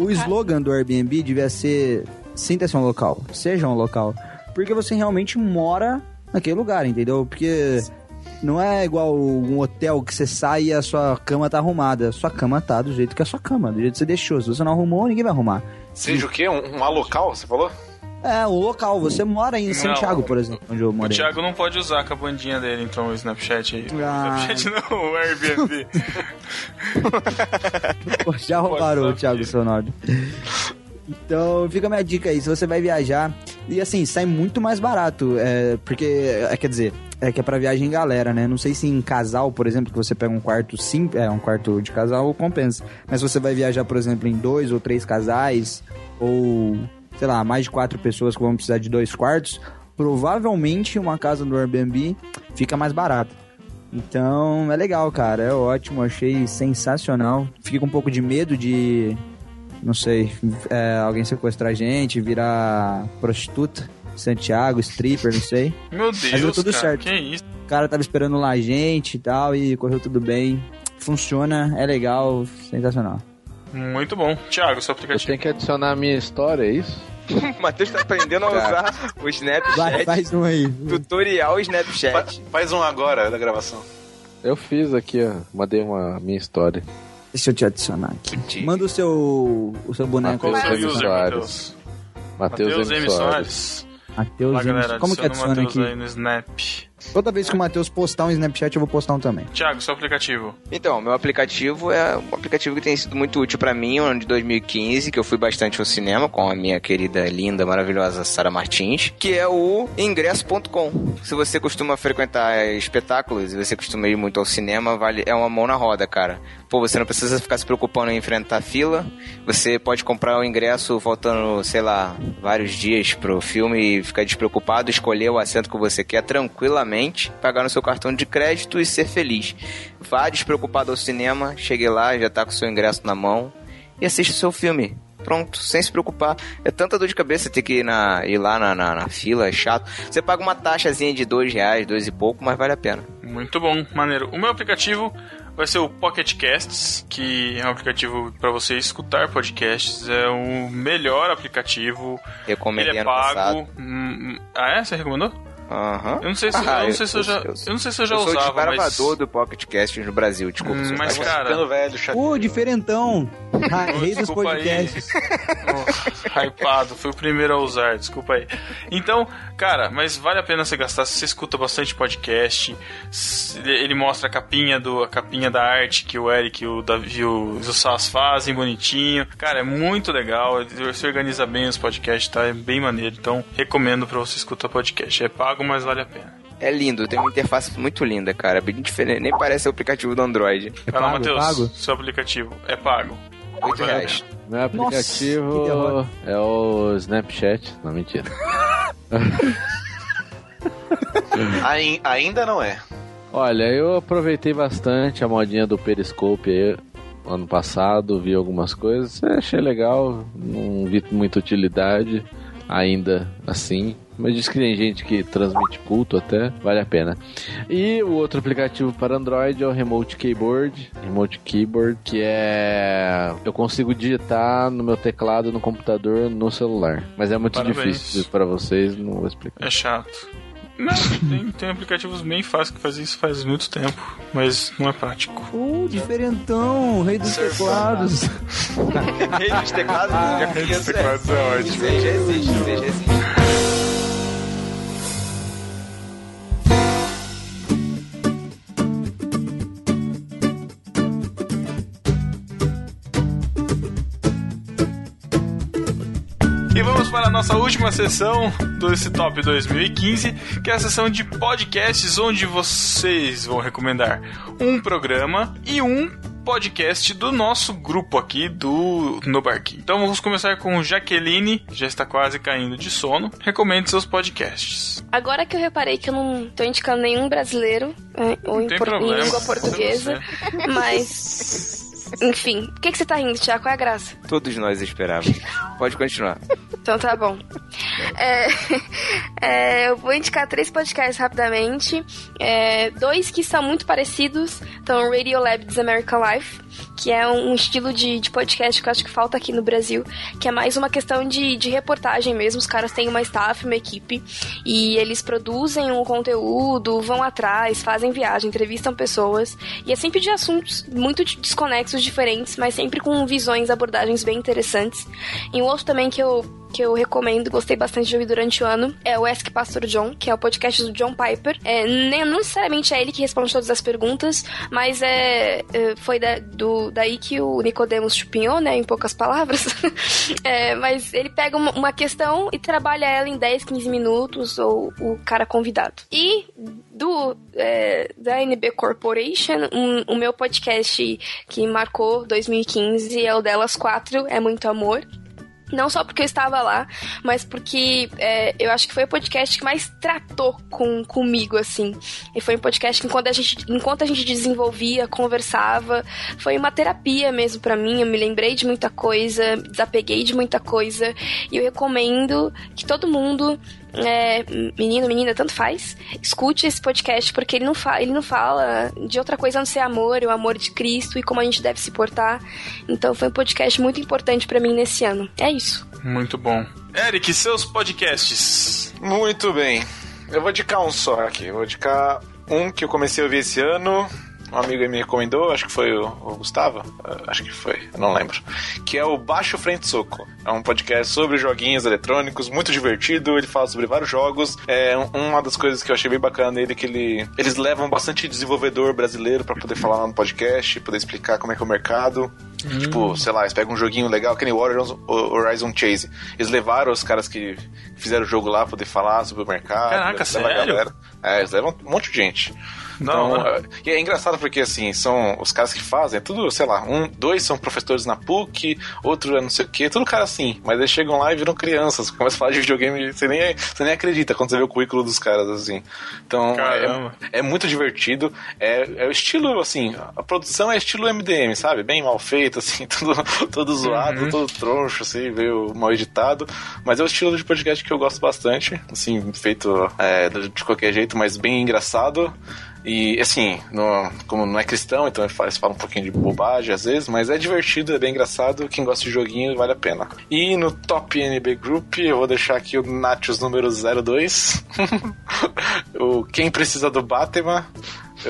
[SPEAKER 6] O slogan do Airbnb devia ser sinta-se um local, seja um local. Porque você realmente mora naquele lugar, entendeu? Porque não é igual um hotel que você sai e a sua cama tá arrumada. Sua cama tá do jeito que é a sua cama, do jeito que você deixou. Se você não arrumou, ninguém vai arrumar.
[SPEAKER 5] Seja o quê? Um, um local, você falou?
[SPEAKER 6] É, um local. Você mora em Santiago, por exemplo, onde eu
[SPEAKER 1] O
[SPEAKER 6] morei.
[SPEAKER 1] Thiago não pode usar com a bandinha dele, então, o Snapchat aí.
[SPEAKER 6] Ah.
[SPEAKER 1] O Snapchat não, o Airbnb.
[SPEAKER 6] Pô, Já roubaram o Thiago seu nome. Então, fica a minha dica aí, se você vai viajar, e assim, sai muito mais barato, é, porque, é, quer dizer, é que é pra viagem em galera, né? Não sei se em casal, por exemplo, que você pega um quarto sim, é um quarto de casal, compensa. Mas se você vai viajar, por exemplo, em dois ou três casais, ou, sei lá, mais de quatro pessoas que vão precisar de dois quartos, provavelmente uma casa no Airbnb fica mais barata. Então é legal, cara. É ótimo, achei sensacional. Fiquei com um pouco de medo de, não sei, é, alguém sequestrar a gente, virar prostituta, Santiago, stripper, não sei.
[SPEAKER 1] Meu Deus,
[SPEAKER 6] Mas deu tudo
[SPEAKER 1] cara,
[SPEAKER 6] certo.
[SPEAKER 1] que isso?
[SPEAKER 6] O cara tava esperando lá a gente e tal, e correu tudo bem. Funciona, é legal, sensacional.
[SPEAKER 1] Muito bom. Thiago, seu
[SPEAKER 3] Eu
[SPEAKER 1] aplicativo.
[SPEAKER 3] tenho que adicionar a minha história, é isso?
[SPEAKER 2] O Matheus tá aprendendo a usar o Snapchat.
[SPEAKER 6] Vai, faz um aí.
[SPEAKER 2] Tutorial
[SPEAKER 5] Fa-
[SPEAKER 2] Snapchat.
[SPEAKER 5] faz um agora da gravação.
[SPEAKER 3] Eu fiz aqui, ó. Mandei uma minha história.
[SPEAKER 6] Deixa eu te adicionar aqui. Manda o seu, o seu boneco.
[SPEAKER 3] Matheus M. Soares.
[SPEAKER 1] Matheus?
[SPEAKER 3] M. Soares.
[SPEAKER 1] Soares.
[SPEAKER 6] Matheus,
[SPEAKER 1] Lá, galera,
[SPEAKER 6] como que
[SPEAKER 1] adiciona
[SPEAKER 6] aqui?
[SPEAKER 1] aí no Snap.
[SPEAKER 6] Toda vez que o Matheus postar um Snapchat, eu vou postar um também.
[SPEAKER 1] Thiago, seu aplicativo.
[SPEAKER 2] Então, meu aplicativo é um aplicativo que tem sido muito útil pra mim, no ano de 2015, que eu fui bastante ao cinema com a minha querida, linda, maravilhosa Sara Martins, que é o ingresso.com. Se você costuma frequentar espetáculos e você costuma ir muito ao cinema, vale é uma mão na roda, cara. Pô, você não precisa ficar se preocupando em enfrentar fila. Você pode comprar o ingresso faltando, sei lá, vários dias pro filme e ficar despreocupado, escolher o assento que você quer tranquilamente, pagar no seu cartão de crédito e ser feliz. Vá despreocupado ao cinema, chegue lá, já tá com o seu ingresso na mão e assiste o seu filme. Pronto, sem se preocupar. É tanta dor de cabeça ter que ir, na, ir lá na, na, na fila, é chato. Você paga uma taxazinha de dois reais, dois e pouco, mas vale a pena.
[SPEAKER 1] Muito bom, maneiro. O meu aplicativo vai ser o Pocket Casts, que é um aplicativo para você escutar podcasts. É o melhor aplicativo.
[SPEAKER 2] Recomendei
[SPEAKER 1] Ele é pago.
[SPEAKER 2] passado.
[SPEAKER 1] Hum, Ah, é? Você recomendou?
[SPEAKER 2] Aham.
[SPEAKER 1] Eu não sei se,
[SPEAKER 2] Ah,
[SPEAKER 1] eu não sei se eu, já, eu não sei se eu já
[SPEAKER 2] eu sou o
[SPEAKER 1] usava, mas
[SPEAKER 2] desbravador do Pocket Cast no Brasil, desculpa.
[SPEAKER 1] Hum, mas, cara-
[SPEAKER 5] Ficando velho,
[SPEAKER 6] diferentão! Rei dos
[SPEAKER 1] Desculpa aí.
[SPEAKER 6] podcasts.
[SPEAKER 1] Oh, hypado, fui o primeiro a usar, desculpa aí. Então, cara, mas vale a pena você gastar se você escuta bastante podcast. Ele mostra a capinha do a capinha da arte que o Eric e o Davi e o, o Sas fazem bonitinho. Cara, é muito legal. Se organiza bem os podcasts, tá? É bem maneiro. Então, recomendo pra você escutar podcast. É pago, mas vale a pena.
[SPEAKER 2] É lindo, tem uma interface muito linda, cara. É bem diferente, nem parece o aplicativo do Android.
[SPEAKER 1] Lá,
[SPEAKER 6] pago,
[SPEAKER 1] Matheus.
[SPEAKER 6] pago?
[SPEAKER 1] Seu aplicativo é pago.
[SPEAKER 2] Oito
[SPEAKER 1] Vale a
[SPEAKER 2] reais.
[SPEAKER 1] pena.
[SPEAKER 3] Meu
[SPEAKER 6] Nossa, que
[SPEAKER 3] aplicativo
[SPEAKER 6] derrota.
[SPEAKER 3] é o Snapchat. Não, mentira.
[SPEAKER 5] Ai- ainda não é.
[SPEAKER 3] Olha, eu aproveitei bastante a modinha do Periscope aí ano passado, vi algumas coisas, é, achei legal, não vi muita utilidade ainda assim, Mas diz que tem gente que transmite culto até, vale a pena. E o outro aplicativo para Android é o Remote Keyboard. Remote Keyboard, que é. Eu consigo digitar no meu teclado, no computador, no celular. Mas é muito
[SPEAKER 1] Parabéns.
[SPEAKER 3] difícil para vocês, não vou explicar.
[SPEAKER 1] É chato. Não, tem, tem aplicativos bem fáceis que fazem isso faz muito tempo, mas não é prático.
[SPEAKER 6] Uh, diferentão, rei dos teclados.
[SPEAKER 2] Rei dos teclados, já
[SPEAKER 1] Rei dos teclados é ótimo.
[SPEAKER 2] Isso aí já existe, já existe.
[SPEAKER 1] Vamos para a nossa última sessão desse Top 2015, que é a sessão de podcasts, onde vocês vão recomendar um programa e um podcast do nosso grupo aqui do No Barquinho. Então vamos começar com Jaqueline, que já está quase caindo de sono. Recomende seus podcasts.
[SPEAKER 4] Agora que eu reparei que eu não tô indicando nenhum brasileiro, é, ou em, por- em língua portuguesa, mas. Enfim, por que, que você tá rindo, Tiago? Qual é a graça?
[SPEAKER 2] Todos nós esperávamos. Pode continuar.
[SPEAKER 4] Então tá bom. É, é, eu vou indicar três podcasts rapidamente. É, dois que são muito parecidos. Então, o Radio Lab This American Life, que é um estilo de, de podcast que eu acho que falta aqui no Brasil, que é mais uma questão de, de reportagem mesmo. Os caras têm uma staff, uma equipe, e eles produzem um conteúdo, vão atrás, fazem viagem, entrevistam pessoas, e é sempre de assuntos muito desconexos, diferentes, mas sempre com visões, abordagens bem interessantes. E um outro também que eu que eu recomendo, gostei bastante de ouvir durante o ano, é o Ask Pastor John, que é o podcast do John Piper. É, nem, não necessariamente é ele que responde todas as perguntas, mas é, é, foi da- do- daí que o Nicodemus chupinhou, né, em poucas palavras. É, mas ele pega uma, uma questão e trabalha ela em 10, 15 minutos, ou o cara convidado. E do é, da NB Corporation, um- o meu podcast que marcou 2015 é o Delas 4, É Muito Amor. Não só porque eu estava lá, mas porque é, eu acho que foi o podcast que mais tratou com, comigo, assim. E foi um podcast que enquanto a gente, enquanto a gente desenvolvia, conversava, foi uma terapia mesmo pra mim. Eu me lembrei de muita coisa, desapeguei de muita coisa. E eu recomendo que todo mundo é, menino, menina, tanto faz, escute esse podcast, porque ele não, fa ele não fala de outra coisa a não ser amor, o amor de Cristo e como a gente deve se portar. Então foi um podcast muito importante pra mim nesse ano. É isso.
[SPEAKER 1] Muito bom. Eric, seus podcasts.
[SPEAKER 5] Muito bem. Eu vou indicar um só aqui. Eu vou indicar um que eu comecei a ouvir esse ano. Um amigo me recomendou, acho que foi o, o Gustavo. Uh, acho que foi, não lembro. Que é o Baixo Frente Soco. É um podcast sobre joguinhos eletrônicos, muito divertido. Ele fala sobre vários jogos. É um- uma das coisas que eu achei bem bacana nele é que ele, eles levam bastante desenvolvedor brasileiro pra poder falar lá no podcast, poder explicar como é que é o mercado. Tipo, sei lá, eles pegam um joguinho legal, que nem o Horizon, Chase. Eles levaram os caras que fizeram o jogo lá pra poder falar sobre o mercado.
[SPEAKER 1] Caraca, sério?
[SPEAKER 5] galera. É, eles levam um monte de gente.
[SPEAKER 1] Da
[SPEAKER 5] Então,
[SPEAKER 1] hora.
[SPEAKER 5] é- e é engraçado porque, assim, são os caras que fazem, é tudo, sei lá, um, dois são professores na PUC, outro é não sei o quê, tudo cara assim. Mas eles chegam lá e viram crianças, começam a falar de videogame, você nem, você nem acredita quando você vê o currículo dos caras, assim. Então, é, é muito divertido. É, é o estilo, assim, a produção é estilo MDM, sabe? Bem mal feito, assim, tudo, todo zoado, todo troncho, assim, meio mal editado. Mas é o estilo de podcast que eu gosto bastante, assim, feito é, de qualquer jeito, mas bem engraçado. E assim, no- como não é cristão, então ele fala, um pouquinho de bobagem às vezes, mas é divertido, é bem engraçado. Quem gosta de joguinho vale a pena. E no Top NB Group, eu vou deixar aqui o Nachos número 02. o Quem Precisa do Batman.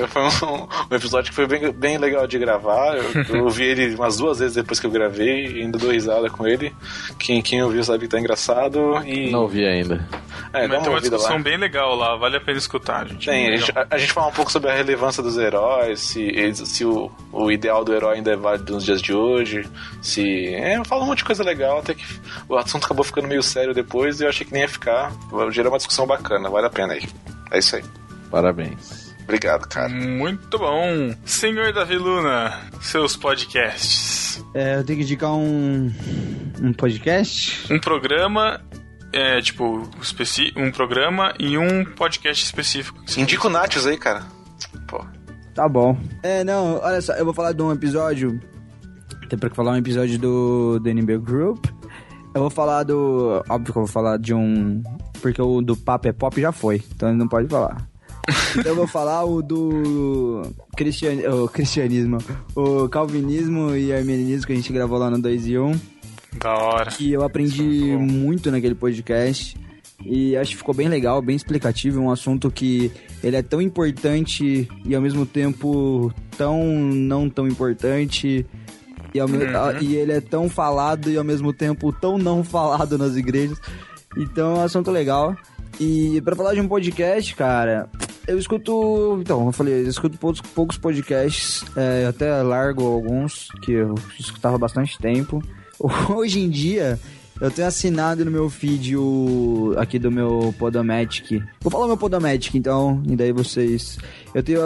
[SPEAKER 5] Foi um, um episódio que foi bem, bem legal de gravar. Eu, eu ouvi ele umas duas vezes depois que eu gravei e ainda dou risada com ele. Quem, quem ouviu sabe que tá engraçado. E...
[SPEAKER 3] Não ouvi ainda.
[SPEAKER 5] É,
[SPEAKER 1] Mas tem uma discussão
[SPEAKER 5] lá.
[SPEAKER 1] bem legal lá, vale a pena escutar, gente.
[SPEAKER 5] Tem, a
[SPEAKER 1] Legal.
[SPEAKER 5] gente, a, a gente fala um pouco sobre a relevância dos heróis, se, eles- se o, o ideal do herói ainda é válido nos dias de hoje, se. É, fala um monte de coisa legal, até que o assunto acabou ficando meio sério depois e eu achei que nem ia ficar. Gerou uma discussão bacana, vale a pena aí. É isso aí.
[SPEAKER 3] Parabéns.
[SPEAKER 5] Obrigado, cara.
[SPEAKER 1] Muito bom. Senhor Davi Luna, seus podcasts.
[SPEAKER 6] É, eu tenho que indicar um, um podcast.
[SPEAKER 1] Um programa, é, tipo, um programa e um podcast específico.
[SPEAKER 5] Indica o Nachos aí, cara. Pô.
[SPEAKER 6] Tá bom. É, não, olha só, eu vou falar de um episódio. Tem pra falar um episódio do, do NB Group. Eu vou falar do. Óbvio que eu vou falar de um porque o do Papo é Pop já foi, então ele não pode falar. Então eu vou falar o do cristian... o cristianismo, o calvinismo e armenianismo que a gente gravou lá no 2 e 1.
[SPEAKER 1] Da hora.
[SPEAKER 6] Que eu aprendi muito naquele podcast. E acho que ficou bem legal, bem explicativo. Um assunto que ele é tão importante e ao mesmo tempo tão não tão importante. E, ao
[SPEAKER 1] Uhum.
[SPEAKER 6] e ele é tão falado e ao mesmo tempo tão não falado nas igrejas. Então é um assunto legal. E pra falar de um podcast, cara, eu escuto. Então, eu falei, eu escuto poucos, poucos podcasts, é, até largo alguns, que eu escutava bastante tempo. Hoje em dia, eu tenho assinado no meu feed o. aqui do meu Podomatic. Vou falar meu Podomatic, então, e daí vocês. Eu tenho,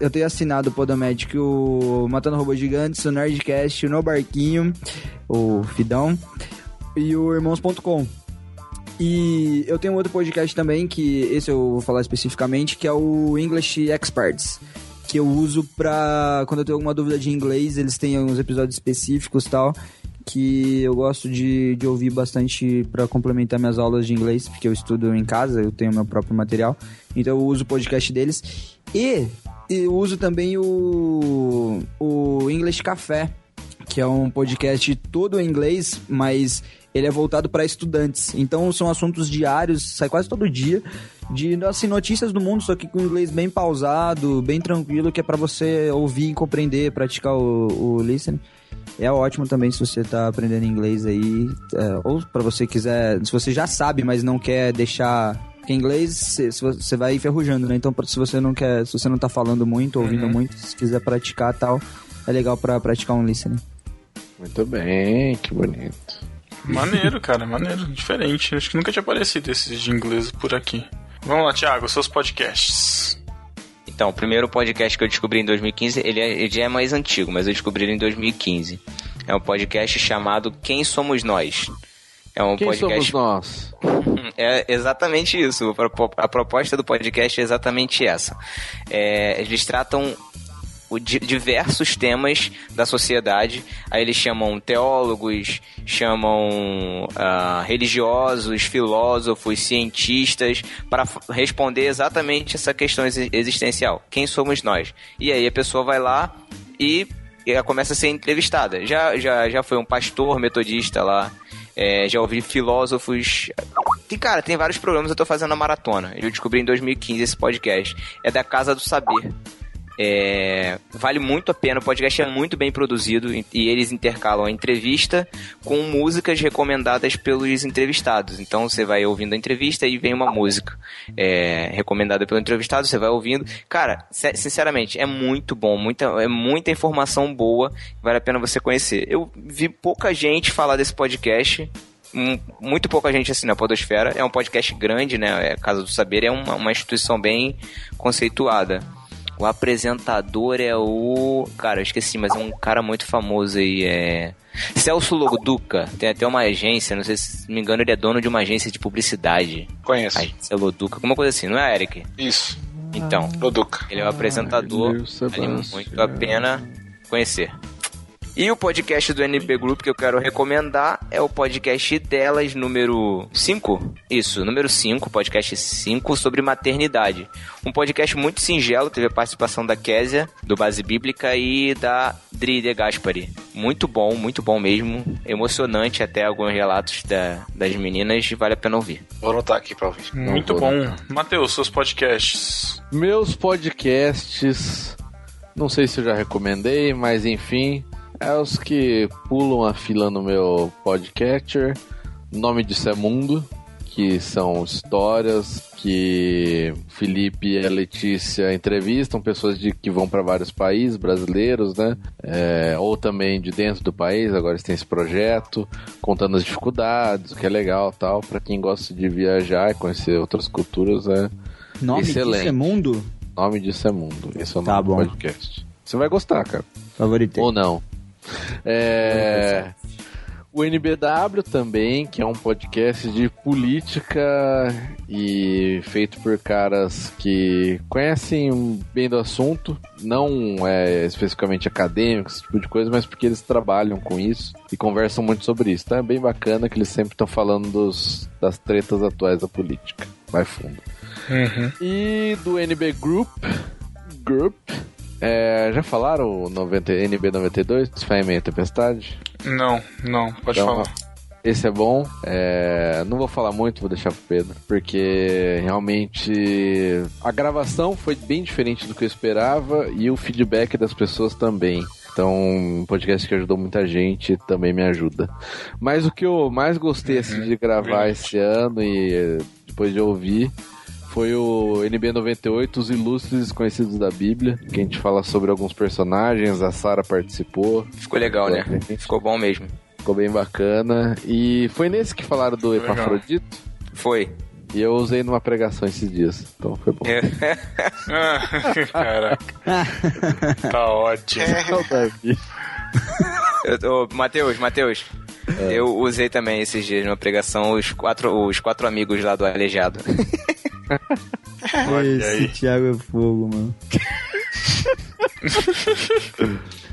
[SPEAKER 6] eu tenho assinado o Podomatic, o Matando Robôs Gigantes, o Nerdcast, o No Barquinho, o Fidão e o Irmãos.com. E eu tenho outro podcast também, que esse eu vou falar especificamente, que é o English Experts. Que eu uso pra. Quando eu tenho alguma dúvida de inglês, eles têm alguns episódios específicos tal. Que eu gosto de, de ouvir bastante pra complementar minhas aulas de inglês, porque eu estudo em casa, eu tenho meu próprio material. Então eu uso o podcast deles. E eu uso também o, o English Café, que é um podcast todo em inglês, mas ele é voltado para estudantes. Então são assuntos diários, sai quase todo dia, de assim, notícias do mundo, só que com inglês bem pausado, bem tranquilo, que é para você ouvir e compreender, praticar o, o listening. É ótimo também se você tá aprendendo inglês aí, é, ou para você quiser, se você já sabe, mas não quer deixar porque inglês você- vai enferrujando, né? Então, se você não quer, se você não tá falando muito, ouvindo muito, se quiser praticar tal, é legal pra praticar um listening.
[SPEAKER 3] Muito bem, que bonito.
[SPEAKER 1] Maneiro, cara, maneiro, diferente. Acho que nunca tinha aparecido esses de inglês por aqui. Vamos lá, Thiago, seus podcasts.
[SPEAKER 2] Então, o primeiro podcast que eu descobri em 2015, ele, é, ele já é mais antigo, mas eu descobri ele em 2015. É um podcast chamado Quem Somos Nós. É um
[SPEAKER 3] Quem
[SPEAKER 2] podcast.
[SPEAKER 3] somos nós?
[SPEAKER 2] É exatamente isso. A propo- A proposta do podcast é exatamente essa. É, eles tratam diversos temas da sociedade. Aí eles chamam teólogos, chamam ah, religiosos, filósofos, cientistas, para responder exatamente essa questão exi- existencial. Quem somos nós? E aí a pessoa vai lá e e ela começa a ser entrevistada. Já, já, já foi um pastor metodista lá, é, já ouvi filósofos. Tem, cara, tem vários programas, eu tô fazendo a maratona. Eu descobri em 2015 esse podcast. É da Casa do Saber. É, vale muito a pena, o podcast é muito bem produzido e eles intercalam a entrevista com músicas recomendadas pelos entrevistados. Então você vai ouvindo a entrevista e vem uma música é, recomendada pelo entrevistado, você vai ouvindo. Cara, sinceramente, é muito bom, muita, é muita informação boa, vale a pena você conhecer. Eu vi pouca gente falar desse podcast, muito pouca gente assim na Podosfera. É um podcast grande, né? É Casa do Saber é uma, uma instituição bem conceituada. O apresentador é o. Cara, eu esqueci, mas é um cara muito famoso aí. É. Celso Loduca. Tem até uma agência, não sei se não me engano, ele é dono de uma agência de publicidade.
[SPEAKER 5] Conheço.
[SPEAKER 2] Agência Loduca, alguma coisa assim, não é, Eric?
[SPEAKER 5] Isso.
[SPEAKER 2] Então.
[SPEAKER 5] Loduca.
[SPEAKER 2] Ele é o apresentador. Vale muito a pena conhecer. E o podcast do NB Group que eu quero recomendar é o podcast delas número 5? Isso, número 5, podcast 5 sobre maternidade. Um podcast muito singelo, teve a participação da Késia, do Base Bíblica e da Dri de Gaspari. Muito bom, muito bom mesmo. Emocionante até alguns relatos da- das meninas, vale a pena ouvir.
[SPEAKER 5] Vou anotar aqui pra ouvir.
[SPEAKER 1] Muito bom. Matheus, seus podcasts.
[SPEAKER 3] Meus podcasts, não sei se eu já recomendei, mas enfim, é os que pulam a fila no meu podcatcher. Nome disso é Mundo, que são histórias que Felipe e a Letícia entrevistam pessoas de, que vão para vários países brasileiros, né? É, ou também de dentro do país. Agora eles têm esse projeto contando as dificuldades, o que é legal, tal. Para quem gosta de viajar e conhecer outras culturas, é
[SPEAKER 6] Nome
[SPEAKER 3] excelente.
[SPEAKER 6] disso é Mundo?
[SPEAKER 3] Nome disso é Mundo. Esse é o
[SPEAKER 6] Tá
[SPEAKER 3] nome
[SPEAKER 6] bom.
[SPEAKER 3] do podcast. Você vai gostar, cara.
[SPEAKER 6] Favoritei.
[SPEAKER 3] Ou não. É... O NBW também, que é um podcast de política e feito por caras que conhecem bem do assunto, não é especificamente acadêmicos, esse tipo de coisa, mas porque eles trabalham com isso e conversam muito sobre isso. Então é bem bacana que eles sempre estão falando dos, das tretas atuais da política. Vai fundo. E do NB Group, Group é, já falaram o 90, NB92, Fé em Meia Tempestade?
[SPEAKER 1] Não, não, pode
[SPEAKER 3] Então,
[SPEAKER 1] falar.
[SPEAKER 3] Esse é bom. É, não vou falar muito, vou deixar pro Pedro, porque realmente a gravação foi bem diferente do que eu esperava e o feedback das pessoas também. Então, um podcast que ajudou muita gente também me ajuda. Mas o que eu mais gostei assim, de gravar esse ano e depois de ouvir foi o NB98, Os Ilustres Desconhecidos da Bíblia, que a gente fala sobre alguns personagens, a Sara participou.
[SPEAKER 2] Ficou legal, né? Ficou bom mesmo.
[SPEAKER 3] Ficou bem bacana. E foi nesse que falaram do. Epafrodito?
[SPEAKER 2] Foi.
[SPEAKER 3] E eu usei numa pregação esses dias, então foi bom.
[SPEAKER 1] Caraca. tá ótimo.
[SPEAKER 2] Eu, ô, Matheus, Matheus. Eu usei também esses dias numa pregação os quatro, os quatro amigos lá do Aleijado.
[SPEAKER 6] Esse Thiago é fogo, mano.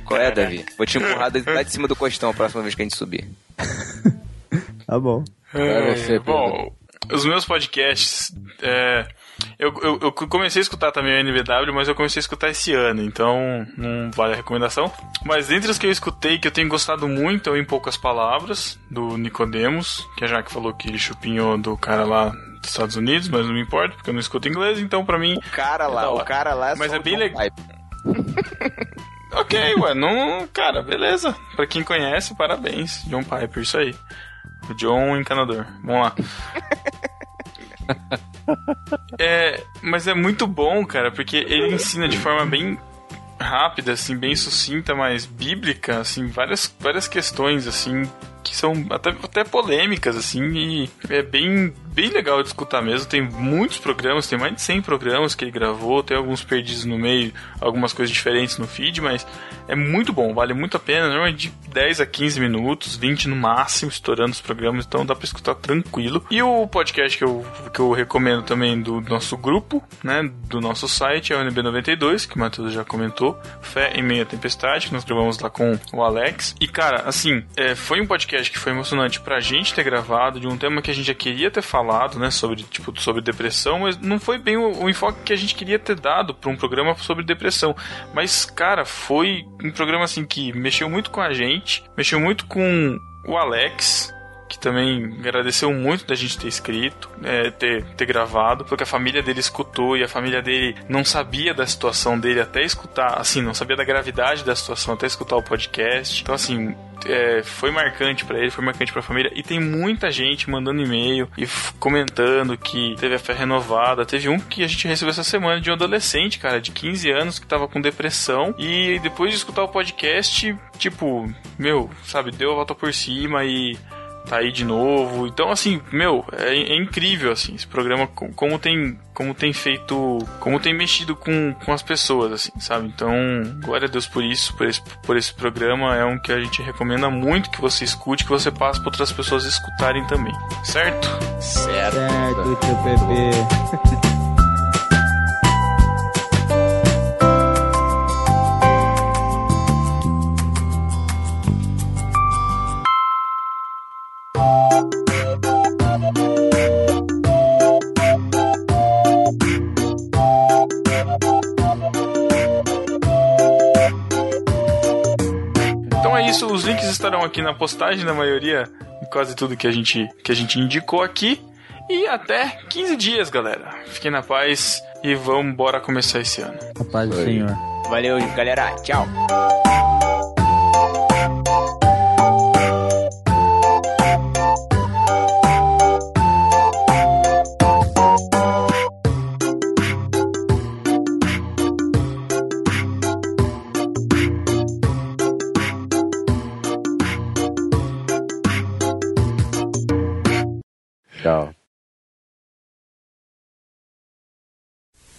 [SPEAKER 2] Qual é, Davi? Vou te empurrar lá de cima do costão a próxima vez que a gente subir.
[SPEAKER 6] Tá bom.
[SPEAKER 1] É, bom, os meus podcasts. é, eu, eu, eu comecei a escutar também o NBW, mas eu comecei a escutar esse ano, então não vale a recomendação. Mas dentre os que eu escutei, que eu tenho gostado muito, é o Em Poucas Palavras, do Nicodemos, que a Jaque falou que ele chupinhou do cara lá dos Estados Unidos, mas não me importa, porque eu não escuto inglês, então pra mim.
[SPEAKER 2] O cara lá,
[SPEAKER 1] é
[SPEAKER 2] o cara lá
[SPEAKER 1] Mas
[SPEAKER 2] só
[SPEAKER 1] é bem legal. Ok, ué, não. Cara, beleza. Pra quem conhece, parabéns. John Piper, isso aí. O John Encanador. Vamos lá. É, mas é muito bom, cara, porque ele ensina de forma bem rápida, assim, bem sucinta, mas bíblica, assim, várias, várias questões, assim, que são até, até polêmicas, assim, e é bem, bem legal de escutar mesmo. Tem muitos programas, tem mais de 100 programas que ele gravou, tem alguns perdidos no meio, algumas coisas diferentes no feed, mas é muito bom, vale muito a pena. Normalmente de 10 a 15 minutos, 20 no máximo, estourando os programas, então dá pra escutar tranquilo. E o podcast que eu, que eu recomendo também do nosso grupo, né, do nosso site, é o NB92, que o Matheus já comentou, Fé em Meia Tempestade, que nós gravamos lá com o Alex. E cara, assim, é, foi um podcast que foi emocionante pra gente ter gravado, de um tema que a gente já queria ter falado, né, sobre, tipo, sobre depressão, mas não foi bem o, o enfoque que a gente queria ter dado pra um programa sobre depressão. Mas, cara, foi um programa assim que mexeu muito com a gente, mexeu muito com o Alex, que também agradeceu muito da gente ter escrito, é, ter, ter gravado, porque a família dele escutou e a família dele não sabia da situação dele até escutar, assim, não sabia da gravidade da situação até escutar o podcast. Então, assim, é, foi marcante pra ele, foi marcante pra família. E tem muita gente mandando e-mail e comentando que teve a fé renovada. Teve um que a gente recebeu essa semana de um adolescente, cara, de 15 anos, que tava com depressão. E depois de escutar o podcast, tipo, meu, sabe, deu a volta por cima e tá aí de novo. Então, assim, meu, é, é incrível, assim, esse programa, co- como tem, como tem feito, como tem mexido com, com as pessoas, assim, sabe? Então, glória a Deus por isso, por esse, por esse programa. É um que a gente recomenda muito que você escute, que você passe para outras pessoas escutarem também, certo?
[SPEAKER 2] Certo.
[SPEAKER 6] Certo, tio Pepe.
[SPEAKER 1] links estarão aqui na postagem, na maioria, quase tudo que a gente, que a gente indicou aqui. E até 15 dias, galera. Fiquem na paz e vamos embora começar esse ano.
[SPEAKER 6] A paz do Senhor.
[SPEAKER 2] Valeu, galera. Tchau.
[SPEAKER 3] Tchau.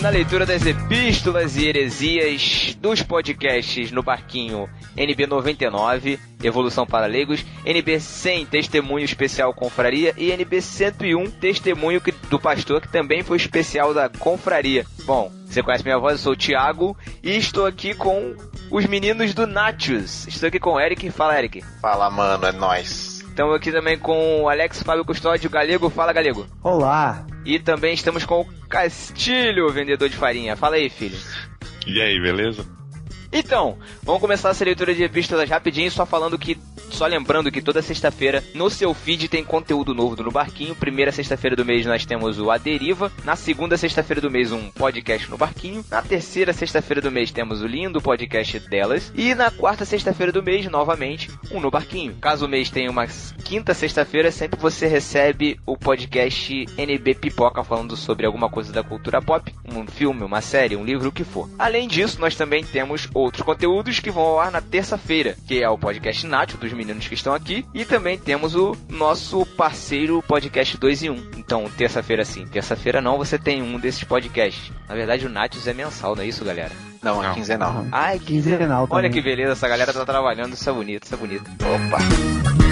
[SPEAKER 2] Na leitura das epístolas e heresias dos podcasts no barquinho NB99, Evolução para Leigos, NB 100, Testemunho Especial Confraria e NB 101, Testemunho do Pastor, que também foi especial da Confraria. Bom, você conhece minha voz, eu sou o Thiago e estou aqui com os meninos do Nachos. Estou aqui com o Eric. Fala, Eric.
[SPEAKER 5] Fala, mano, é nóis.
[SPEAKER 2] Estamos aqui também com o Alex Fábio Custódio Galego. Fala, Galego.
[SPEAKER 14] Olá.
[SPEAKER 2] E também estamos com o Castilho, vendedor de farinha. Fala aí, filho.
[SPEAKER 15] E aí, beleza?
[SPEAKER 2] Então, vamos começar essa leitura de epístolas rapidinho, só falando que. Só lembrando que toda sexta-feira no seu feed tem conteúdo novo do No Barquinho. Primeira sexta-feira do mês nós temos o A Deriva. Na segunda sexta-feira do mês, um podcast no Barquinho. Na terceira sexta-feira do mês temos o lindo podcast delas. E na quarta sexta-feira do mês, novamente, um No Barquinho. Caso o mês tenha uma quinta sexta-feira, sempre você recebe o podcast NB Pipoca falando sobre alguma coisa da cultura pop, um filme, uma série, um livro, o que for. Além disso, nós também temos outros conteúdos que vão ao ar na terça-feira, que é o podcast Nacho, dos meninos que estão aqui, e também temos o nosso parceiro podcast 2 em 1. Então, terça-feira sim, terça-feira não, você tem um desses podcasts. Na verdade, o Nachos é mensal, não é isso, galera?
[SPEAKER 5] Não, é quinzenal.
[SPEAKER 2] Ai,
[SPEAKER 14] Quinzenal
[SPEAKER 2] Olha
[SPEAKER 14] também.
[SPEAKER 2] que beleza, essa galera tá trabalhando, isso é bonito, isso é bonito.
[SPEAKER 5] Opa!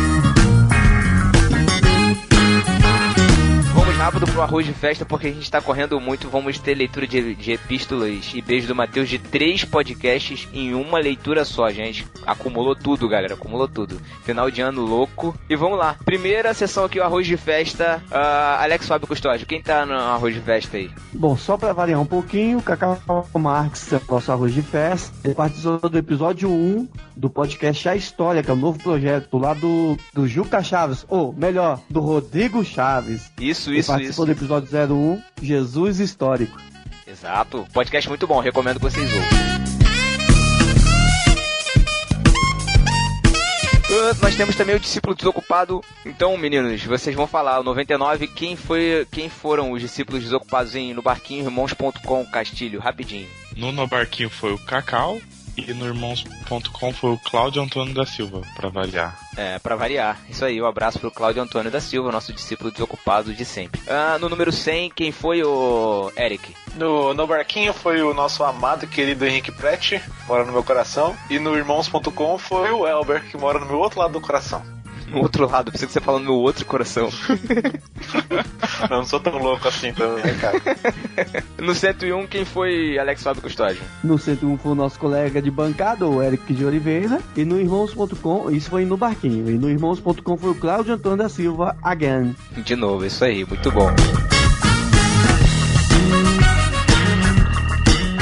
[SPEAKER 2] Rápido pro arroz de festa, porque a gente tá correndo muito. Vamos ter leitura de, de epístolas e beijo do Matheus de três podcasts em uma leitura só, gente. Acumulou tudo, galera, acumulou tudo. Final de ano louco. E vamos lá. Primeira sessão aqui, o arroz de festa. Ah, Alex Fábio Custódio, quem tá no arroz de festa aí?
[SPEAKER 14] Bom, só pra variar um pouquinho, Cacau Marx, é o nosso arroz de festa, ele participou do episódio 1 do podcast A História, que é um novo projeto lá do, do Juca Chaves, ou melhor, do Rodrigo Chaves.
[SPEAKER 2] Isso, isso,
[SPEAKER 14] participou
[SPEAKER 2] isso.
[SPEAKER 14] do episódio 01, Jesus Histórico.
[SPEAKER 2] Exato. Podcast muito bom, recomendo que vocês ouçam. Ah, Nós temos também o discípulo desocupado. Então, meninos, vocês vão falar o 99. Quem foi, quem foram os discípulos desocupados em no barquinho irmãos.com Castilho, rapidinho.
[SPEAKER 15] No No Barquinho foi o Cacau e no Irmãos.com foi o Cláudio Antônio da Silva, pra avaliar.
[SPEAKER 2] É, pra variar. Isso aí, um abraço pro Cláudio Antônio da Silva, nosso discípulo desocupado de sempre. Ah, no número 100, quem foi o Eric?
[SPEAKER 5] No, no barquinho foi o nosso amado e querido Henrique Prete, mora no meu coração. E no irmãos.com foi o Elber, que mora no meu outro lado do coração.
[SPEAKER 2] No outro lado, pensei que você falando no meu outro coração.
[SPEAKER 5] Eu não sou tão louco assim também, né, cara?
[SPEAKER 2] no 101, quem foi Alex Fábio Custódio?
[SPEAKER 14] No 101 foi o nosso colega de bancada, o Eric de Oliveira. E no irmãos.com, isso foi no barquinho. E no irmãos.com foi o Cláudio Antônio da Silva, again.
[SPEAKER 2] De novo, isso aí, muito bom.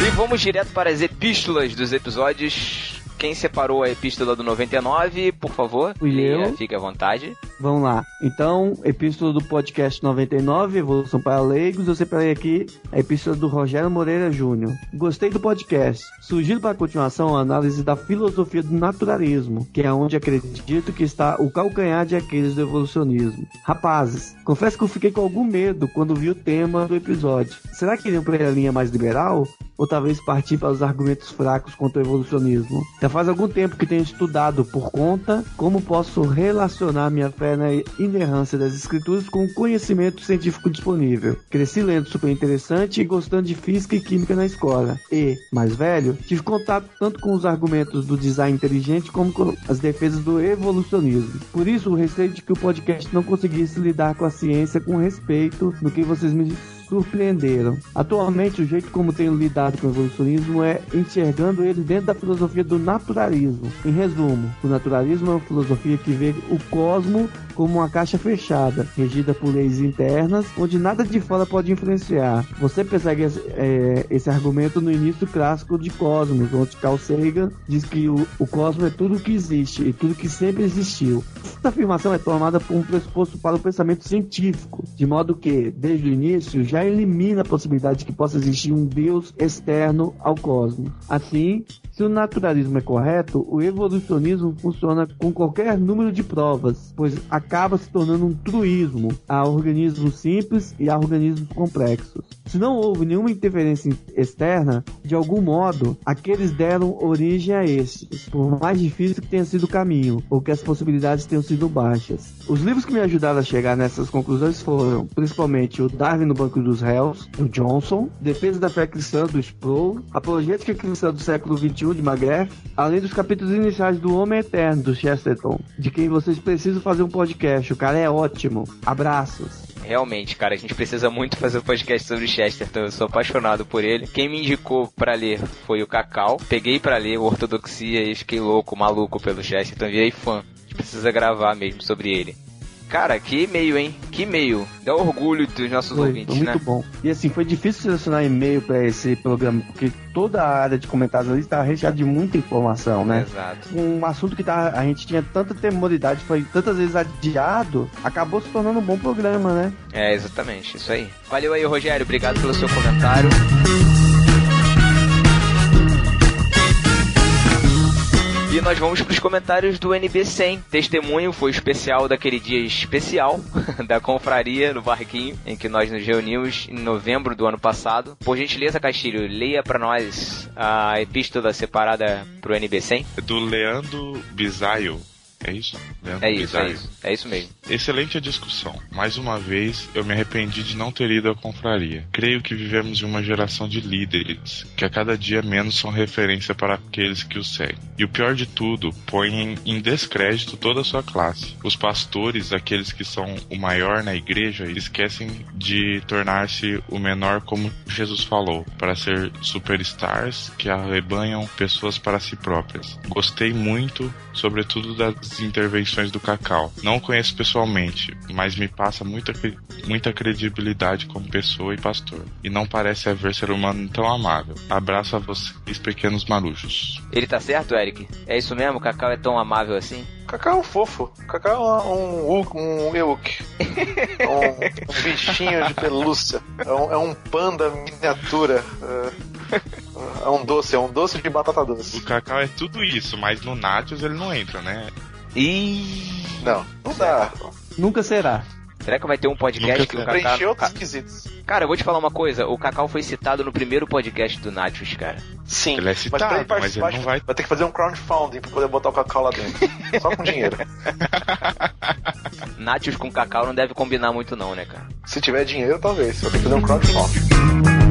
[SPEAKER 2] E vamos direto para as epístolas dos episódios. Quem separou a epístola do 99, por favor?
[SPEAKER 14] Fui
[SPEAKER 2] leia,
[SPEAKER 14] eu.
[SPEAKER 2] Fique à vontade.
[SPEAKER 14] Vamos lá. Então, epístola do podcast 99, Evolução para Leigos. Eu separei aqui a epístola do Rogério Moreira Júnior. Gostei do podcast. Sugiro para a continuação a análise da filosofia do naturalismo, que é onde acredito que está o calcanhar de Aquiles do evolucionismo. Rapazes, confesso que eu fiquei com algum medo quando vi o tema do episódio. Será que iriam para a linha mais liberal? Ou talvez partir para os argumentos fracos contra o evolucionismo? Já faz algum tempo que tenho estudado por conta como posso relacionar minha fé na inerrância das escrituras com o conhecimento científico disponível. Cresci lendo super interessante e gostando de física e química na escola. E, mais velho, tive contato tanto com os argumentos do design inteligente como com as defesas do evolucionismo. Por isso, o receio de que o podcast não conseguisse lidar com a ciência com respeito no que vocês me surpreenderam. Atualmente, o jeito como tenho lidado com o evolucionismo é enxergando ele dentro da filosofia do naturalismo. Em resumo, o naturalismo é uma filosofia que vê o cosmo como uma caixa fechada, regida por leis internas, onde nada de fora pode influenciar. Você persegue esse, é, esse argumento no início clássico de Cosmos, onde Carl Sagan diz que o, o cosmos é tudo que existe e tudo que sempre existiu. Essa afirmação é tomada por um pressuposto para o pensamento científico, de modo que, desde o início, já elimina a possibilidade de que possa existir um Deus externo ao cosmos. Assim, se o naturalismo é correto, o evolucionismo funciona com qualquer número de provas, pois acaba se tornando um truísmo. Há organismos simples e há organismos complexos. Se não houve nenhuma interferência externa, de algum modo, aqueles deram origem a estes, por mais difícil que tenha sido o caminho, ou que as possibilidades tenham sido baixas. Os livros que me ajudaram a chegar nessas conclusões foram, principalmente, o Darwin no Banco dos Réus, do Johnson, Defesa da Fé Cristã, do Sproul, Apologética Cristã do século XXI, de McGrath, além dos capítulos iniciais do Homem Eterno, do Chesterton, de quem vocês precisam fazer um podcast. O cara é ótimo. Abraços.
[SPEAKER 2] Realmente, cara, a gente precisa muito fazer um podcast sobre Chesterton. Eu sou apaixonado por ele. Quem me indicou pra ler foi o Cacau. Peguei pra ler Ortodoxia e fiquei louco, maluco pelo Chesterton. Virei fã. A gente precisa gravar mesmo sobre ele. Cara, que e-mail, hein? Que e-mail. Dá orgulho dos nossos
[SPEAKER 14] Foi,
[SPEAKER 2] ouvintes,
[SPEAKER 14] foi muito
[SPEAKER 2] né?
[SPEAKER 14] bom. E assim, foi difícil selecionar e-mail pra esse programa, porque toda a área de comentários ali está recheada de muita informação, né?
[SPEAKER 2] Exato.
[SPEAKER 14] Um assunto que tá, a gente tinha tanta temoridade, foi tantas vezes adiado, acabou se tornando um bom programa, né?
[SPEAKER 2] É, exatamente, isso aí. Valeu aí, Rogério. Obrigado pelo seu comentário. E nós vamos para os comentários do NB100. Testemunho foi especial daquele dia especial da confraria no Barquinho, em que nós nos reunimos em novembro do ano passado. Por gentileza, Castilho, leia para nós a epístola separada para o NB100.
[SPEAKER 15] É do Leandro Bisaio. É isso? Leandro
[SPEAKER 2] É isso, é isso. É isso mesmo.
[SPEAKER 15] Excelente a discussão. Mais uma vez, eu me arrependi de não ter ido à confraria. Creio que vivemos em uma geração de líderes, que a cada dia menos são referência para aqueles que os seguem. E o pior de tudo, põem em descrédito toda a sua classe. Os pastores, aqueles que são o maior na igreja, esquecem de tornar-se o menor como Jesus falou, para ser superstars que arrebanham pessoas para si próprias. Gostei muito, sobretudo das intervenções do Cacau. Não conheço pessoalmente, mas me passa muita, muita credibilidade como pessoa e pastor. E não parece haver ser humano tão amável. Abraço a vocês, pequenos marujos.
[SPEAKER 2] Ele tá certo, Eric? É isso mesmo? O Cacau é tão amável assim?
[SPEAKER 5] Cacau é um fofo. Cacau é um Uk, um Euk. Um, um bichinho de pelúcia. É um, é um panda miniatura. É, é um doce, é um doce de batata doce.
[SPEAKER 15] O Cacau é tudo isso, mas no Nachos ele não entra, né?
[SPEAKER 2] E
[SPEAKER 5] Não, não dá.
[SPEAKER 2] Nunca será. Será que vai ter um podcast
[SPEAKER 15] Nunca
[SPEAKER 2] que o. Cacau...
[SPEAKER 5] Preencher outros
[SPEAKER 2] Ca-
[SPEAKER 5] quesitos.
[SPEAKER 2] Cara, eu vou te falar uma coisa. O Cacau foi citado no primeiro podcast do Nachos, cara.
[SPEAKER 5] Sim,
[SPEAKER 15] Ele é
[SPEAKER 5] mas pra
[SPEAKER 15] citado,
[SPEAKER 5] ele
[SPEAKER 15] mas ele não vai-
[SPEAKER 5] vai ter que fazer um crowdfunding pra poder botar o Cacau lá dentro. Só com dinheiro.
[SPEAKER 2] Nachos com Cacau não deve combinar muito não, né, cara?
[SPEAKER 5] Se tiver dinheiro, talvez. Vai ter que fazer um crowdfunding.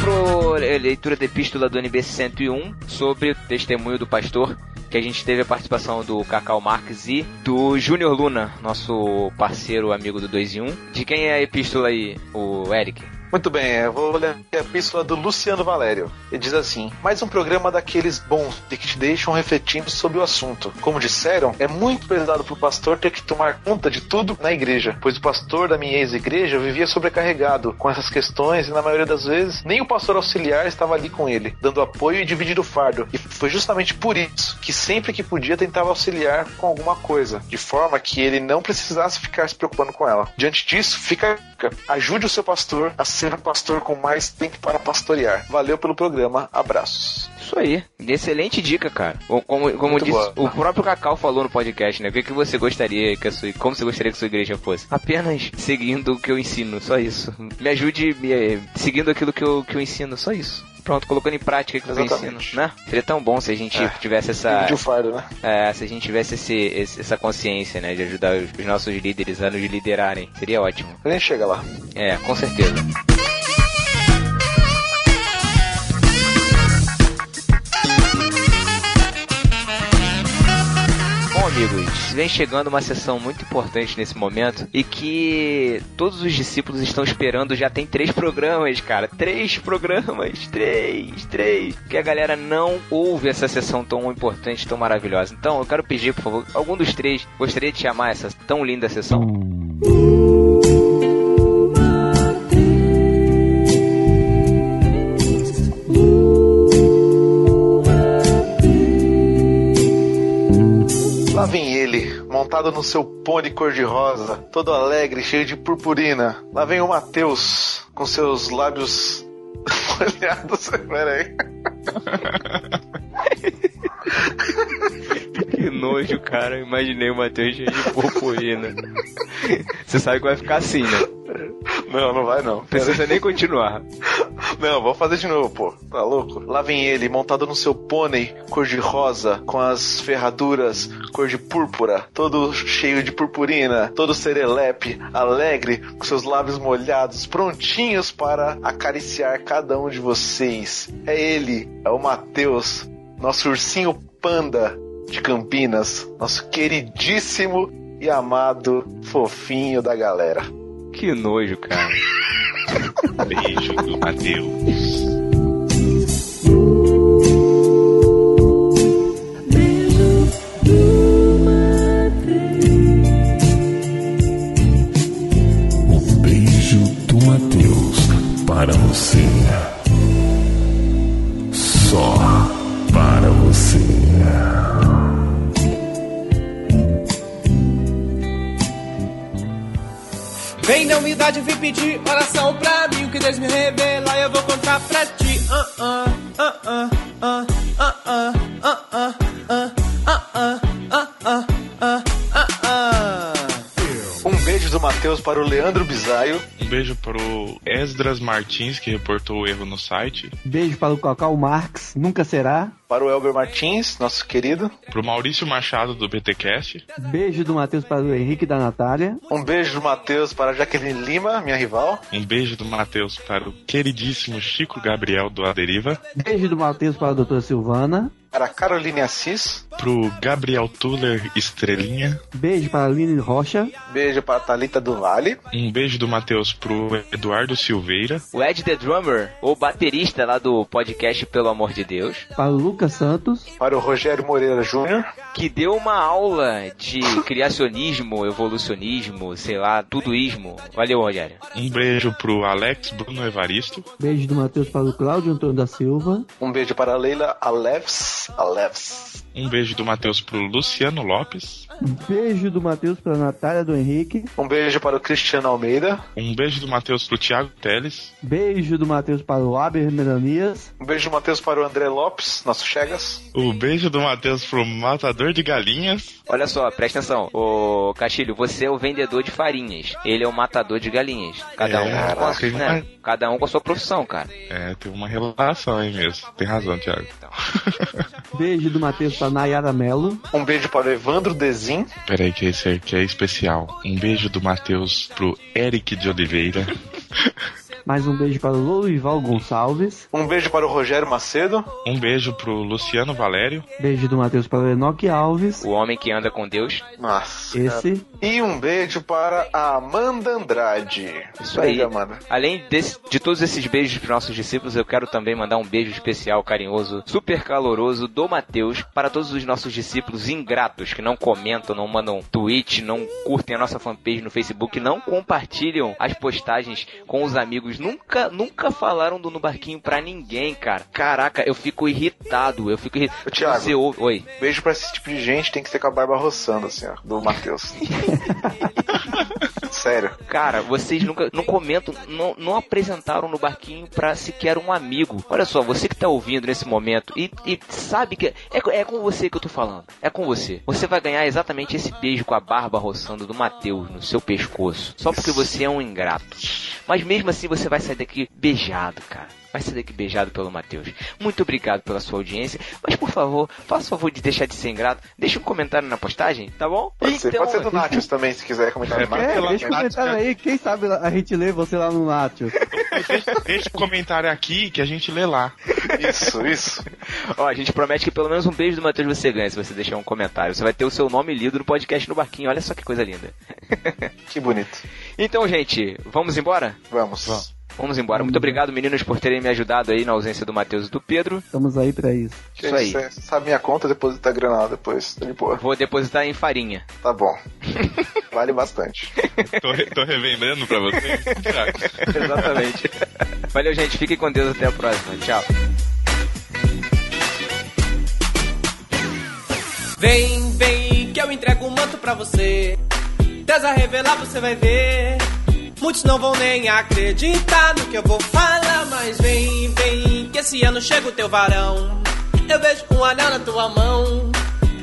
[SPEAKER 2] Pro leitura da epístola do NB 101 sobre o testemunho do pastor, que a gente teve a participação do Cacau Marques e do Júnior Luna, nosso parceiro amigo do 2 em 1. De quem é a epístola aí, o Eric?
[SPEAKER 5] Muito bem, eu vou ler a epístola do Luciano Valério. Ele diz assim: Mais um programa daqueles bons de que te deixam refletindo sobre o assunto. Como disseram, é muito pesado pro pastor ter que tomar conta de tudo na igreja, pois o pastor da minha ex-igreja vivia sobrecarregado com essas questões e, na maioria das vezes, nem o pastor auxiliar estava ali com ele, dando apoio e dividindo o fardo. E foi justamente por isso que sempre que podia tentava auxiliar com alguma coisa, de forma que ele não precisasse ficar se preocupando com ela. Diante disso, fica ajude o seu pastor a ser um pastor com mais tempo para pastorear. Valeu pelo programa, abraços.
[SPEAKER 2] Isso aí, excelente dica, cara. Como, como, o próprio Cacau falou no podcast, né? O que, que você gostaria que a sua, como você gostaria que a sua igreja fosse? Apenas seguindo o que eu ensino, só isso. Me ajude me, seguindo aquilo que eu, que eu ensino, só isso. Pronto, colocando em prática o que eu ensino, né? Seria tão bom se a gente
[SPEAKER 5] É.
[SPEAKER 2] tivesse essa,
[SPEAKER 5] fardo, né?
[SPEAKER 2] é, se a gente tivesse esse, esse- essa consciência, né, de ajudar os, os nossos líderes a nos liderarem. Seria ótimo.
[SPEAKER 5] A gente chega lá.
[SPEAKER 2] É, com certeza. Bom, amigos, vem chegando uma sessão muito importante nesse momento e que todos os discípulos estão esperando. Já tem três programas, cara. Três programas. Três, três. Que a galera não ouve essa sessão tão importante, tão maravilhosa. Então, eu quero pedir, por favor, algum dos três gostaria de chamar essa tão linda sessão.
[SPEAKER 5] Lá vem ele, montado no seu pônei cor-de-rosa, todo alegre, cheio de purpurina. Lá vem o Mateus, com seus lábios molhados. Pera aí.
[SPEAKER 2] nojo, cara. Imaginei o Matheus cheio de purpurina. Você sabe que vai ficar assim, né?
[SPEAKER 5] Não, não vai não.
[SPEAKER 2] Não precisa nem continuar.
[SPEAKER 5] Não, vou fazer de novo, pô. Tá louco? Lá vem ele, montado no seu pônei, cor de rosa, com as ferraduras, cor de púrpura, todo cheio de purpurina, todo serelepe, alegre, com seus lábios molhados, prontinhos para acariciar cada um de vocês. É ele, é o Matheus, nosso ursinho panda de Campinas, nosso queridíssimo e amado fofinho da galera.
[SPEAKER 2] Que nojo, cara.
[SPEAKER 15] Beijo do Matheus.
[SPEAKER 16] O beijo do Matheus para você.
[SPEAKER 17] Vem da humildade, vem pedir oração pra mim. O que Deus me revela, eu vou contar pra ti. Ah, ah, ah, ah, ah, ah, ah, ah, ah, ah, ah, ah, ah. -uh, uh
[SPEAKER 5] -uh beijo do Matheus para o Leandro Bisaio.
[SPEAKER 15] Um beijo pro Esdras Martins, que reportou o erro no site.
[SPEAKER 14] Beijo para o Cacau Marx, nunca será.
[SPEAKER 5] Para o Elber Martins, nosso querido.
[SPEAKER 15] Pro Maurício Machado, do BTcast.
[SPEAKER 14] Beijo do Matheus para o Henrique da Natália.
[SPEAKER 5] Um beijo do Matheus para a Jaqueline Lima, minha rival.
[SPEAKER 15] Um beijo do Matheus para o queridíssimo Chico Gabriel, do A Deriva.
[SPEAKER 14] Beijo do Matheus para a doutora Silvana.
[SPEAKER 5] Para a Caroline Assis.
[SPEAKER 15] Pro Gabriel Tuller Estrelinha.
[SPEAKER 14] Beijo para a Aline Rocha.
[SPEAKER 5] Beijo para a Thalita do Vale.
[SPEAKER 15] Um beijo do Matheus pro Eduardo Silveira.
[SPEAKER 2] O Ed The Drummer, o baterista lá do podcast Pelo Amor de Deus.
[SPEAKER 14] Para o Lucas Santos.
[SPEAKER 5] Para o Rogério Moreira Júnior.
[SPEAKER 2] Que deu uma aula de criacionismo, evolucionismo, sei lá, tudoísmo. Valeu, Rogério.
[SPEAKER 15] Um beijo pro Alex Bruno Evaristo.
[SPEAKER 14] Beijo do Matheus para o Cláudio Antônio da Silva.
[SPEAKER 5] Um beijo para a Leila Aleves. left
[SPEAKER 15] Um beijo do Matheus pro Luciano Lopes.
[SPEAKER 14] Beijo do Matheus para a Natália do Henrique.
[SPEAKER 5] Um beijo para o Cristiano Almeida.
[SPEAKER 15] Um beijo do Matheus pro Thiago Teles.
[SPEAKER 14] Beijo do Matheus para o Aber Melanias.
[SPEAKER 5] Um beijo do Matheus para o André Lopes, nosso Chegas.
[SPEAKER 15] O beijo do Matheus pro Matador de Galinhas.
[SPEAKER 2] Olha só, presta atenção. Ô, Castilho, você é o vendedor de farinhas. Ele é o matador de galinhas. Cada
[SPEAKER 15] É,
[SPEAKER 2] um com a,
[SPEAKER 15] ele
[SPEAKER 2] né?
[SPEAKER 15] vai-
[SPEAKER 2] Cada um com a sua profissão, cara.
[SPEAKER 15] É, tem uma relação aí mesmo. Tem razão, Thiago.
[SPEAKER 14] Beijo do Matheus para Nayara Melo.
[SPEAKER 5] Um beijo para o Evandro Dezin.
[SPEAKER 15] Peraí, que esse aqui é especial. Um beijo do Matheus pro Eric de Oliveira.
[SPEAKER 14] Mais um beijo para o Lourival Gonçalves.
[SPEAKER 5] Um beijo para o Rogério Macedo.
[SPEAKER 15] Um beijo pro Luciano Valério.
[SPEAKER 14] Beijo do Matheus para o Enoque Alves.
[SPEAKER 2] O homem que anda com Deus.
[SPEAKER 5] Nossa.
[SPEAKER 14] Esse.
[SPEAKER 5] E um beijo para a Amanda Andrade.
[SPEAKER 2] Isso aí.
[SPEAKER 5] Beijo, Amanda.
[SPEAKER 2] Além desse- de todos esses beijos para nossos discípulos, eu quero também mandar um beijo especial, carinhoso, super caloroso do Mateus para todos os nossos discípulos ingratos que não comentam, não mandam tweet, não curtem a nossa fanpage no Facebook, não compartilham as postagens com os amigos, nunca, nunca falaram do No Barquinho pra ninguém, cara. Caraca, eu fico irritado, eu fico irritado.
[SPEAKER 5] Ô, Thiago.
[SPEAKER 2] Você ouve... Oi.
[SPEAKER 5] Beijo pra esse tipo de gente, tem que ser com a barba roçando, assim, ó, do Matheus. Sério.
[SPEAKER 2] Cara, vocês nunca não comentam, não, não apresentaram no barquinho pra sequer um amigo. Olha só, você que tá ouvindo nesse momento e, e sabe que é, é com você que eu tô falando. É com você. Você vai ganhar exatamente esse beijo com a barba roçando do Matheus no seu pescoço. Só porque você é um ingrato. Mas mesmo assim você vai sair daqui beijado, cara. Vai sair daqui beijado pelo Matheus. Muito obrigado pela sua audiência. Mas por favor, faça o favor de deixar de ser ingrato. Deixa um comentário na postagem, tá bom?
[SPEAKER 5] Pode ser, pode ser do Natius também, se quiser comentar no
[SPEAKER 14] É, deixa um comentário aí. Quem sabe a gente lê você lá no Natius.
[SPEAKER 15] Deixa, o comentário aqui que a gente lê lá.
[SPEAKER 5] Isso, isso.
[SPEAKER 2] Ó, a gente promete que pelo menos um beijo do Matheus você ganha se você deixar um comentário. Você vai ter o seu nome lido no podcast no barquinho. Olha só que coisa linda.
[SPEAKER 5] Que bonito.
[SPEAKER 2] Então, gente, vamos embora?
[SPEAKER 5] Vamos.
[SPEAKER 2] Vamos embora. Muito obrigado, meninos, por terem me ajudado aí na ausência do Matheus e do Pedro.
[SPEAKER 14] Estamos aí pra isso.
[SPEAKER 2] Isso aí.
[SPEAKER 5] Você sabe minha conta, deposita a grana lá depois. Tá de boa.
[SPEAKER 2] Vou depositar em farinha.
[SPEAKER 5] Tá bom. Vale bastante.
[SPEAKER 15] Tô, re- tô relembrando pra você. Thiago.
[SPEAKER 2] Exatamente. Valeu, gente. Fiquem com Deus. Até a próxima. Tchau.
[SPEAKER 17] Vem, vem, que eu entrego o manto pra você. Deus a revelar, você vai ver. Muitos não vão nem acreditar no que eu vou falar, mas vem, vem, que esse ano chega o teu varão. Eu vejo um anel na tua mão.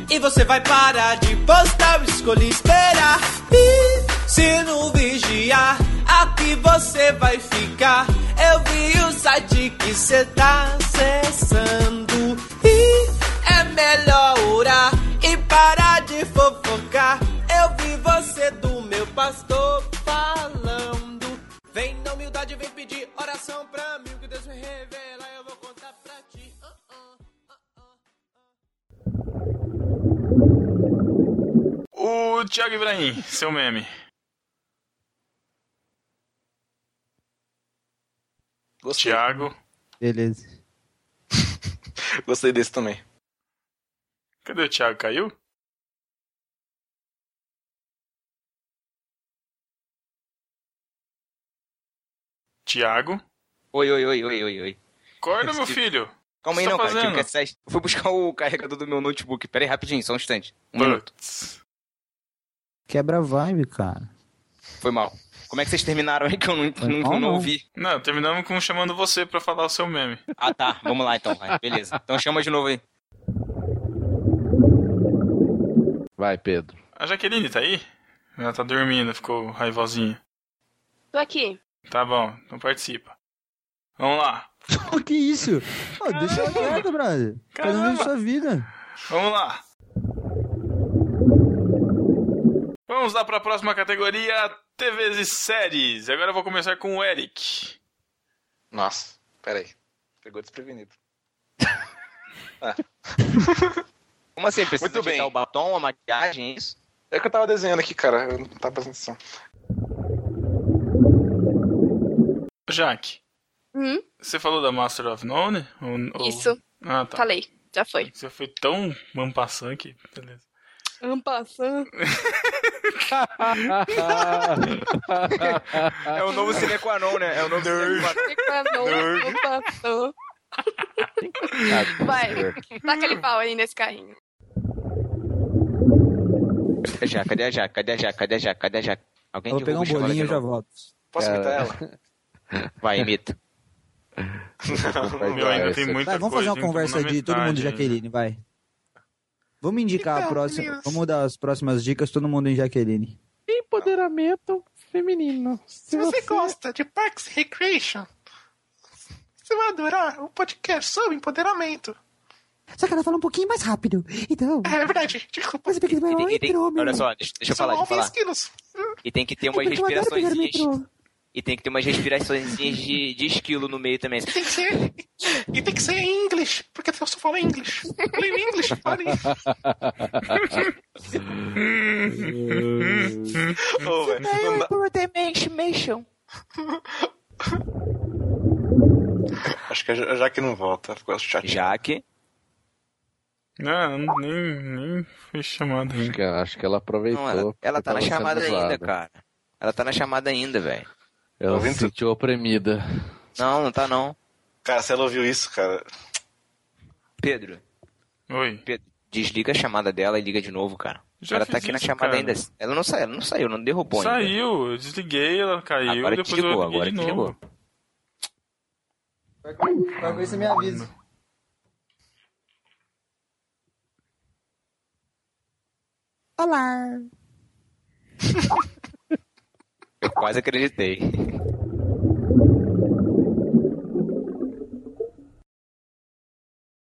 [SPEAKER 14] E você vai parar de postar, escolhi esperar. E se não vigiar, aqui você vai ficar. Eu vi o site que cê tá acessando. E é melhor orar e parar de fofocar. Eu vi você do meu pastor. Humildade, vem pedir oração pra mim. O que Deus me revela, eu vou contar pra ti.
[SPEAKER 1] O Thiago Ibrahim, seu meme.
[SPEAKER 5] Gostei.
[SPEAKER 1] Thiago.
[SPEAKER 6] Beleza.
[SPEAKER 5] Gostei desse também.
[SPEAKER 1] Cadê o Thiago? Caiu? Thiago.
[SPEAKER 2] Oi, oi, oi, oi, oi, oi.
[SPEAKER 1] Acorda, meu filho.
[SPEAKER 2] Calma aí,
[SPEAKER 1] que
[SPEAKER 2] não,
[SPEAKER 1] você tá
[SPEAKER 2] cara. Tive
[SPEAKER 1] fazendo?
[SPEAKER 2] que acessar- Fui buscar o carregador do meu notebook. Pera aí, rapidinho, só um instante. Um minuto.
[SPEAKER 6] Quebra a vibe, cara.
[SPEAKER 2] Foi mal. Como é que vocês terminaram aí que eu não, não,
[SPEAKER 6] mal,
[SPEAKER 2] não
[SPEAKER 6] não.
[SPEAKER 2] ouvi?
[SPEAKER 1] Não, terminamos com chamando você pra falar o seu meme.
[SPEAKER 2] Ah, tá. Vamos lá então, vai. Beleza. Então chama de novo aí.
[SPEAKER 3] Vai, Pedro.
[SPEAKER 1] A Jaqueline tá aí? Ela tá dormindo, ficou raivosinha.
[SPEAKER 4] Tô aqui.
[SPEAKER 1] Tá bom, então participa. Vamos lá.
[SPEAKER 6] que isso? Ô, deixa ela quieta, brother. Cada um vive sua vida.
[SPEAKER 1] Vamos lá. Vamos lá pra próxima categoria, TVs e séries. Agora eu vou começar com o Eric.
[SPEAKER 5] Nossa, pera aí. Pegou desprevenido. Ah.
[SPEAKER 2] Como assim? Precisa
[SPEAKER 5] Muito bem.
[SPEAKER 2] o batom, a maquiagem, é isso?
[SPEAKER 5] É que eu tava desenhando aqui, cara. Eu não tava prestando atenção.
[SPEAKER 1] Jaque,
[SPEAKER 4] Hum?
[SPEAKER 1] você falou da Master of None? Ou- ou-
[SPEAKER 4] Isso.
[SPEAKER 1] Ah, tá.
[SPEAKER 4] Falei. Já foi.
[SPEAKER 1] Você foi tão mampassant que... Beleza.
[SPEAKER 4] Ampassando.
[SPEAKER 2] É o novo Cine qua non, né? É o novo Cine qua non.
[SPEAKER 4] Vai, taca ele pau aí nesse carrinho.
[SPEAKER 2] Jaque? Cadê a Jaque? Cadê a Jaque? Cadê a Jaque? Cadê a Jaque? Alguém
[SPEAKER 6] Eu vou pegar um
[SPEAKER 2] e
[SPEAKER 6] bolinho e já volto.
[SPEAKER 5] Posso imitar
[SPEAKER 3] Cara.
[SPEAKER 5] ela?
[SPEAKER 2] Vai, imita.
[SPEAKER 1] Meu, ainda tem muita
[SPEAKER 6] Vai, vamos fazer uma conversa de todo mundo
[SPEAKER 1] metade
[SPEAKER 6] Jaqueline, vai. Vamos indicar a
[SPEAKER 1] Então,
[SPEAKER 6] próxima.
[SPEAKER 1] meninas.
[SPEAKER 6] Vamos dar as próximas dicas, todo mundo em Jaqueline.
[SPEAKER 18] Empoderamento feminino.
[SPEAKER 14] Se você gosta de Parks Recreation, você vai adorar o podcast sobre empoderamento.
[SPEAKER 18] Só que ela fala um pouquinho mais rápido. Então.
[SPEAKER 14] É verdade, desculpa.
[SPEAKER 18] Mas é porque
[SPEAKER 2] E tem- e tem- olha só, deixa, deixa eu falar, deixa eu falar. E tem que ter umas
[SPEAKER 18] pegar
[SPEAKER 2] respirações. E tem que ter umas respirações de, de esquilo no meio também.
[SPEAKER 14] Tem que ser. E tem que ser em inglês, porque eu só falo inglês. Leio inglês,
[SPEAKER 5] velho, não dá-
[SPEAKER 2] Empoderation.
[SPEAKER 5] Acho que a Jaque não volta. Ficou chateado.
[SPEAKER 2] Jaque.
[SPEAKER 1] Não, nem, nem foi chamada
[SPEAKER 3] Acho que, acho que ela aproveitou.
[SPEAKER 2] Não, ela, ela tá na chamada ainda, cara. Ela tá na chamada ainda, velho.
[SPEAKER 3] Ela
[SPEAKER 5] Ouvindo
[SPEAKER 3] se sentiu oprimida.
[SPEAKER 2] Não, não tá não.
[SPEAKER 5] Cara, se ela ouviu isso, cara.
[SPEAKER 2] Pedro,
[SPEAKER 1] Oi.
[SPEAKER 2] Pedro, desliga a chamada dela e liga de novo, cara.
[SPEAKER 1] Já
[SPEAKER 2] ela tá aqui na
[SPEAKER 1] isso,
[SPEAKER 2] chamada
[SPEAKER 1] cara.
[SPEAKER 2] ainda. Ela não saiu, ela não saiu, não derrubou ainda.
[SPEAKER 1] Saiu, eu desliguei, ela caiu,
[SPEAKER 2] Agora
[SPEAKER 1] depois
[SPEAKER 2] desligou,
[SPEAKER 1] eu liguei
[SPEAKER 2] agora
[SPEAKER 1] de
[SPEAKER 2] desligou.
[SPEAKER 1] novo.
[SPEAKER 6] Qualquer coisa você me avisa.
[SPEAKER 18] Olá.
[SPEAKER 2] Eu quase acreditei.